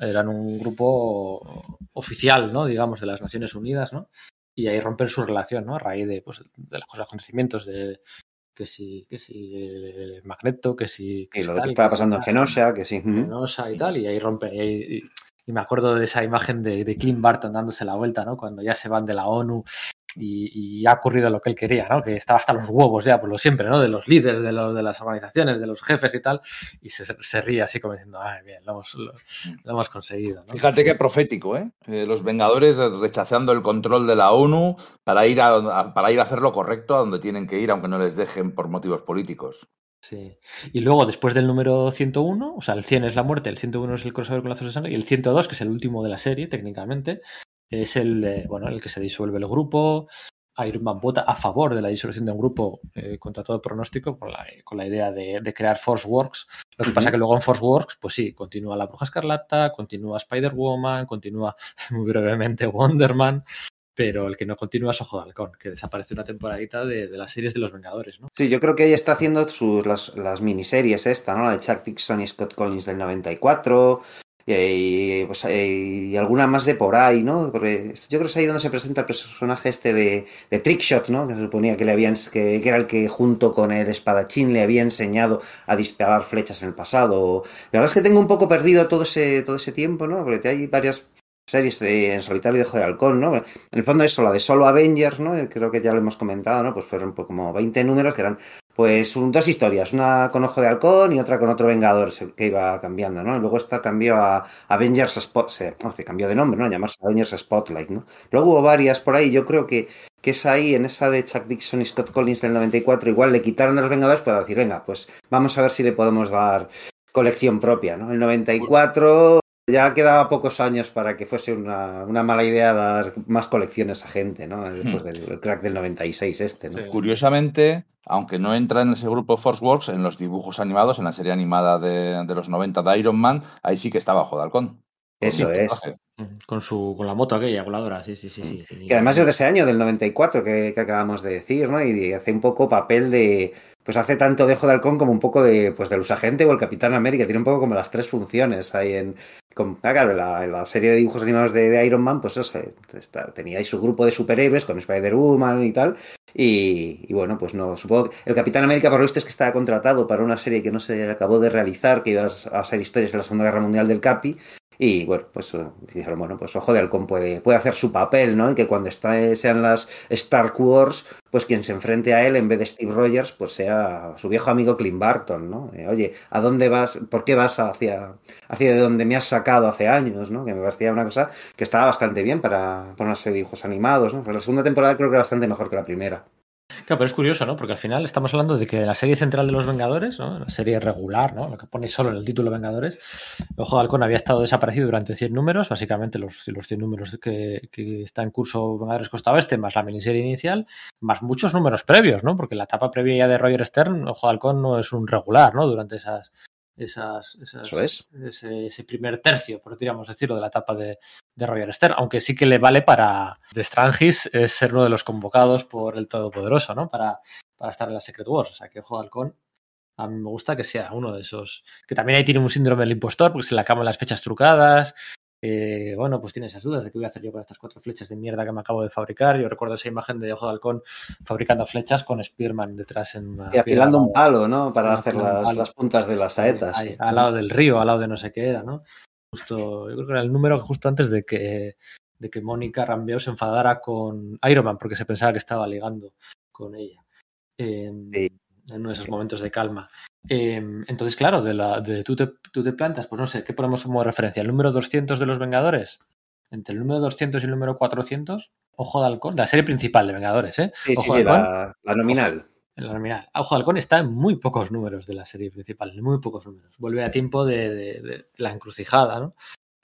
eran un grupo oficial, ¿no? Digamos, de las Naciones Unidas, ¿no? Y ahí rompen su relación, ¿no? A raíz de, pues, de los acontecimientos de que si, que si eh, Magneto, que si Y lo Cristal, que estaba pasando en Genosha, que sí. Genosha y tal, y ahí rompen. Y, ahí- y- y me acuerdo de esa imagen de, de Clint Barton dándose la vuelta, ¿no? Cuando ya se van de la ONU y, y ha ocurrido lo que él quería, ¿no? Que estaba hasta los huevos ya, por lo siempre, ¿no? De los líderes, de, los, de las organizaciones, de los jefes y tal, y se, se ríe así como diciendo, ay, bien, lo hemos, lo, lo hemos conseguido, ¿no? Fíjate qué profético, ¿eh? Eh, Los Vengadores rechazando el control de la ONU para ir a, a- para ir a hacer lo correcto a donde tienen que ir, aunque no les dejen por motivos políticos. Sí. Y luego, después del número 101, o sea, el 100 es la muerte, el 101 es el crossover con lazos de sangre, y el 102, que es el último de la serie, técnicamente, es el, de, bueno, el que se disuelve el grupo. Iron Man vota a favor de la disolución de un grupo eh, contra todo pronóstico con la, con la idea de, de, crear Force Works. Lo que Ujú. pasa que luego en Force Works, pues sí, continúa la Bruja Escarlata, continúa Spider-Woman, continúa (laughs) muy brevemente Wonder Man, pero el que no continúa es Ojo de Halcón, que desaparece una temporadita de, de las series de los Vengadores, ¿no? Sí, yo creo que ella está haciendo sus, las, las miniseries esta, ¿no? La de Chuck Dixon y Scott Collins del 94 y, pues, y alguna más de por ahí, ¿no? Porque yo creo que es ahí donde se presenta el personaje este de, de Trickshot, ¿no? Que se suponía que le habían que, que, era el que junto con el espadachín le había enseñado a disparar flechas en el pasado. La verdad es que tengo un poco perdido todo ese, todo ese tiempo, ¿no? Porque hay varias series de, en solitario de Ojo de Halcón, ¿no? En el fondo eso, la de solo Avengers, ¿no? Creo que ya lo hemos comentado, ¿no? Pues fueron pues, como 20 números que eran pues un, dos historias, una con Ojo de Halcón y otra con otro Vengador que iba cambiando, ¿no? Luego esta cambió a Avengers Spotlight, que cambió de nombre, ¿no? A llamarse Avengers Spotlight, ¿no? Luego hubo varias por ahí, yo creo que, que es ahí, en esa de Chuck Dixon y Scott Collins del 94, igual le quitaron a los Vengadores para decir, venga, pues vamos a ver si le podemos dar colección propia, ¿no? El 94 ya quedaba pocos años para que fuese una, una, mala idea dar más colecciones a gente, ¿no? Después Hmm. del crack del 96 este, ¿no? Sí. Curiosamente, aunque no entra en ese grupo Force Works, en los dibujos animados, en la serie animada de, de los 90 de Iron Man, ahí sí que estaba Ojo de Halcón. Eso es. Con su con la moto aquella voladora, sí, sí, sí. sí. Y además es de ese año, del 94, que, que acabamos de decir, ¿no? Y hace un poco papel de. Pues hace tanto de Ojo de Halcón como un poco de. Pues del usagente o el Capitán América. Tiene un poco como las tres funciones ahí en. Con, ah, claro, la, la, serie de dibujos animados de, Iron Man, pues eso, está, teníais su grupo de superhéroes con Spider-Woman y tal. Y, y, bueno, pues no, supongo que el Capitán América, por lo visto, es que estaba contratado para una serie que no se acabó de realizar, que iba a ser historias de la Segunda Guerra Mundial del Capi. Y bueno, pues uh, dijeron, bueno, pues Ojo de Halcón puede, puede hacer su papel, ¿no? Y que cuando está, sean las Star Wars, pues quien se enfrente a él en vez de Steve Rogers, pues sea su viejo amigo Clint Barton, ¿no? Eh, Oye, ¿a dónde vas? ¿Por qué vas hacia, hacia de donde me has sacado hace años, ¿no? Que me parecía una cosa que estaba bastante bien para, para de dibujos animados, ¿no? Pero la segunda temporada creo que era bastante mejor que la primera. Claro, pero es curioso, ¿no? Porque al final estamos hablando de que la serie central de los Vengadores, ¿no? La serie regular, ¿no? Lo que pone solo en el título Vengadores, Ojo de Halcón había estado desaparecido durante 100 números, básicamente los, los 100 números que, está en curso Vengadores Costa Oeste, más la miniserie inicial, más muchos números previos, ¿no? Porque la etapa previa ya de Roger Stern, Ojo de Halcón no es un regular, ¿no? Durante esas, esas, esas Eso es. ese, ese primer tercio, por digamos decirlo, de la etapa de, de Roger Stern, aunque sí que le vale para de Strangis es ser uno de los convocados por el Todopoderoso, ¿no? Para, para estar en la Secret Wars. O sea que Ojo Halcón, a mí me gusta que sea uno de esos. Que también ahí tiene un síndrome del impostor, porque se le acaban las fechas trucadas. Eh, bueno, pues tiene esas dudas de qué voy a hacer yo con estas cuatro flechas de mierda que me acabo de fabricar. Yo recuerdo esa imagen de Ojo de Halcón fabricando flechas con Spearman detrás en una Y afilando un palo, ¿no? Para hacer las, puntas de las saetas. ahí, sí. al lado del río, al lado de no sé qué era, ¿no? Justo, yo creo que era el número justo antes de que, de que Mónica Rambeau se enfadara con Iron Man porque se pensaba que estaba ligando con ella. Eh, Sí. En uno de esos momentos de calma. Eh, entonces, claro, de, la, de tú, te, tú te plantas, pues no sé, ¿qué ponemos como referencia? ¿El número 200 de los Vengadores? Entre el número 200 y el número 400, Ojo de Halcón, de la serie principal de Vengadores, ¿eh? Sí, sí, Ojo sí, de Halcón, la, la nominal. la nominal. Ojo de Halcón está en muy pocos números de la serie principal, en muy pocos números. Vuelve a tiempo de, de- de la encrucijada, ¿no?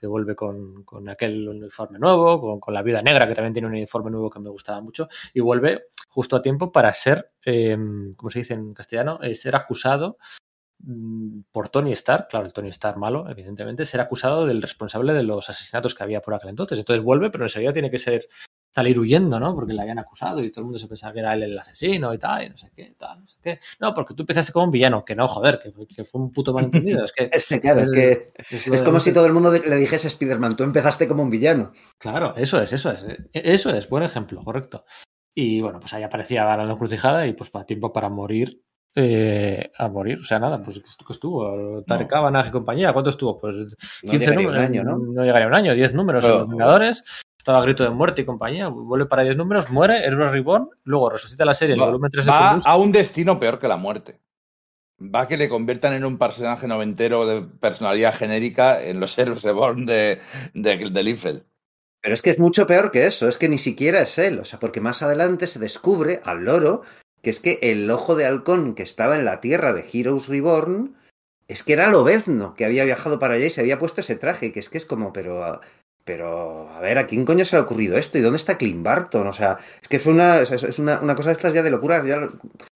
Que vuelve con, con aquel uniforme nuevo, con, con la Viuda Negra, que también tiene un uniforme nuevo que me gustaba mucho, y vuelve justo a tiempo para ser, eh, ¿cómo se dice en castellano? Eh, ser acusado mm, por Tony Stark, claro, el Tony Stark malo, evidentemente, ser acusado del responsable de los asesinatos que había por aquel entonces. Entonces vuelve, pero enseguida tiene que ser salir huyendo, ¿no? Porque le habían acusado y todo el mundo se pensaba que era él el asesino y tal, y no sé qué, tal, no sé qué. No, porque tú empezaste como un villano, que no, joder, que, que fue un puto malentendido. Es que (laughs) Es que, claro, es que es de- como si todo el mundo le dijese a Spider-Man, tú empezaste como un villano. Claro, eso es, eso es. eh, Eso es, buen ejemplo, correcto. Y bueno, pues ahí aparecía la encrucijada y pues para tiempo para morir. eh, a morir, o sea, nada, pues que estu- que estuvo. Tarek Kavanagh y compañía, ¿cuánto estuvo? Pues No 15 llegaría un números. año, ¿no? No llegaría un año, 10 números en los Vengadores. Estaba a grito de muerte y compañía. Vuelve para 10 números, muere, Héroe Reborn, luego resucita la serie en el Va, volumen 3 de va Columbus. a un destino peor que la muerte. Va a que le conviertan en un personaje noventero de personalidad genérica en los (laughs) héroes reborn de, de, de Liefeld. Pero es que es mucho peor que eso, es que ni siquiera es él, o sea, porque más adelante se descubre al loro que es que el ojo de halcón que estaba en la tierra de Heroes Reborn es que era Lobezno, que había viajado para allá y se había puesto ese traje, que es que es como, pero, pero, a ver, ¿a quién coño se le ha ocurrido esto? ¿Y dónde está Clint Barton? O sea, es que fue una, es una, una cosa de estas ya de locura. ya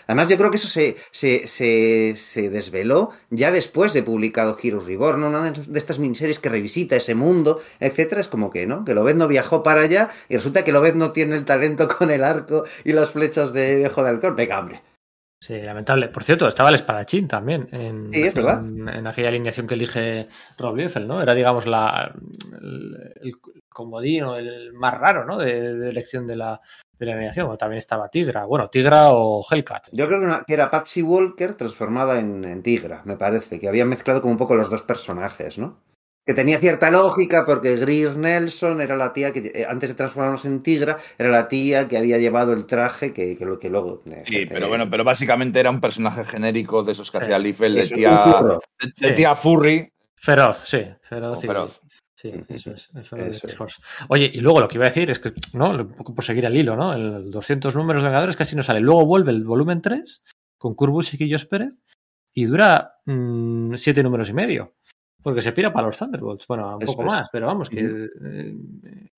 Además, yo creo que eso se, se, se, se desveló ya después de publicado Heroes Reborn, ¿no? una de de estas miniseries que revisita ese mundo, etcétera. Es como que, ¿no? Que Lobezno viajó para allá y resulta que Lobezno tiene el talento con el arco y las flechas de Ojo de Halcón. Venga, hombre. Sí, lamentable. Por cierto, estaba el espadachín también en, Sí, es verdad. en, en aquella alineación que elige Rob Liefeld, ¿no? Era, digamos, la, el, el comodín o el más raro, ¿no? De, de elección de la, de la alineación. O también estaba Tigra. Bueno, Tigra o Hellcat. Yo creo que, una- que era Patsy Walker transformada en, en Tigra, me parece, que habían mezclado como un poco los dos personajes, ¿no? Que tenía cierta lógica porque Greer Nelson era la tía que, eh, antes de transformarnos en Tigra, era la tía que había llevado el traje que, que, lo- que luego... eh, Sí, pero bueno, pero básicamente era un personaje genérico de esos que Sí. hacía Liefeld de tía, furro. de, de Sí. tía Furry Feroz, sí. Feroz. y- feroz. Sí, eso es. eso es Eso es. Oye, y luego lo que iba a decir es que, ¿no? Un poco por seguir el hilo, ¿no? El 200 números de Vengadores casi no sale. Luego vuelve el volumen 3 con Kurbus y Quillos Pérez y dura 7 números y medio. Porque se pira para los Thunderbolts. Bueno, un Eso poco es. más, pero vamos, que. Eh,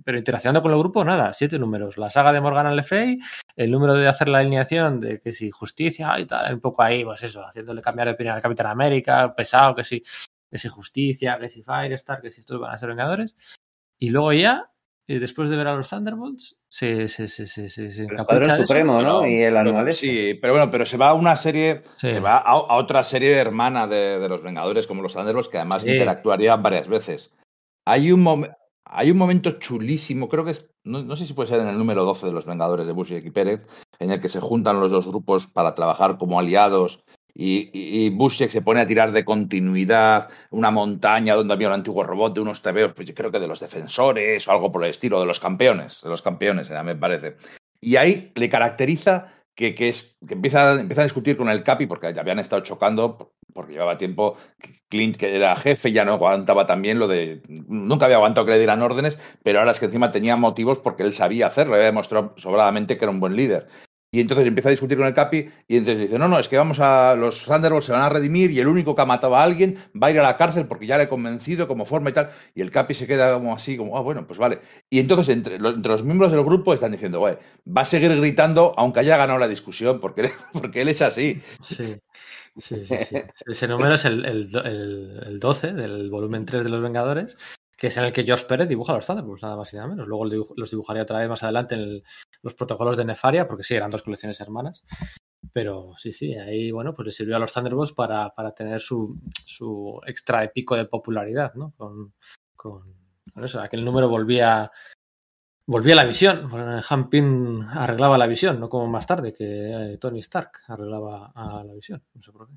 pero interaccionando con el grupo, nada, siete números. La saga de Morgan Le Fay, el número de hacer la alineación de que si justicia y tal, un poco ahí, pues eso, haciéndole cambiar de opinión al Capitán América, pesado, que si, que si justicia, que si Firestar, que si estos van a ser Vengadores. Y luego ya, eh, después de ver a los Thunderbolts, se, se, se, se, se, se El eso. Supremo, ¿no? Pero- y el anual. Sí, pero bueno, pero se va a una serie, Sí. se va a, a otra serie hermana de, de los Vengadores, como los Thunderbolts, que además Sí. interactuarían varias veces. Hay un, mom- hay un momento chulísimo, creo que es, no, no sé si puede ser en el número 12 de los Vengadores de Bush y Pérez, en el que se juntan los dos grupos para trabajar como aliados. Y, y, se pone a tirar de continuidad una montaña donde había un antiguo robot de unos tebeos, pues yo creo que de los defensores o algo por el estilo, de los campeones, de los campeones, ya me parece. Y ahí le caracteriza que, que es, que empieza, empieza a discutir con el Capi, porque ya habían estado chocando, porque llevaba tiempo, Clint, que era jefe, ya no aguantaba también lo de. Nunca había aguantado que le dieran órdenes, pero ahora es que encima tenía motivos porque él sabía hacerlo, había demostrado sobradamente que era un buen líder. Y entonces empieza a discutir con el Capi y entonces dice, no, no, es que vamos a, los Thunderbolts se van a redimir y el único que ha matado a alguien va a ir a la cárcel porque ya le he convencido como forma y tal. Y el Capi se queda como así, como, ah, bueno, pues vale. Y entonces entre, los, entre los miembros del grupo están diciendo, güey, va a seguir gritando aunque haya ganado la discusión porque, (laughs) porque él es así. Sí. Sí, sí, sí. Ese número es el, el, el 12 del volumen 3 de Los Vengadores que es en el que Josh Pérez dibuja los Thunderbolts, nada más y nada menos. Luego los dibujaría otra vez más adelante en el, los protocolos de Nefaria, porque sí, eran dos colecciones hermanas. Pero sí, sí, ahí, bueno, pues le sirvió a los Thunderbolts para, para tener su, su extra pico de popularidad, ¿no? Con, con, con eso, aquel número volvía volvía la visión. Hampin arreglaba la visión, no como más tarde que eh, Tony Stark arreglaba a la visión. No sé por qué.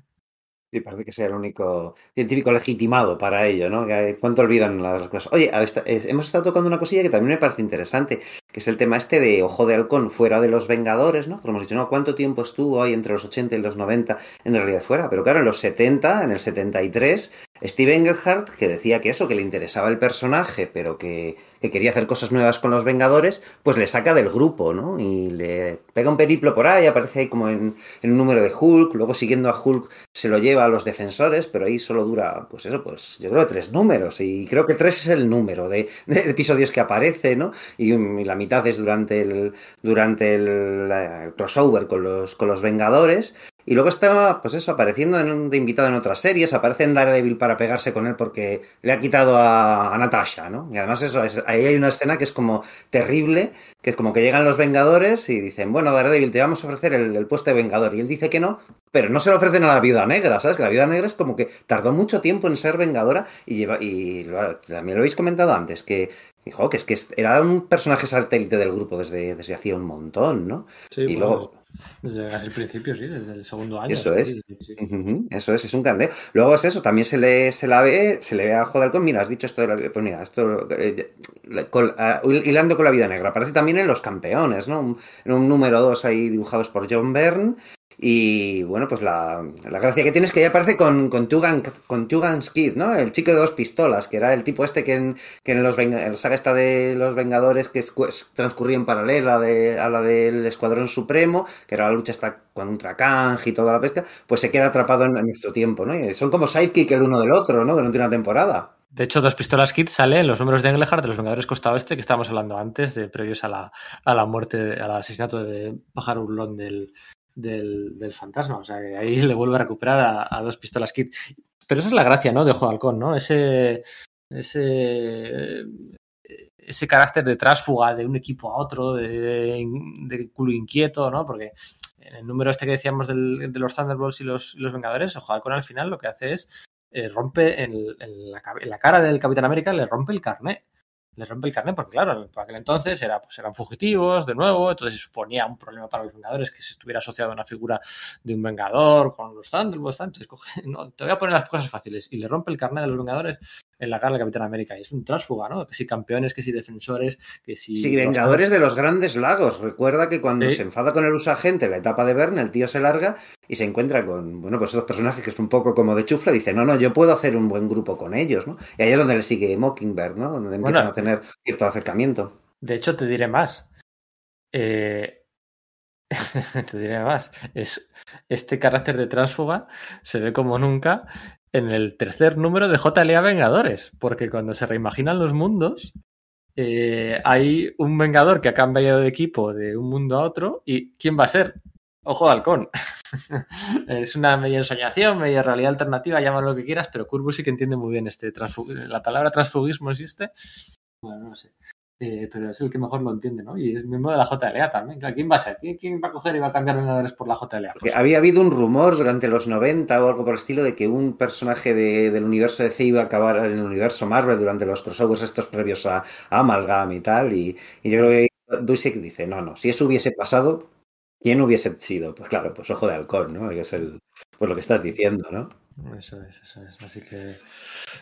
Sí, parece que sea el único científico legitimado para ello, ¿no? Cuánto olvidan las cosas. Oye, hemos estado tocando una cosilla que también me parece interesante, que es el tema este de Ojo de Halcón fuera de los Vengadores, ¿no? Porque hemos dicho, no, ¿cuánto tiempo estuvo ahí entre los 80 y los 90 en realidad fuera? Pero claro, en los 70, en el 73, Steve Engelhardt, que decía que eso, que le interesaba el personaje, pero que, que, quería hacer cosas nuevas con los Vengadores, pues le saca del grupo, ¿no? Y le pega un periplo por ahí, aparece ahí como en, en, un número de Hulk, luego siguiendo a Hulk se lo lleva a los defensores, pero ahí solo dura, pues eso, pues yo creo tres números, y creo que tres es el número de, episodios que aparece, ¿no? Y, la mitad es durante el, durante el crossover con los, con los Vengadores, y luego estaba, pues eso, apareciendo en, de invitado en otras series, aparece en Daredevil para pegarse con él porque le ha quitado a, a Natasha, ¿no? Y además eso, es, ahí hay una escena que es como terrible, que es como que llegan los Vengadores y dicen, bueno, Daredevil, te vamos a ofrecer el, el, puesto de Vengador. Y él dice que no, pero no se lo ofrecen a la Viuda Negra, ¿sabes? Que la Viuda Negra es como que tardó mucho tiempo en ser Vengadora y, lleva, y lo, también lo habéis comentado antes, que dijo que es que era un personaje satélite del grupo desde, desde hacía un montón, ¿no? Sí, y bueno, luego... Desde el principio, sí, desde el segundo año. Eso es. Sí, sí. Uh -huh, eso es, es un candeo. Luego es eso, también se le, se la ve, se le ve a Jodalcón, mira, has dicho esto de la pues mira, esto eh, con, uh, hilando con la vida negra. Aparece también en Los Campeones, ¿no? Un, en un número 2 ahí dibujados por John Byrne. Y bueno, pues la, la, gracia que tiene es que ya aparece con, con, Tugan, con Tugan's Kid, ¿no? El chico de dos pistolas, que era el tipo este que en, que en los en la saga esta de los Vengadores que es, transcurría en paralela de, a la del Escuadrón Supremo, que era la lucha esta contra Kang y toda la pesca, pues se queda atrapado en, nuestro tiempo, ¿no? Y son como sidekick el uno del otro, ¿no? Durante una temporada. De hecho, Dos Pistolas Kid sale en los números de Engelhardt de los Vengadores Costa Oeste que estábamos hablando antes, de previos a la, a la muerte, al asesinato de Pájaro Urlón del, del, del, fantasma. O sea, que ahí le vuelve a recuperar a, a, dos pistolas kit. Pero esa es la gracia, ¿no? De Ojo de ¿no? Ese, ese, ese carácter de trásfuga de un equipo a otro, de, de, culo inquieto, ¿no? Porque en el número este que decíamos del, de los Thunderbolts y los, los Vengadores, Ojo de al final lo que hace es eh, rompe la, en, la, cara del Capitán América, le rompe el carnet le rompe el carnet, porque claro, por aquel entonces era, pues eran fugitivos de nuevo, entonces se suponía un problema para los Vengadores que se estuviera asociado a una figura de un Vengador con los Thunderbolts, entonces coge, (laughs) no, te voy a poner las cosas fáciles y le rompe el carnet de los Vengadores en la cara del Capitán América y es un trásfuga, ¿no? Que si campeones, que si defensores, que si... Sí, Vengadores de los Grandes Lagos. Recuerda que cuando sí. se enfada con el usagente, la etapa de Verne, el tío se larga y se encuentra con, bueno, pues esos personajes que es un poco como de chufla, dice, no, no, yo puedo hacer un buen grupo con ellos, ¿no? Y ahí es donde le sigue Mockingbird, ¿no? Donde empiezan bueno, a tener cierto acercamiento. De hecho, te diré más. Eh... (laughs) te diré más. Es, este carácter de tránsfuga se ve como nunca en el tercer número de JLA Vengadores, porque cuando se reimaginan los mundos, eh, hay un Vengador que ha cambiado de equipo de un mundo a otro, y ¿quién va a ser? Ojo de halcón. (laughs) es una media ensoñación, media realidad alternativa, llámalo lo que quieras, pero Curvo sí que entiende muy bien este La palabra transfugismo existe. Bueno, no sé. Eh, pero es el que mejor lo entiende, ¿no? Y es miembro de la JLA también. ¿Quién va a ser? ¿Quién, va a coger y va a cambiar Vengadores por la JLA? Pues... Había habido un rumor durante los 90 o algo por el estilo de que un personaje de, del universo de C iba a acabar en el universo Marvel durante los crossovers estos previos a, a Amalgam y tal. Y, y yo creo que Dusek dice, no, no, si eso hubiese pasado, ¿quién hubiese sido? Pues claro, pues ojo de halcón, ¿no? Que es el, pues lo que estás diciendo, ¿no? Eso es, eso es. Así que,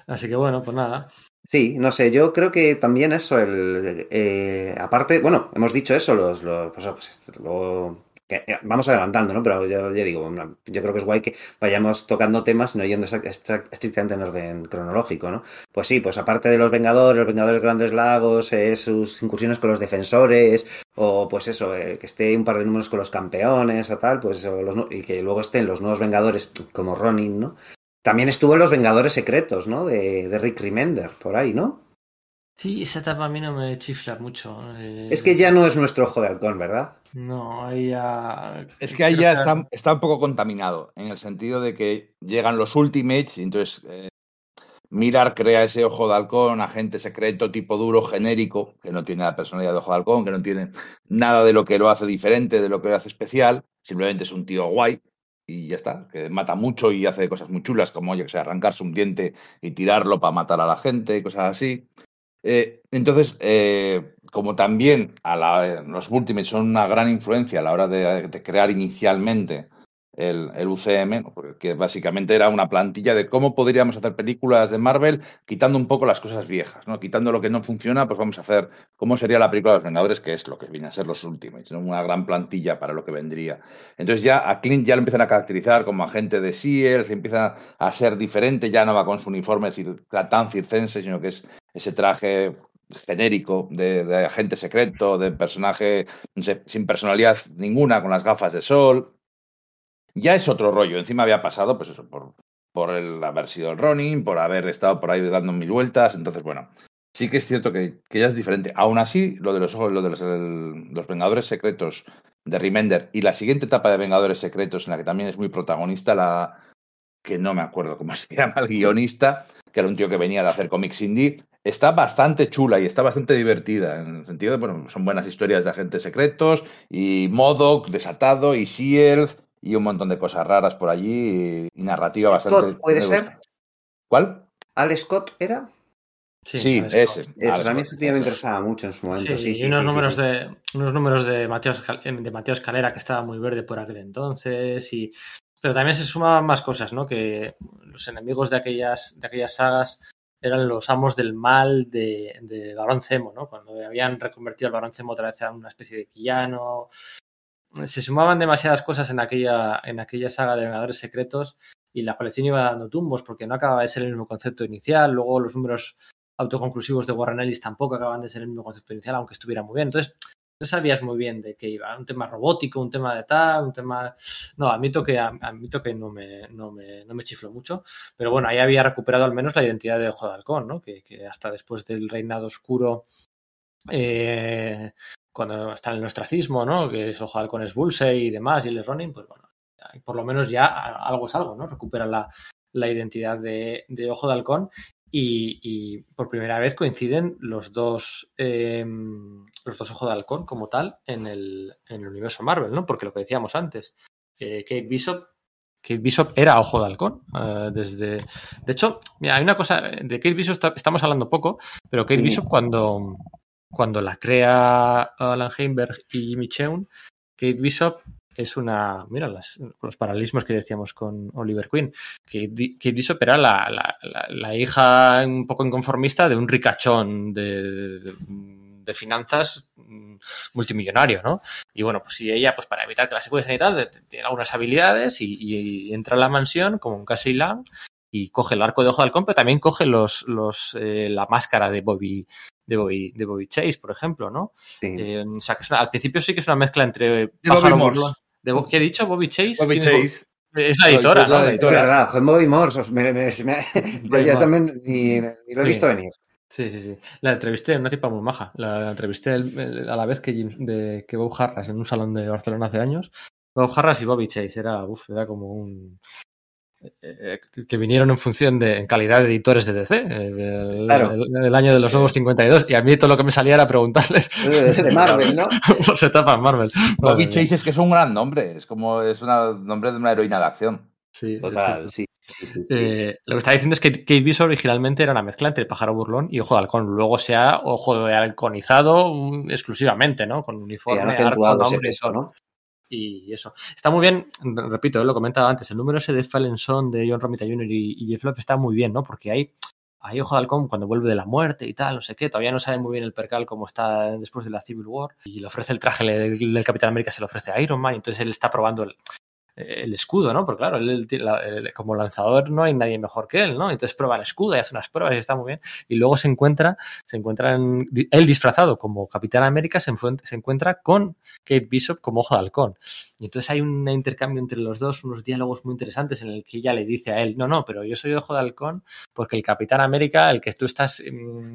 así que bueno, pues nada. Sí, no sé, yo creo que también eso, el, eh, aparte, bueno, hemos dicho eso, los, los pues, pues, eh, vamos adelantando, ¿no? Pero yo, ya digo, yo creo que es guay que vayamos tocando temas no yendo estrictamente en orden cronológico, ¿no? Pues sí, pues aparte de los Vengadores, los Vengadores Grandes Lagos, eh, sus incursiones con los defensores, o pues eso, eh, que esté un par de números con los campeones o tal, pues y que luego estén los nuevos Vengadores como Ronin, ¿no? También estuvo en los Vengadores Secretos, ¿no? De, de Rick Remender, por ahí, ¿no? Sí, esa etapa a mí no me chifla mucho. Eh... Es que ya no es nuestro ojo de halcón, ¿verdad? No, ahí ya. Es que ahí ya está, está, un poco contaminado, en el sentido de que llegan los Ultimates y entonces eh, Mirar crea ese ojo de halcón, agente secreto tipo duro, genérico, que no tiene la personalidad de ojo de halcón, que no tiene nada de lo que lo hace diferente, de lo que lo hace especial, simplemente es un tío guay y ya está, que mata mucho y hace cosas muy chulas, como yo que sé, arrancarse un diente y tirarlo para matar a la gente, y cosas así. Eh, entonces, eh, como también a la, los Ultimates son una gran influencia a la hora de crear inicialmente el, el UCM, porque básicamente era una plantilla de cómo podríamos hacer películas de Marvel quitando un poco las cosas viejas, ¿no? Quitando lo que no funciona, pues vamos a hacer cómo sería la película de los Vengadores, que es lo que viene a ser los Ultimates, ¿no? Una gran plantilla para lo que vendría. Entonces ya a Clint ya lo empiezan a caracterizar como agente de S.E.A.L., se empieza a ser diferente, ya no va con su uniforme tan circense, sino que es ese traje genérico de, de agente secreto, de personaje sin personalidad ninguna, con las gafas de sol, ya es otro rollo. Encima había pasado, pues eso, por, por el haber sido el Ronin, por haber estado por ahí dando mil vueltas. Entonces, bueno, sí que es cierto que, que ya es diferente. Aún así, lo de los ojos, lo de los, los Vengadores Secretos de Remender y la siguiente etapa de Vengadores Secretos, en la que también es muy protagonista, la que no me acuerdo cómo (laughs) se llama, el guionista, que era un tío que venía de hacer cómics indie, está bastante chula y está bastante divertida, en el sentido de, bueno, son buenas historias de agentes secretos, y Modoc desatado, y Shield, y un montón de cosas raras por allí y, narrativa bastante. ¿Puede ser? ¿Cuál? ¿Al Scott era? Sí, sí ese. Eso, a mí ese tío me interesaba mucho en su momento. Sí, sí, sí y unos, números De, unos números de Mateo, de Mateo Escalera que estaba muy verde por aquel entonces. Y... Pero también se sumaban más cosas, ¿no? Que los enemigos de aquellas, de aquellas sagas eran los amos del mal de, de Barón Zemo, ¿no? Cuando habían reconvertido al Barón Zemo otra vez a una especie de villano se sumaban demasiadas cosas en aquella, en aquella saga de Vengadores Secretos y la colección iba dando tumbos porque no acababa de ser el mismo concepto inicial. Luego los números autoconclusivos de Warren Ellis tampoco acaban de ser el mismo concepto inicial, aunque estuviera muy bien. Entonces, no sabías muy bien de qué iba. Un tema robótico, un tema de tal, un tema. No, admito que, admito que no, me, no, me, no me chifló mucho. Pero bueno, ahí había recuperado al menos la identidad de Ojo de Halcón, ¿no? Que, que hasta después del reinado oscuro eh, cuando está en el ostracismo, ¿no? Que es Ojo con Bullseye y demás, y el Ronin, pues bueno, por lo menos ya algo es algo, ¿no? Recupera la, la identidad de, de, Ojo de Halcón y, y, por primera vez coinciden los dos, eh, los dos Ojo de Halcón como tal en el, en el universo Marvel, ¿no? Porque lo que decíamos antes, eh, Kate Bishop Kate Bishop era Ojo de Halcón. Uh, desde... De hecho, mira, hay una cosa, de Kate Bishop está, estamos hablando poco, pero Kate sí. Bishop cuando, cuando la crea Alan Heinberg y Jimmy Cheung, Kate Bishop es una. Mira, las, los paralelismos que decíamos con Oliver Queen. Kate, Bishop era la, la, hija un poco inconformista de un ricachón de, de, finanzas multimillonario, ¿no? Y bueno, pues si ella, pues para evitar que la secuestren y tal, tiene algunas habilidades y, y, entra a la mansión como un Casey Lang y coge el arco de ojo del compra, también coge los, los, eh, la máscara de Bobby, de Bobby, de Bobby Chase, por ejemplo, ¿no? Sí. Eh, o sea, que una, al principio sí que es una mezcla entre pájaro burlón. De, ¿Qué he dicho? Bobby Chase. Bobby Chase. Es la editora, ¿no? La editora, Bobby Morse. Me, me, me, (laughs) Bobby (laughs) yo también ni, ni, lo he visto sí. venir. Sí, sí, sí. La entrevisté, una tipa muy maja. La, entrevisté el, el, a la vez que, Jim, de, que Bob Harras en un salón de Barcelona hace años. Bob Harras y Bobby Chase. Era, uf, era como un que vinieron en función de en calidad de editores de DC el, claro. el, el año de los nuevos 52 y a mí todo lo que me salía era preguntarles. (laughs) De Marvel, ¿no? (laughs) pues etapa Marvel. Bobby Chase es que es un gran nombre es como es un nombre de una heroína de acción. Sí, total sí, sí, sí eh, lo que está diciendo es que Kate Bishop originalmente era una mezcla entre pájaro burlón y ojo de halcón. Luego se ha ojo de halconizado um, exclusivamente ¿no con uniforme sí, arco, nombre eso, ¿no? Y eso. Está muy bien, repito, lo comentaba antes, el número ese de Fallen Son de John Romita Jr. y, Jeff Lopez está muy bien, ¿no? Porque hay ahí Ojo de Halcón cuando vuelve de la muerte y tal, no sé qué, todavía no sabe muy bien el percal cómo está después de la Civil War y le ofrece el traje del, del Capitán América, se lo ofrece a Iron Man, entonces él está probando el, el escudo, ¿no? Porque claro, él, como lanzador no hay nadie mejor que él, ¿no? Entonces prueba el escudo y hace unas pruebas y está muy bien. Y luego se encuentra, se encuentra en, él disfrazado como Capitán América, se, se, encuentra con Kate Bishop como Ojo de Halcón. Y entonces hay un intercambio entre los dos, unos diálogos muy interesantes en el que ella le dice a él, no, no, pero yo soy Ojo de Halcón porque el Capitán América, el que tú estás mmm,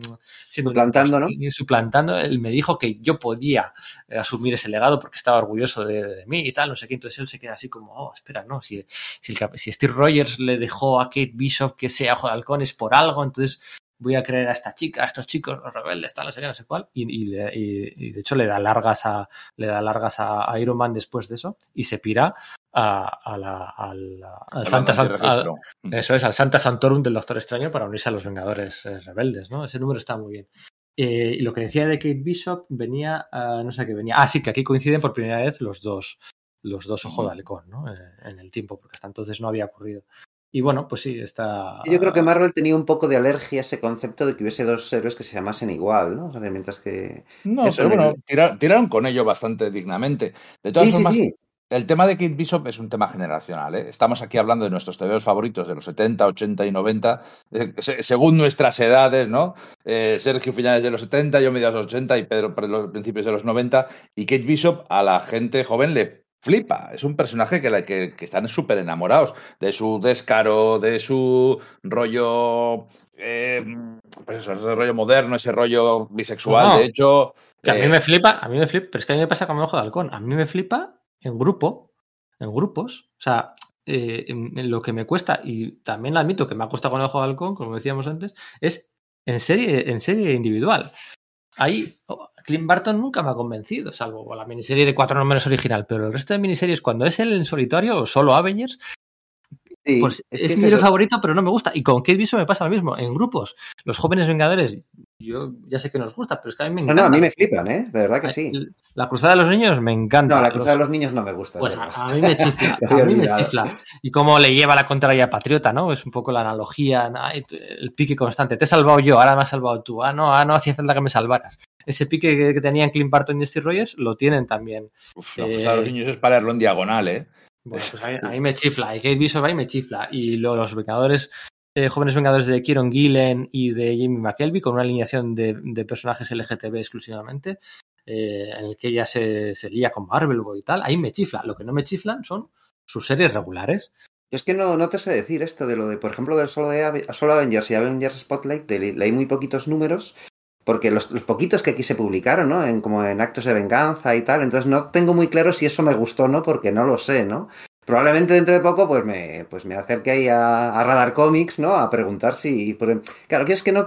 siendo suplantando, ¿no? suplantando, él me dijo que yo podía eh, asumir ese legado porque estaba orgulloso de, de, mí y tal, no sé qué. Entonces él se queda así como, oh, espera, no, si, si, el, si, Steve Rogers le dejó a Kate Bishop que sea Ojo de Halcón es por algo, entonces voy a creer a esta chica, a estos chicos, los rebeldes, tal, no sé qué, no sé cuál. Y, y, y, y de hecho le da largas a le da largas a, a, Iron Man después de eso y se pira a, a la, al, al Santa Santa, eso es, al Santa Santorum del Doctor Extraño para unirse a los Vengadores eh, rebeldes, ¿no? Ese número está muy bien. Eh, y lo que decía de Kate Bishop venía, uh, no sé qué venía. Ah, sí, que aquí coinciden por primera vez los dos, los dos ojos de halcón, ¿no? Eh, en el tiempo, porque hasta entonces no había ocurrido. Y bueno, pues sí, está. Yo creo que Marvel tenía un poco de alergia a ese concepto de que hubiese dos héroes que se llamasen igual, ¿no? O sea, mientras que. No, Eso pero bueno, el... tiraron, tiraron, con ello bastante dignamente. De todas sí, formas, sí, sí. el tema de Kate Bishop es un tema generacional. ¿eh? Estamos aquí hablando de nuestros TVOs favoritos de los 70, 80 y 90, eh, según nuestras edades, ¿no? Eh, Sergio finales de los 70, yo mediados de los 80 y Pedro los principios de los 90. Y Kate Bishop a la gente joven le flipa. Es un personaje que, que, que están súper enamorados de su descaro, de su rollo. Eh, pues eso, ese rollo moderno, ese rollo bisexual. No, de hecho. Que a eh, mí me flipa, a mí me flipa, pero es que a mí me pasa como ojo de halcón. A mí me flipa en grupo, en grupos. O sea, eh, en, en lo que me cuesta, y también lo admito que me ha costado con el ojo de halcón, como decíamos antes, es en serie, en serie individual. Ahí, Clint Barton nunca me ha convencido, salvo la miniserie de cuatro números original, pero el resto de miniseries, cuando es él en solitario o solo Avengers, Sí, pues es mi es favorito, pero no me gusta. Y con Kate Bishop me pasa lo mismo. En grupos, los jóvenes vengadores, yo ya sé que nos gusta, pero es que a mí me No, encanta. no, a mí me flipan, ¿eh? De verdad que sí. La cruzada de los niños me encanta. No, la cruzada de Los- niños no me gusta. Pues a, a mí me chifla, (laughs) Lo a había mí me olvidado. chifla. Y cómo le lleva la contraria a Patriota, ¿no? Es un poco la analogía, ¿no? El pique constante. Te he salvado yo, ahora me has salvado tú. Ah, no, ah, no hacía falta que me salvaras. Ese pique que, que tenían Clint Barton y Steve Rogers lo tienen también. uf, la cosa de los eh, niños es para leerlo en diagonal, ¿eh? Bueno, pues a mí, a mí me chifla. Y Kate Bishop ahí me chifla. Y lo- los Vengadores, eh, jóvenes Vengadores de Kieron Gillen y de Jamie McKelvey, con una alineación de, personajes LGTB exclusivamente, eh, en el que ella se, se lía con Marvel y tal, ahí me chifla. Lo que no me chiflan son sus series regulares. Yo es que no, no te sé decir esto de lo de, por ejemplo, del solo, de solo Avengers y Avengers Spotlight, de- leí muy poquitos números, porque los, los poquitos que aquí se publicaron, ¿no? En, como en actos de venganza y tal, entonces no tengo muy claro si eso me gustó o no, porque no lo sé, ¿no? Probablemente dentro de poco pues me, pues me acerque ahí a, a Radar Comics, ¿no? A preguntar si... claro, que es que no,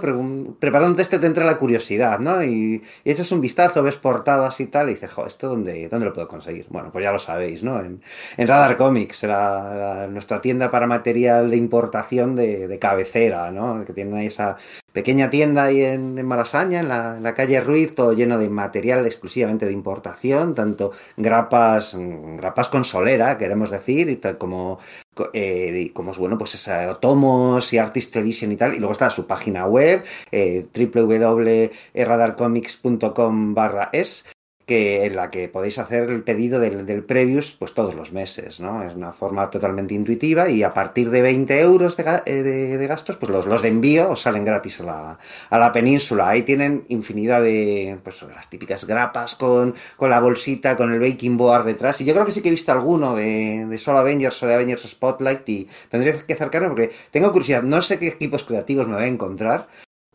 preparándote este te entra la curiosidad, ¿no? Y, y echas un vistazo, ves portadas y tal, y dices, jo, ¿esto dónde, dónde lo puedo conseguir? Bueno, pues ya lo sabéis, ¿no? En, en Radar Comics, la, la- nuestra tienda para material de importación de, de cabecera, ¿no? Que tienen ahí esa pequeña tienda ahí en, en Malasaña, en la, en la calle Ruiz, todo lleno de material exclusivamente de importación, tanto grapas, mm, grapas con solera, queremos decir, y tal como, co- eh, como es bueno, pues esa, tomos y artist edition y tal, y luego está su página web, eh, www.radarcomics.com barra es, que en la que podéis hacer el pedido del, del Previous pues todos los meses, ¿no? Es una forma totalmente intuitiva y a partir de 20 euros eh, de- de gastos, pues los, los de envío os salen gratis a la, a la península. Ahí tienen infinidad de, pues, las típicas grapas con, con la bolsita, con el baking board detrás. Y yo creo que sí que he visto alguno de, de Solo Avengers o de Avengers Spotlight y tendría que acercarme porque tengo curiosidad. No sé qué equipos creativos me voy a encontrar,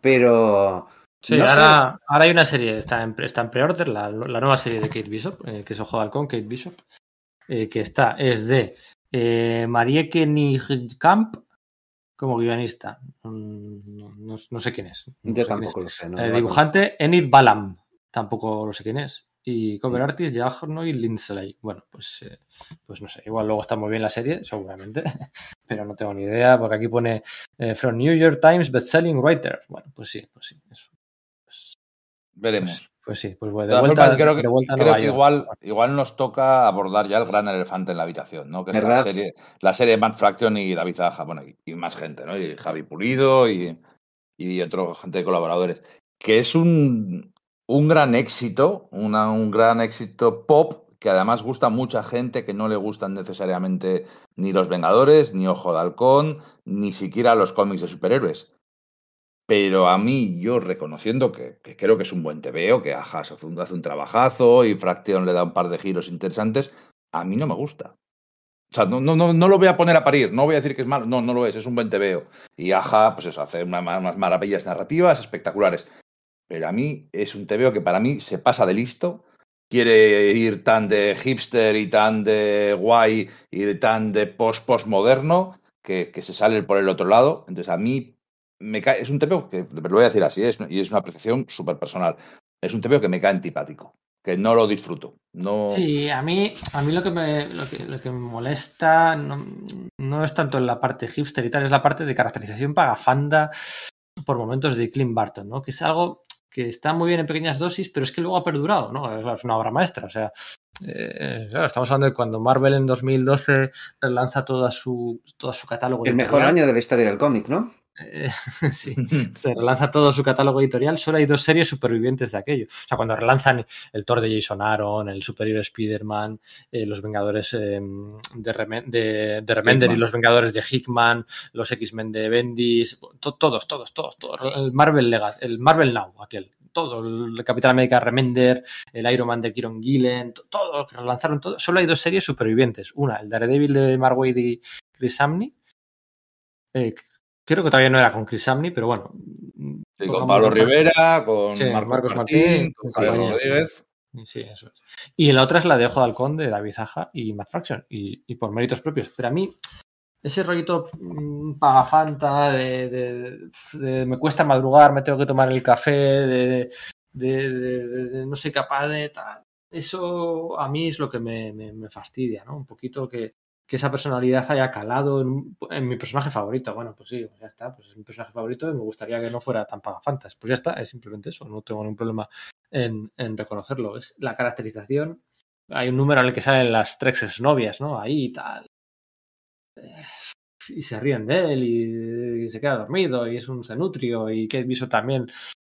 pero... Sí, no ahora, ahora hay una serie, está en, está en pre-order, la, la nueva serie de Kate Bishop, eh, que es Ojo de Halcón, Kate Bishop, eh, que está, es de eh, Marieke Nijkamp como guionista. Mm, No, no- no sé quién es. yo sé quién es. tampoco lo sé. El la dibujante Enid Balam, tampoco lo sé quién es. Y cover artist Jagno y Lindsley. Bueno, pues, eh, pues no sé, igual luego está muy bien la serie, seguramente, (laughs) pero no tengo ni idea, porque aquí pone eh, From New York Times Bestselling Writer. Bueno, pues sí, pues sí, eso. Pues, Veremos. pues sí, pues voy De de todas vuelta, formas, creo que, de vuelta creo que igual, igual nos toca abordar ya el gran elefante en la habitación, ¿no? Que es la serie, la serie de Matt Fraction y David Zaja, bueno, y, y más gente, ¿no? Y Javi Pulido y, y otro gente de colaboradores, que es un, un gran éxito, una, un gran éxito pop que además gusta a mucha gente que no le gustan necesariamente ni los Vengadores, ni Ojo de Halcón, ni siquiera los cómics de superhéroes. Pero a mí, yo reconociendo que, creo que es un buen TVO, que Ajas hace un, hace un trabajazo y Fraction le da un par de giros interesantes, a mí no me gusta. O sea, no, no, no, lo voy a poner a parir, no voy a decir que es malo, no, no lo es, es un buen TVO. Y Aja, pues eso, hace una- unas maravillas narrativas espectaculares. Pero a mí es un TVO que para mí se pasa de listo, quiere ir tan de hipster y tan de guay y de tan de post-postmoderno que, que se sale por el otro lado. Entonces a mí me cae, es un TVO que, lo voy a decir así, es, y es una apreciación súper personal, es un TVO que me cae antipático, que no lo disfruto. No... Sí, a mí, a mí lo que me, lo que, lo que me molesta no, no es tanto en la parte hipster y tal, es la parte de caracterización pagafanda por momentos de Clint Barton, ¿no? Que es algo que está muy bien en pequeñas dosis, pero es que luego ha perdurado, ¿no? Es, claro, es una obra maestra, o sea, eh, claro, estamos hablando de cuando Marvel en 2012 lanza toda su, todo su catálogo El mejor año de la historia del cómic, ¿no? Eh, (laughs) sí, se relanza todo su catálogo editorial, solo hay dos series supervivientes de aquello. O sea, cuando relanzan el Thor de Jason Aaron, el Superior Spider-Man, eh, los Vengadores eh, de, Reme- de, de Remender y los Vengadores de Hickman, los X-Men de Bendis, to- todos, todos, todos, todos. El Marvel Legacy, el Marvel Now, aquel. Todo, el Capitán América Remender, el Iron Man de Kieron Gillen, to- todo, que relanzaron todo. Solo hay dos series supervivientes. Una, el Daredevil de Mark Waid y Chris Samney. Eh, creo que todavía no era con Chris Samney, pero bueno. Sí, con Pablo Rivera, con Sí, Marcos, Marcos Martín, Martín, con Javier. Rodríguez. Sí, eso es. Y la otra es la de Ojo de Halcón de David Zaja y Matt Fraction, y, y por méritos propios. Pero a mí, ese rollito mm, pagafanta de, de- de me cuesta madrugar, me tengo que tomar el café, de, de- de- de- de no soy capaz de tal. Eso a mí es lo que me, me- me fastidia, ¿no? Un poquito que, que esa personalidad haya calado en, mi personaje favorito. Bueno, pues sí, ya está, pues es mi personaje favorito y me gustaría que no fuera tan pagafantas. Pues ya está, es simplemente eso, no tengo ningún problema en, reconocerlo. Es la caracterización. Hay un número en el que salen las tres novias, ¿no? Ahí y tal. Eh, Y se ríen de él y, y se queda dormido y es un cenutrio y Kate Bishop también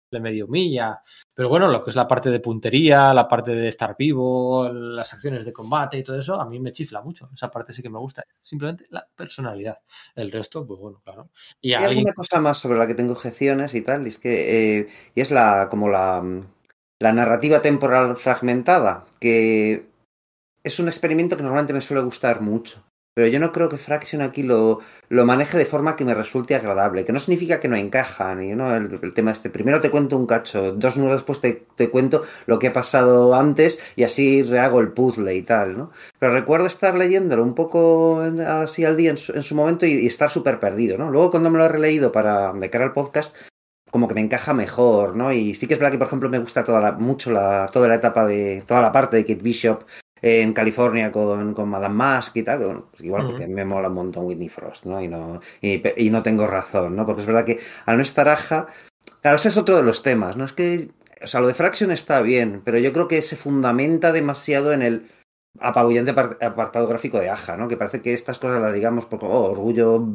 le medio humilla. Pero bueno, lo que es la parte de puntería, la parte de estar vivo, las acciones de combate y todo eso, a mí me chifla mucho. Esa parte sí que me gusta. Simplemente la personalidad. El resto, pues bueno, claro. Y Hay alguien... alguna cosa más sobre la que tengo objeciones y tal, y es que eh, y es la como la, la narrativa temporal fragmentada, que es un experimento que normalmente me suele gustar mucho. Pero yo no creo que Fraction aquí lo, lo maneje de forma que me resulte agradable, que no significa que no encaja, ni ¿no? el, el tema este. Primero te cuento un cacho, dos números después te, te cuento lo que ha pasado antes y así rehago el puzzle y tal, ¿no? Pero recuerdo estar leyéndolo un poco así al día en su, en su momento y, y estar súper perdido, ¿no? Luego cuando me lo he releído para de cara al podcast, como que me encaja mejor, ¿no? Y sí que es verdad que, por ejemplo, me gusta toda la, mucho la, toda la etapa de, toda la parte de Kate Bishop en California con, con Madame Mask y tal, bueno, pues igual porque me mola un montón Whitney Frost, ¿no? Y no, y, no tengo razón, ¿no? Porque es verdad que al no estar Aja, claro, ese es otro de los temas, ¿no? Es que, o sea, lo de Fraction está bien, pero yo creo que se fundamenta demasiado en el apabullante apar- apartado gráfico de Aja, ¿no? Que parece que estas cosas las digamos por oh, orgullo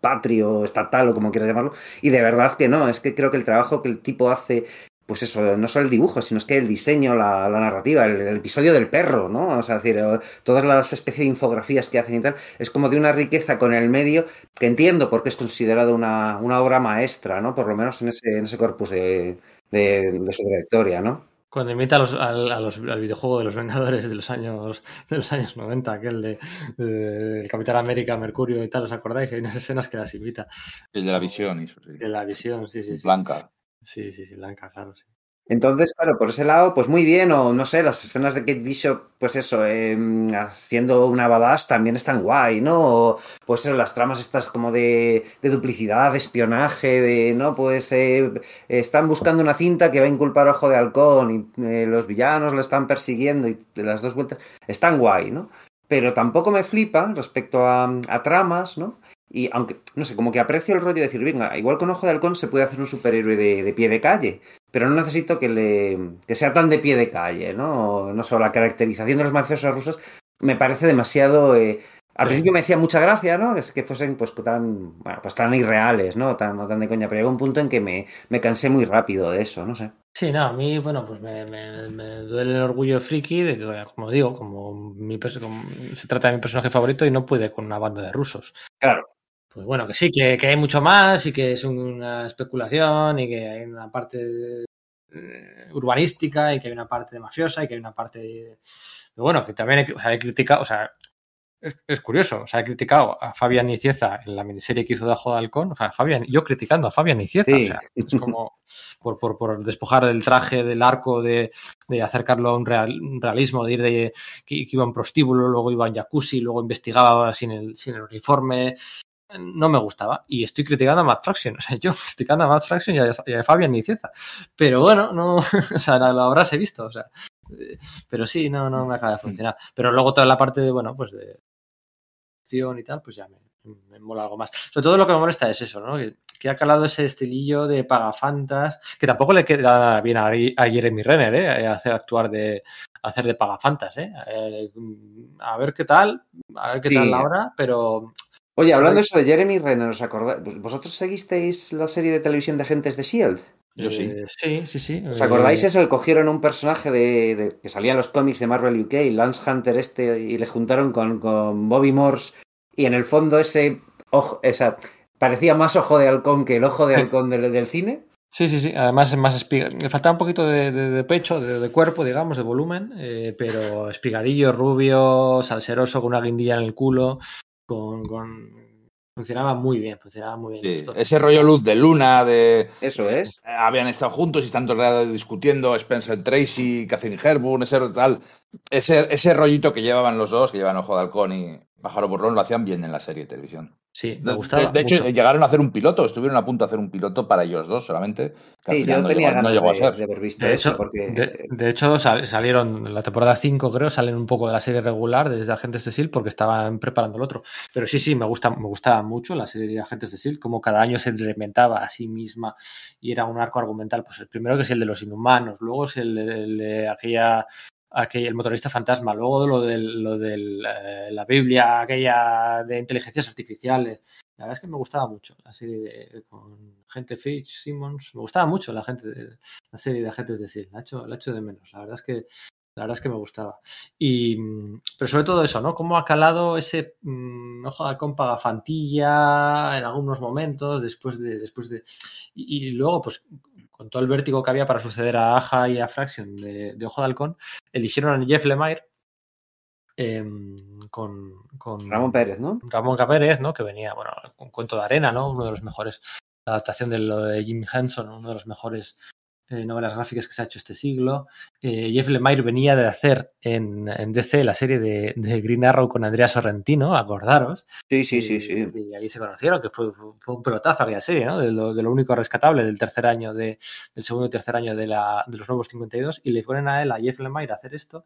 patrio, estatal o como quieras llamarlo, y de verdad que no, es que creo que el trabajo que el tipo hace, pues eso, no solo el dibujo, sino es que el diseño, la, la narrativa, el, el episodio del perro, ¿no? O sea, es decir, eh, todas las especies de infografías que hacen y tal, es como de una riqueza con el medio que entiendo porque es considerado una, una obra maestra, ¿no? Por lo menos en ese, en ese corpus de, de, de su trayectoria, ¿no? Cuando imita a los, al, a los- al videojuego de los Vengadores de los años de los años 90, aquel de, de- el Capitán América, Mercurio y tal, ¿os acordáis? Hay unas escenas que las imita. El de la visión, eso sí. De la visión, sí, sí, sí. Blanca. Sí, sí, sí, Blanca, claro, sí. Entonces, claro, por ese lado, pues muy bien, o no sé, las escenas de Kate Bishop, pues eso, eh, haciendo una badass también están guay, ¿no? O, pues eso, las tramas estas como de, duplicidad, de espionaje, de, ¿no? Pues eh, están buscando una cinta que va a inculpar Ojo de Halcón y eh, los villanos lo están persiguiendo y las dos vueltas, están guay, ¿no? Pero tampoco me flipa respecto a tramas, ¿no? Y aunque, no sé, como que aprecio el rollo de decir, venga, igual con Ojo de Halcón se puede hacer un superhéroe de, de pie de calle, pero no necesito que, le, que sea tan de pie de calle, ¿no? No sé, la caracterización de los mafiosos rusos me parece demasiado, eh, Al principio me hacía mucha gracia, ¿no? Que, que fuesen pues tan, bueno, pues tan irreales, ¿no? Tan, no tan de coña. Pero llegó un punto en que me, me cansé muy rápido de eso, no sé. Sí, no, a mí, bueno, pues me, me- me duele el orgullo friki de que, como digo, como, mi como se trata de mi personaje favorito y no puede con una banda de rusos. Claro. Pues bueno, que sí, que, que hay mucho más y que es una especulación y que hay una parte eh, urbanística y que hay una parte de mafiosa y que hay una parte... de- Pero bueno, que también he, o sea, he criticado, o sea, es, es curioso, o sea, he criticado a Fabián Nicieza en la miniserie que hizo de Ajo de Halcón, o sea, Fabián, yo criticando a Fabián Nicieza, Sí. o sea, es como por, por, por despojar el traje del arco, de, de acercarlo a un, real- un realismo, de ir de que, que iba en prostíbulo, luego iba en jacuzzi, luego investigaba sin el, sin el uniforme, no me gustaba. Y estoy criticando a Matt Fraction. (laughs) O sea, yo criticando a Matt Fraction y a, y a Fabian Nicieza. Pero bueno, no, (laughs) o sea, lo, lo habrás visto. O sea, eh, pero sí, no, no me acaba de funcionar. Pero luego toda la parte de, bueno, pues de acción y tal, pues ya me, me mola algo más. Sobre todo lo que me molesta es eso, ¿no? Que, que ha calado ese estilillo de pagafantas, que tampoco le queda bien a, a Jeremy Renner, ¿eh? Hacer actuar de hacer de pagafantas, ¿eh? Eh, A ver qué tal, a ver qué Sí. tal la hora, pero Oye, hablando eso de Jeremy Renner, ¿os acordáis? ¿Vosotros seguisteis la serie de televisión de Agentes de S.H.I.E.L.D.? Yo sí. Eh, sí, sí, sí. ¿Os Eh, acordáis eso? Que cogieron un personaje de, de- que salía en los cómics de Marvel UK, Lance Hunter este, y le juntaron con, con Bobby Morse, y en el fondo ese ojo, esa, parecía más ojo de halcón que el ojo de halcón del, del cine. Sí, sí, sí. Además es más espiga. Le faltaba un poquito de, de- de pecho, de, de cuerpo, digamos, de volumen, eh, pero espigadillo, rubio, salseroso, con una guindilla en el culo, con, con- funcionaba muy bien, funcionaba muy bien. Sí, Ese rollo luz de luna, de. Eso es. eh, Habían estado juntos y están todo el rato discutiendo Spencer Tracy, Catherine Hepburn, ese tal. Ese, ese rollito que llevaban los dos, que llevan Ojo de Halcón y Pájaro Burlón, lo hacían bien en la serie de televisión. Sí, De, me gustaba. de- de hecho, mucho. llegaron a hacer un piloto, estuvieron a punto de hacer un piloto para ellos dos solamente. que al Sí, final yo no tenía llegó, no ganas llegó a de, ser. de haber visto De eso, hecho, porque de, de hecho sal- salieron en la temporada 5, creo, salen un poco de la serie regular desde Agentes de S.H.I.E.L.D. porque estaban preparando el otro. Pero sí, sí, me gusta, me gustaba mucho la serie de Agentes de S.H.I.E.L.D., como cada año se reinventaba a sí misma y era un arco argumental. Pues el primero que es el de los inhumanos, luego es el de, el de aquella, aquel, el motorista fantasma, luego lo de lo del, eh, la Biblia, aquella de inteligencias artificiales. La verdad es que me gustaba mucho la serie de, gente Fitch, Simmons. Me gustaba mucho la gente de, la serie de agentes de S.H.I.E.L.D. La echo, la echo de menos. La verdad es que la verdad es que me gustaba. Y, pero sobre todo eso, ¿no? Cómo ha calado ese mm, ojo de halcón pagafantilla en algunos momentos, después de. Después de y, y luego, pues, con todo el vértigo que había para suceder a Aja y a Fraction de, de Ojo de Halcón, eligieron a Jeff Lemire em, con, con Ramón Pérez, ¿no? Ramón Pérez, ¿no? Que venía, bueno, con Cuento de Arena, ¿no? Uno de los mejores, la adaptación de lo de Jim Henson, uno de los mejores eh, novelas gráficas que se ha hecho este siglo. Eh, Jeff Lemire venía de hacer en, en DC la serie de, de, Green Arrow con Andrea Sorrentino, acordaros. Sí, sí, sí, sí. Y, y ahí se conocieron, que fue, fue, un pelotazo aquella serie, ¿no? De lo, de lo, único rescatable del tercer año, de, del segundo y tercer año de, la, de los nuevos 52, y le ponen a él, a Jeff Lemire, a hacer esto.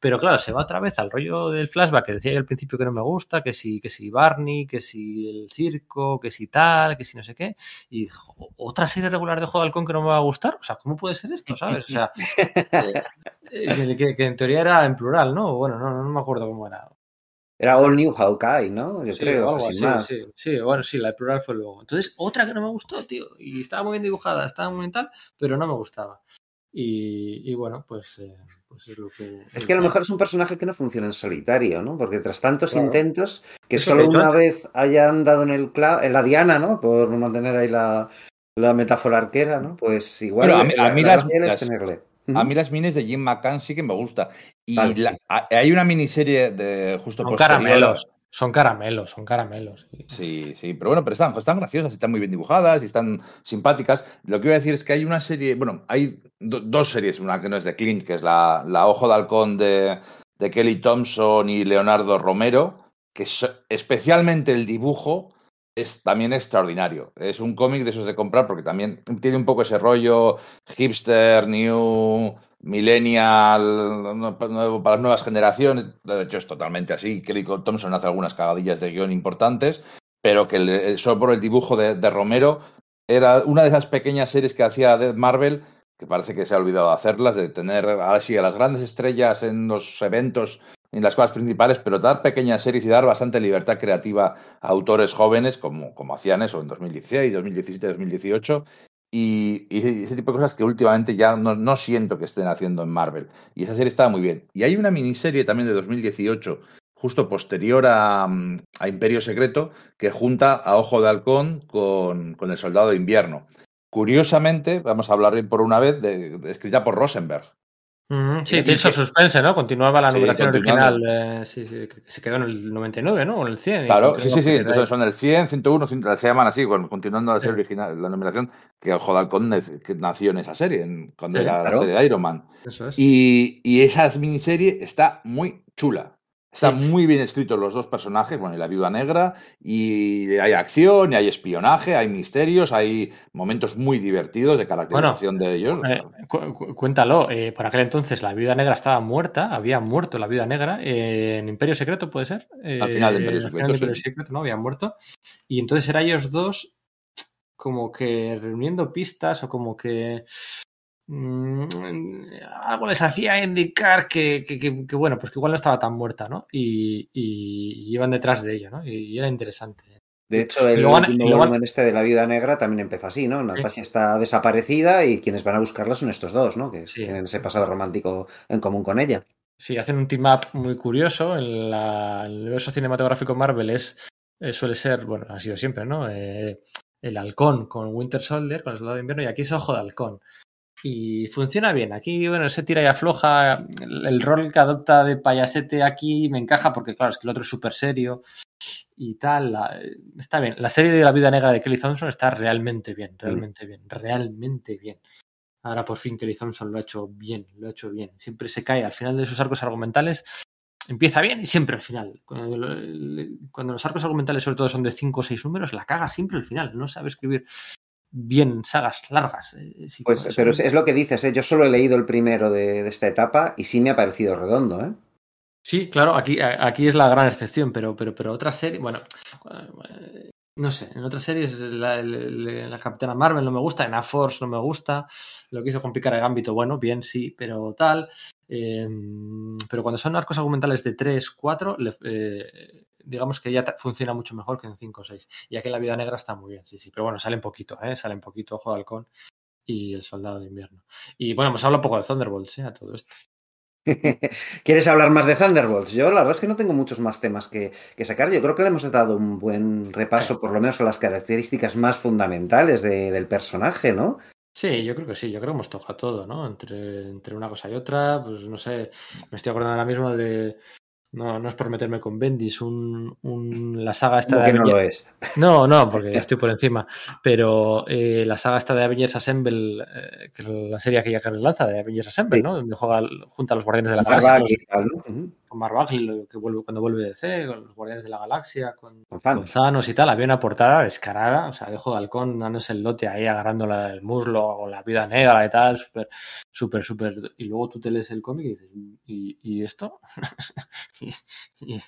Pero claro, se va otra vez al rollo del flashback que decía yo al principio que no me gusta, que si, que si Barney, que si el circo, que si tal, que si no sé qué. Y otra serie regular de Juego de Halcón que no me va a gustar. O sea, ¿cómo puede ser esto? ¿Sabes? O sea, (laughs) eh, que, que, en teoría era en plural, ¿no? Bueno, no, no me acuerdo cómo era. Era All New Hawkeye, ¿no? Yo sí, creo, algo sin así, más. Sí, sí, bueno, sí, la plural fue luego. Entonces, otra que no me gustó, tío. Y estaba muy bien dibujada, estaba muy bien tal, pero no me gustaba. Y, y bueno, pues, eh, pues es lo que. Es que a lo mejor es un personaje que no funciona en solitario, ¿no? Porque tras tantos Claro. intentos, que Eso solo que una vez hayan dado en el en la diana, ¿no? Por mantener ahí la, la metáfora arquera, ¿no? Pues igual Bueno, a mí- a mí la las- las- tenerle. A mí las minis de Jim McCann sí que me gusta. Y Vale, sí. la- a- hay una miniserie de justo Son posterior caramelos, son caramelos, son caramelos. Sí, sí, pero bueno, pero están, están graciosas, están muy bien dibujadas y están simpáticas. Lo que iba a decir es que hay una serie, bueno, hay do- dos series, una que no es de Clint, que es la, la Ojo de Halcón de, de Kelly Thompson y Leonardo Romero, que so- especialmente el dibujo es también extraordinario. Es un cómic de esos de comprar porque también tiene un poco ese rollo hipster, new, millennial, para las nuevas generaciones. De hecho, es totalmente así. Kelly Thompson hace algunas cagadillas de guion importantes, pero que solo por el dibujo de, Romero era una de esas pequeñas series que hacía de Marvel que parece que se ha olvidado de hacerlas, de tener ahora a las grandes estrellas en los eventos en las cosas principales, pero dar pequeñas series y dar bastante libertad creativa a autores jóvenes, como, como hacían eso en 2016, 2017, 2018, y, y, ese tipo de cosas que últimamente ya no, no, siento que estén haciendo en Marvel. Y esa serie estaba muy bien. Y hay una miniserie también de 2018, justo posterior a, a Imperio Secreto, que junta a Ojo de Halcón con, con El Soldado de Invierno. Curiosamente, vamos a hablar por una vez, de, de, escrita por Rosenberg. Mm, sí, Tales Suspense, ¿no? Continuaba la numeración original, eh, sí, sí, que se quedó en el 99, ¿no? O en el 100. Claro, sí, sí, sí. Entonces son el 100, 101, 100, se llaman así, continuando la serie original, la numeración, que el Jodalcon que nació en esa serie, en, cuando era claro. la serie de Iron Man. Eso es. Y, y esa miniserie está muy chula. Está sí. muy bien escritos los dos personajes, bueno, y la viuda negra, y hay acción, y hay espionaje, hay misterios, hay momentos muy divertidos de caracterización bueno, de ellos. Eh, cu cuéntalo, eh, por aquel entonces la viuda negra estaba muerta, había muerto la viuda negra eh, en Imperio Secreto, ¿puede ser? Al final de Imperio Secreto. De Imperio sí. Secreto, ¿no? Habían muerto. Y entonces eran ellos dos como que reuniendo pistas o como que mmm, algo les hacía indicar que, que, que, que, bueno, pues que igual no estaba tan muerta, ¿no? Y, y iban detrás de ello, ¿no? Y, y era interesante. De hecho, el volumen este de la viuda negra también empezó así, ¿no? Natasha sí. está desaparecida y quienes van a buscarla son estos dos, ¿no? Que sí. tienen ese pasado romántico en común con ella. Sí, hacen un team-up muy curioso. En la, el universo cinematográfico Marvel es, eh, suele ser, bueno, ha sido siempre, ¿no? Eh, el halcón con Winter Soldier, con el soldado de invierno, y aquí es ojo de halcón y funciona bien. Aquí, bueno, se tira y afloja. El, el, rol que adopta de payasete aquí me encaja porque, claro, es que el otro es súper serio y tal. La, está bien. La serie de La Vida Negra de Kelly Thompson está realmente bien, realmente bien, realmente bien. Ahora por fin Kelly Thompson lo ha hecho bien, lo ha hecho bien. Siempre se cae al final de sus arcos argumentales. Empieza bien y siempre al final. Cuando, cuando los arcos argumentales, sobre todo, son de 5 o 6 números, la caga siempre al final. No sabe escribir bien sagas largas. Eh, sí, pues, pero es, es, lo que dices, ¿eh? yo solo he leído el primero de, de, esta etapa y sí me ha parecido redondo. ¿eh? Sí, claro, aquí, aquí es la gran excepción, pero, pero, pero otras series, bueno, no sé, en otras series la, la, la, Capitana Marvel no me gusta, en A-Force no me gusta, lo que hizo complicar el ámbito, bueno, bien, sí, pero tal. Eh, pero cuando son arcos argumentales de 3, 4, eh, digamos que ya funciona mucho mejor que en 5 o 6. Y aquí la vida negra está muy bien, sí, sí. Pero bueno, salen poquito, ¿eh? Salen poquito Ojo de Halcón y El Soldado de Invierno. Y bueno, hemos hablado un poco de Thunderbolts, ¿eh? A todo esto. (laughs) ¿Quieres hablar más de Thunderbolts? Yo la verdad es que no tengo muchos más temas que, que, sacar. Yo creo que le hemos dado un buen repaso, por lo menos a las características más fundamentales de, del personaje, ¿no? Sí, yo creo que sí, yo creo que hemos tocado todo, ¿no? Entre, entre una cosa y otra, pues no sé, me estoy acordando ahora mismo de, no, no es por meterme con Bendis, un, un, la saga esta de Avengers. no lo es. No, no, porque ya estoy por encima. Pero eh, la saga esta de Avengers Assemble, eh, que es la serie que ya que lanza de Avengers Assemble, sí. ¿no? Donde juega junto a los Guardianes de la Galaxia. Los, con Mark Bagley, que vuelve, cuando vuelve de C, con los Guardianes de la Galaxia, con, con, Thanos. con Thanos y tal. Había una portada descarada, o sea, dejo de halcón dándose el lote ahí, agarrando la, el muslo, o la vida negra y tal, súper, súper, súper. Y luego tú te lees el cómic y dices, ¿y, y esto? (laughs) y, y,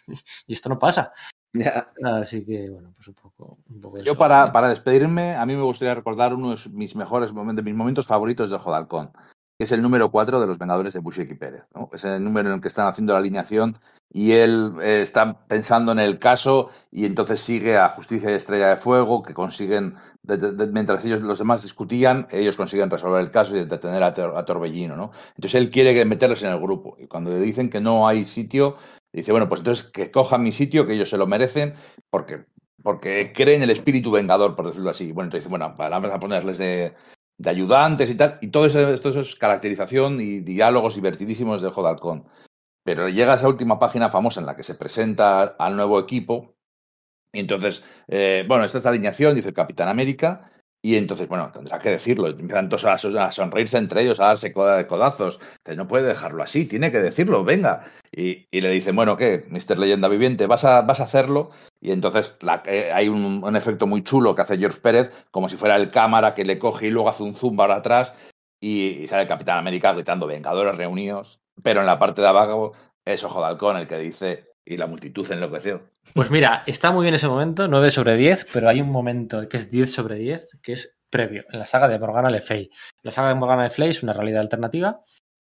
y, esto no pasa. Yeah. Así que, bueno, pues un poco. Un poco Yo, para, para, despedirme, a mí me gustaría recordar uno de mis mejores momentos, de mis momentos favoritos de Jodalcón, que es el número 4 de los Vengadores de Bushek y Pérez. Es el número en el que están haciendo la alineación y él eh, está pensando en el caso y entonces sigue a Justicia y Estrella de Fuego, que consiguen, mientras ellos los demás discutían, ellos consiguen resolver el caso y detener a, Tor, a Torbellino. ¿no? Entonces él quiere meterlos en el grupo y cuando le dicen que no hay sitio, dice, bueno, pues entonces que cojan mi sitio, que ellos se lo merecen, porque, porque creen el espíritu vengador, por decirlo así. Bueno, entonces, bueno, vamos a ponerles de, de ayudantes y tal, y todo eso, esto es caracterización y diálogos divertidísimos de Jodalcón. Pero llega esa última página famosa en la que se presenta al nuevo equipo, y entonces, eh, bueno, esta es la alineación, dice el Capitán América, y entonces, bueno, tendrá que decirlo. Empiezan todos a, sonreírse entre ellos, a darse codazos. No puede dejarlo así, tiene que decirlo, venga. Y, y le dicen, bueno, ¿qué? Mr. Leyenda Viviente, ¿vas a, vas a hacerlo? Y entonces la, eh, hay un, efecto muy chulo que hace George Pérez, como si fuera el cámara que le coge y luego hace un zoom para atrás y, y sale el Capitán América gritando, Vengadores reunidos. Pero en la parte de abajo es Ojo de Halcón el que dice, y la multitud enloqueció. Pues mira, está muy bien ese momento, 9 sobre 10, pero hay un momento que es 10 sobre 10, que es previo, en la saga de Morgana Le Fay. La saga de Morgana Le Fay es una realidad alternativa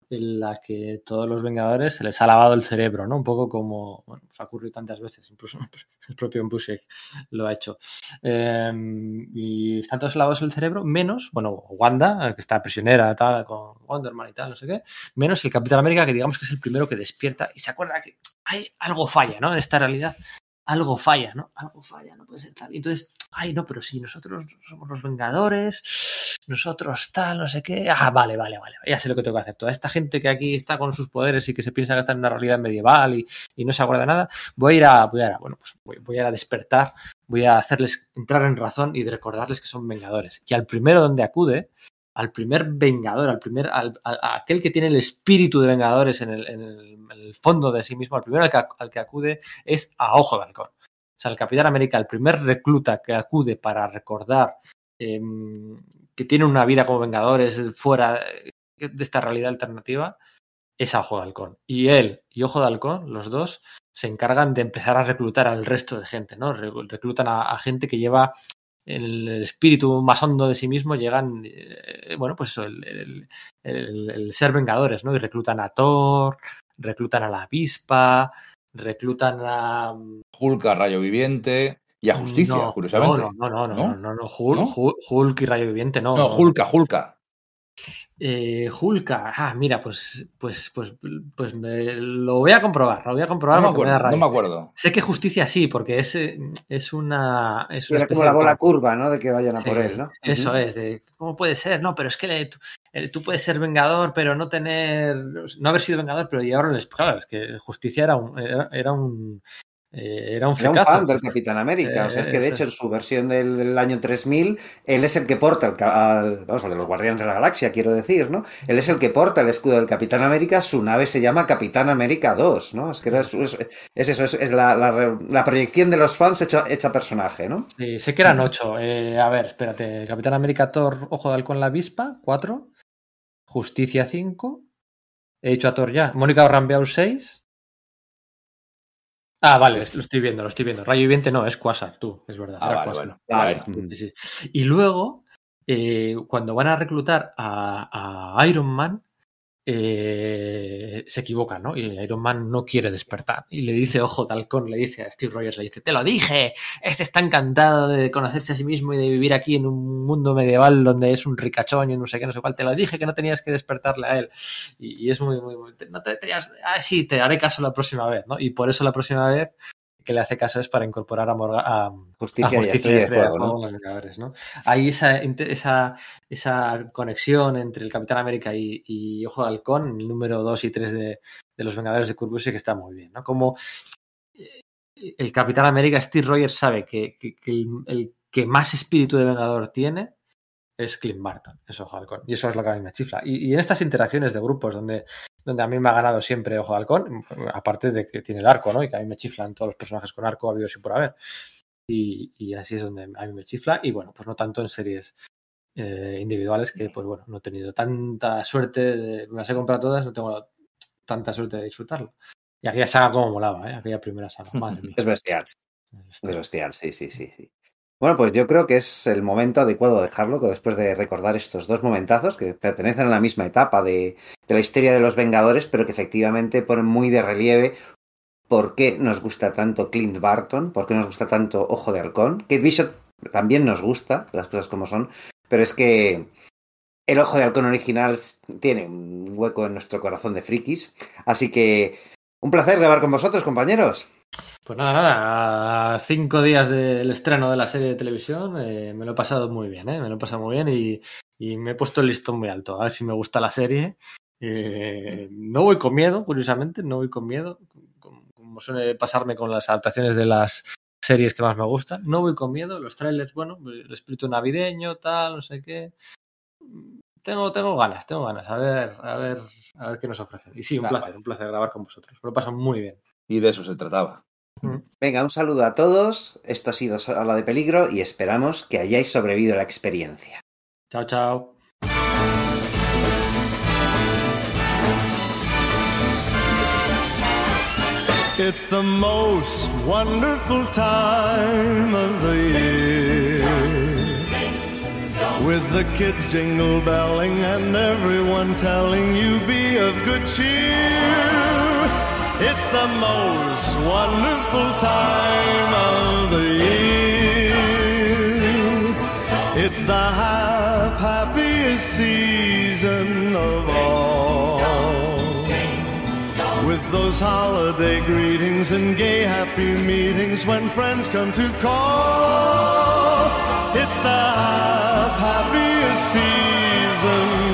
en la que todos los Vengadores se les ha lavado el cerebro, ¿no? Un poco como, bueno, pues ha ocurrido tantas veces, incluso (laughs) el propio Busiek lo ha hecho. Eh, y están todos lavados el cerebro, menos, bueno, Wanda, que está prisionera, tal, con Wonderman y tal, no sé qué, menos el Capitán América, que digamos que es el primero que despierta y se acuerda que hay algo falla, ¿no? En esta realidad algo falla, ¿no? Algo falla, no puede ser tal. Y entonces, ay, no, pero si nosotros somos los Vengadores, nosotros tal, no sé qué. Ah, vale, vale, vale. Ya sé lo que tengo que hacer. Toda esta gente que aquí está con sus poderes y que se piensa que está en una realidad medieval y, y no se acuerda nada, voy a ir a, voy a, bueno, pues voy, voy, a ir a despertar, voy a hacerles entrar en razón y recordarles que son Vengadores. Y al primero donde acude, al primer Vengador, al primer, al, aquel que tiene el espíritu de Vengadores en el, fondo de sí mismo, al primero al que, acude es a Ojo de Halcón. O sea, el Capitán América, el primer recluta que acude para recordar eh, que tiene una vida como Vengadores fuera de esta realidad alternativa, es a Ojo de Halcón. Y él y Ojo de Halcón, los dos, se encargan de empezar a reclutar al resto de gente, ¿no? Reclutan a gente que lleva el espíritu más hondo de sí mismo llegan, eh, bueno, pues eso, el, el, el, el, ser vengadores, ¿no? Y reclutan a Thor, reclutan a la avispa, reclutan a... Hulk, a Rayo Viviente y a Justicia, no, curiosamente. No, no, no, no, no, no, no, Hulk, ¿No? Hulk y Rayo Viviente, no. No, Hulka, Hulka. Eh, Hulka, ah, mira, pues, pues, pues, pues me, lo voy a comprobar, lo voy a comprobar. No me acuerdo, me, no me acuerdo. Sé que justicia sí, porque es, es una. Es una como la bola curva, ¿no? De que vayan a sí, por él, ¿no? Eso uh -huh. es, de cómo puede ser, no, pero es que le, tú, tú, puedes ser vengador, pero no tener. No haber sido vengador, pero llevarles. Claro, es que justicia era un. Era, era un eh, era un Era un fan del Capitán América. Eh, o sea, es que de hecho en su versión del, del, año 3000, él es el que porta el, al, vamos, de los Guardianes de la Galaxia, quiero decir, ¿no? Él es el que porta el escudo del Capitán América. Su nave se llama Capitán América 2, ¿no? Es que es, es, es eso, es, es la, la, la, proyección de los fans hecha, hecha personaje, ¿no? Sí, sé que eran ocho. Eh, a ver, espérate. Capitán América Thor, Ojo de Halcón la Avispa, cuatro. Justicia, cinco. He dicho a Thor ya. Mónica Rambeau, seis. Ah, vale, lo estoy viendo, lo estoy viendo. Rayo Viviente no, es Quasar, tú, es verdad. Ah, vale, bueno. Vale. Sí, sí. Y luego, eh, cuando van a reclutar a, a Iron Man, eh, se equivocan, ¿no? Y Iron Man no quiere despertar. Y le dice, ojo, Talcón, le dice a Steve Rogers, le dice, te lo dije, este está encantado de conocerse a sí mismo y de vivir aquí en un mundo medieval donde es un ricachón y no sé qué, no sé cuál, te lo dije que no tenías que despertarle a él. Y es muy, muy, muy, no te tenías, ah, sí, te haré caso la próxima vez, ¿no? Y por eso la próxima vez que le hace caso es para incorporar a, Morga, a Justicia, a Justicia y Estrella, de ¿no? los Vengadores, ¿no? Hay esa, esa, esa conexión entre el Capitán América y, y Ojo de Halcón, el número 2 y 3 de, de, los Vengadores de Kurt que está muy bien, ¿no? Como eh, el Capitán América, Steve Rogers sabe que, que, que el, el, que más espíritu de Vengador tiene es Clint Barton, es Ojo de Halcón. Y eso es lo que a mí me chifla. Y, y en estas interacciones de grupos donde donde a mí me ha ganado siempre Ojo de Halcón, aparte de que tiene el arco, ¿no? Y que a mí me chiflan todos los personajes con arco habido sin por haber. Y, y, así es donde a mí me chifla. Y bueno, pues no tanto en series eh, individuales que, pues bueno, no he tenido tanta suerte, de, me las he comprado todas, no tengo tanta suerte de disfrutarlo. Y aquella saga como molaba, ¿eh? Aquella primera saga, madre mía. Es bestial. Es bestial, sí, sí, sí, sí. Bueno, pues yo creo que es el momento adecuado de dejarlo, que después de recordar estos dos momentazos que pertenecen a la misma etapa de, de, la historia de los Vengadores, pero que efectivamente ponen muy de relieve por qué nos gusta tanto Clint Barton, por qué nos gusta tanto Ojo de Halcón. Kate Bishop también nos gusta, las cosas como son, pero es que el Ojo de Halcón original tiene un hueco en nuestro corazón de frikis. Así que un placer grabar con vosotros, compañeros. Pues nada, nada, a cinco días del estreno de la serie de televisión eh, me lo he pasado muy bien, ¿eh? me lo he pasado muy bien y, y, me he puesto el listón muy alto, a ver si me gusta la serie. Eh, no voy con miedo, curiosamente, no voy con miedo, como, como, suele pasarme con las adaptaciones de las series que más me gustan, no voy con miedo, los trailers, bueno, el espíritu navideño, tal, no sé qué. Tengo, tengo ganas, tengo ganas, a ver, a ver, a ver qué nos ofrecen. Y sí, un claro. placer, un placer grabar con vosotros, me lo paso muy bien. Y de eso se trataba. Venga, un saludo a todos. Esto ha sido Sala de Peligro y esperamos que hayáis sobrevivido a la experiencia. Chao, chao. It's the most wonderful time of the year. With the kids jingle belling and everyone telling you be of good cheer. It's the most wonderful time of the year. It's the hap- happiest season of all. With those holiday greetings and gay happy meetings when friends come to call. It's the hap- happiest season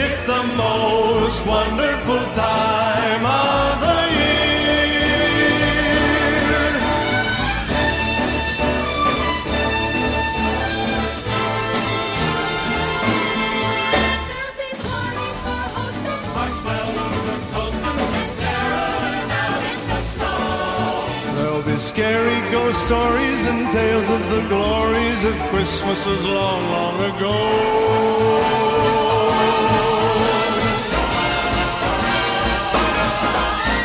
It's the most wonderful time of the year. There'll be scary ghost stories and tales of the glories of Christmases long, long ago.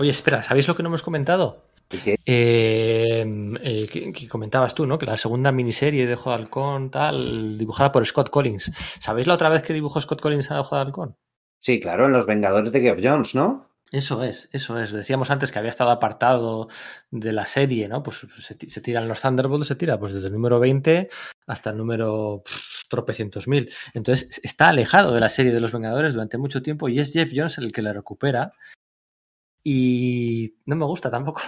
Oye, espera, ¿sabéis lo que no hemos comentado? ¿Qué? Eh, eh, que, que comentabas tú, ¿no? Que la segunda miniserie de Ojo de Halcón, tal, dibujada por Scott Collins. ¿Sabéis la otra vez que dibujó Scott Collins a Ojo de Halcón? Sí, claro, en Los Vengadores de Geoff Jones, ¿no? Eso es, eso es. Decíamos antes que había estado apartado de la serie, ¿no? Pues se, se tiran los Thunderbolts, se tira pues desde el número 20 hasta el número pff, tropecientos mil. Entonces está alejado de la serie de los Vengadores durante mucho tiempo y es Jeff Jones el que la recupera. Y no me gusta tampoco.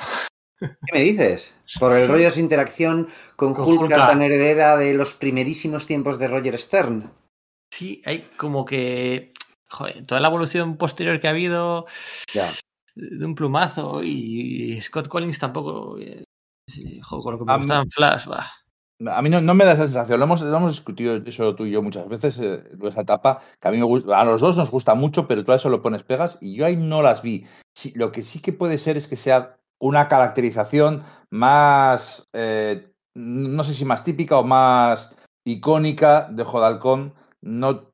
¿Qué me dices? Por el rollo de su interacción con Con Hulk, Hulka. tan heredera de los primerísimos tiempos de Roger Stern. Sí, hay como que. Joder, toda la evolución posterior que ha habido Ya. de un plumazo y Scott Collins tampoco. eh, sí, joder, con lo que me en Flash, bah. A mí no, no me da esa sensación. Lo hemos, lo hemos discutido eso tú y yo muchas veces, eh, esa etapa, que a mí me gusta, a los dos nos gusta mucho, pero tú a eso lo pones pegas y yo ahí no las vi. Sí, lo que sí que puede ser es que sea una caracterización más, eh, no sé si más típica o más icónica de Jodalcón, no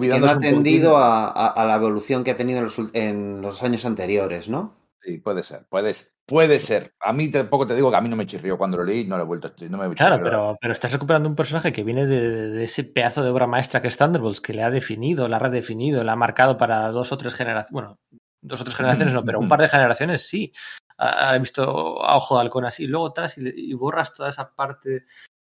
Que no ha atendido a, a- a la evolución que ha tenido en los, en los años anteriores, ¿no? Sí, puede ser, puede, puede ser. A mí tampoco te digo que a mí no me chirrió cuando lo leí, no lo he vuelto, no me Claro, chirrió. pero, pero estás recuperando un personaje que viene de, de ese pedazo de obra maestra que es Thunderbolts, que le ha definido, la ha redefinido, la ha marcado para dos o tres generaciones. Bueno, dos o tres generaciones no, pero un (laughs) par de generaciones sí. Ha, ha visto a ojo de halcón así. Luego atrás y, y borras toda esa parte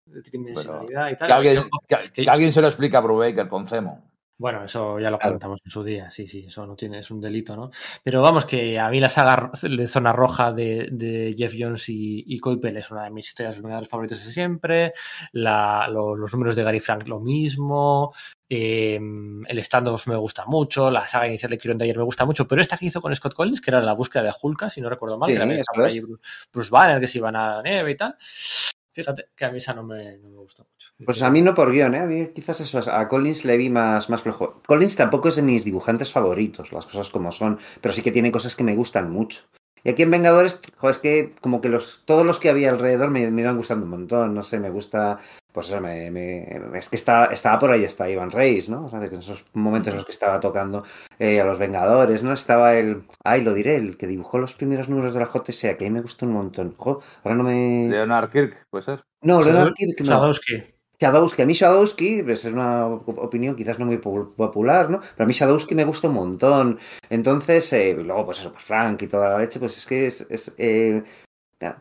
de tridimensionalidad y tal. Que alguien, Yo- que- que- que alguien se lo explica a Brubaker con Cemo. Bueno, eso ya lo Claro. comentamos en su día, sí, sí, eso no tiene, es un delito, ¿no? Pero vamos, que a mí la saga de Zona Roja de, de Jeff Jones y, y Coipel es una de mis historias Vengadores favoritas de siempre. La- lo- los números de Gary Frank lo mismo. eh, el stand-off me gusta mucho. La saga inicial de Kieron Dyer me gusta mucho. Pero esta que hizo con Scott Collins, que era la búsqueda de Hulka, si no recuerdo mal, Sí, que también estaba ahí Bruce, Bruce Banner, que se iban a la nieve y tal. Fíjate que a mí esa no me, no me gusta mucho. Pues a mí no por guion, ¿eh? A mí quizás eso, es- a Collins le vi más, más flojo. Collins tampoco es de mis dibujantes favoritos, las cosas como son, pero sí que tiene cosas que me gustan mucho. Y aquí en Vengadores, joder, es que como que los, todos los que había alrededor me, me iban gustando un montón, no sé, me gusta, pues eso, me, me- es que está, estaba por ahí, está Ivan Reis, ¿no? O sea, en esos momentos en los que estaba tocando eh, a los Vengadores, ¿no? Estaba el, ay, lo diré, el que dibujó los primeros números de la JSA, que a mí me gustó un montón. Jo, ahora no me... Leonard Kirk, puede ser. No, Leonard Kirk no. Sadowski. Shadowski, a mí Shadowski, pues es una opinión quizás no muy popular, ¿no? Pero a mí Shadowski me gusta un montón. Entonces, eh, luego, pues eso, pues Frank y toda la leche, pues es que es. es eh,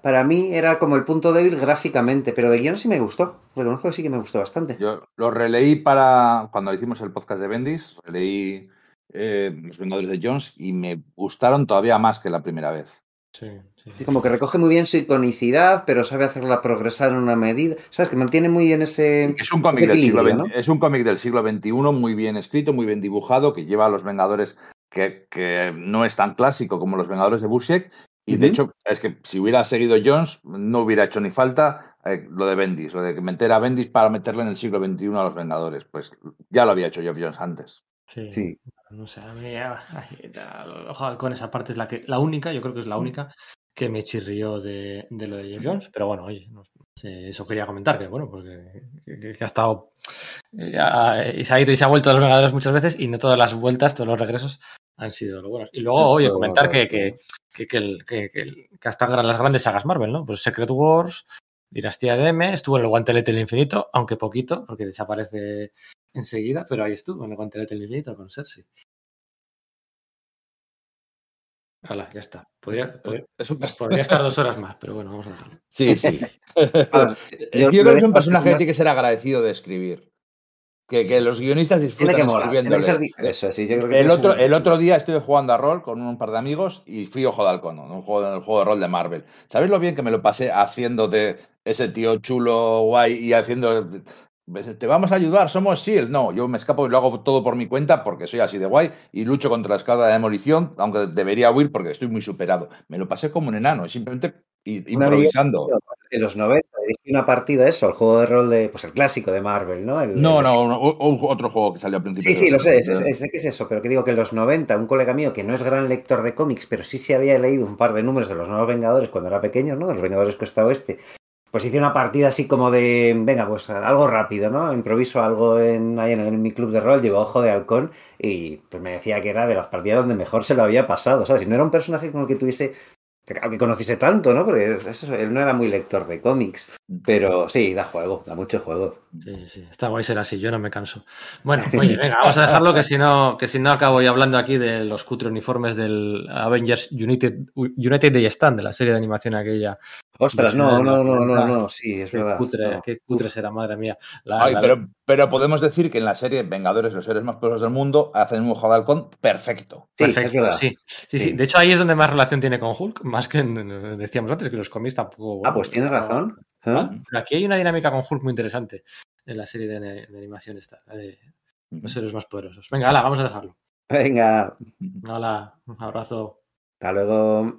para mí era como el punto débil gráficamente, pero de guion sí me gustó. Reconozco que sí que me gustó bastante. Yo lo releí para. Cuando hicimos el podcast de Bendis, releí eh, Los Vengadores de Jones y me gustaron todavía más que la primera vez. Sí, sí. Sí, como que recoge muy bien su iconicidad, pero sabe hacerla progresar en una medida. ¿Sabes? Que mantiene muy bien ese. Es un cómic, ese del siglo, XX, es un cómic del siglo XXI muy bien escrito, muy bien dibujado, que lleva a los Vengadores que, que no es tan clásico como los Vengadores de Busiek. Y de hecho, es que si hubiera seguido Jones, no hubiera hecho ni falta eh, lo de Bendis, lo de meter a Bendis para meterle en el siglo XXI a los Vengadores. Pues ya lo había hecho Geoff Jones antes. Sí. Sí. No sé, a mí, ah, ay, de Halcón, esa parte es la que, la única, yo creo que es la única que me chirrió de, de lo de Jeff Jones, pero bueno, oye, no sé, eso quería comentar, que bueno, pues que, que- que ha estado eh, ya, y se ha ido y se ha vuelto a los Vengadores muchas veces y no todas las vueltas, todos los regresos han sido lo buenos. Y luego, oye, comentar que, que, que, que, el- que, hasta las grandes sagas Marvel, ¿no? Pues Secret Wars, Dinastía de M, estuvo en el Guantelete del Infinito, aunque poquito, porque desaparece enseguida, pero ahí estuvo en el Guantelete del Infinito con Cersei. Hala, ya está. Podría, estar dos horas más, pero bueno, vamos a dejarlo. Sí, sí. (laughs) Ah, Es yo- que yo creo que es un personaje que tiene que ser agradecido de escribir. Que, que los guionistas Tiene disfrutan que. Tiene que ser di- Eso, sí, yo creo que El otro, el otro día estuve jugando a rol con un par de amigos y fui Ojo de Halcón, ¿no? un juego, el juego de rol de Marvel. ¿Sabéis lo bien que me lo pasé haciendo de ese tío chulo, guay y haciendo... Te vamos a ayudar, somos SEAL. No, yo me escapo y lo hago todo por mi cuenta porque soy así de guay y lucho contra la escala de demolición, aunque debería huir porque estoy muy superado. Me lo pasé como un enano, simplemente Un improvisando. En los 90 dirigí una partida eso, el juego de rol de. Pues el clásico de Marvel, ¿no? El- No, el- no, un- otro juego que salió al principio. Sí, sí, lo los- sé, es, es- es- sé que es eso, pero que digo que en los 90, un colega mío que no es gran lector de cómics, pero sí se había leído un par de números de los nuevos Vengadores cuando era pequeño, ¿no? De los Vengadores Costa Oeste. Pues hice una partida así como de, venga, pues algo rápido, ¿no? Improviso algo en, ahí en, en mi club de rol, llevo Ojo de Halcón y pues me decía que era de las partidas donde mejor se lo había pasado, ¿sabes? Y no era un personaje con el que tuviese, que, conociese tanto, ¿no? Porque él no era muy lector de cómics, pero sí, da juego, da mucho juego. Sí, sí, está guay ser así, yo no me canso. Bueno, oye, venga, vamos a dejarlo que si no, que si no acabo yo hablando aquí de los cutre uniformes del Avengers United, United Day Stand, de la serie de animación aquella. Ostras, no, no, no, no, no, sí, es Qué verdad. cutre, no. qué cutre será, madre mía. La- Ay, la- pero, pero podemos decir que en la serie Vengadores, los héroes más poderosos del mundo, hacen un Ojo de Halcón perfecto. Sí, Perfecto, es verdad. sí. Sí, sí. Sí. De hecho, ahí es donde más relación tiene con Hulk, más que decíamos antes, que los cómics tampoco. Ah, pues tienes razón. ¿Ah? Pero aquí hay una dinámica con Hulk muy interesante en la serie de, de animación esta, la de los héroes más poderosos. Venga, hala, vamos a dejarlo. Venga, Hola, un abrazo. hasta luego.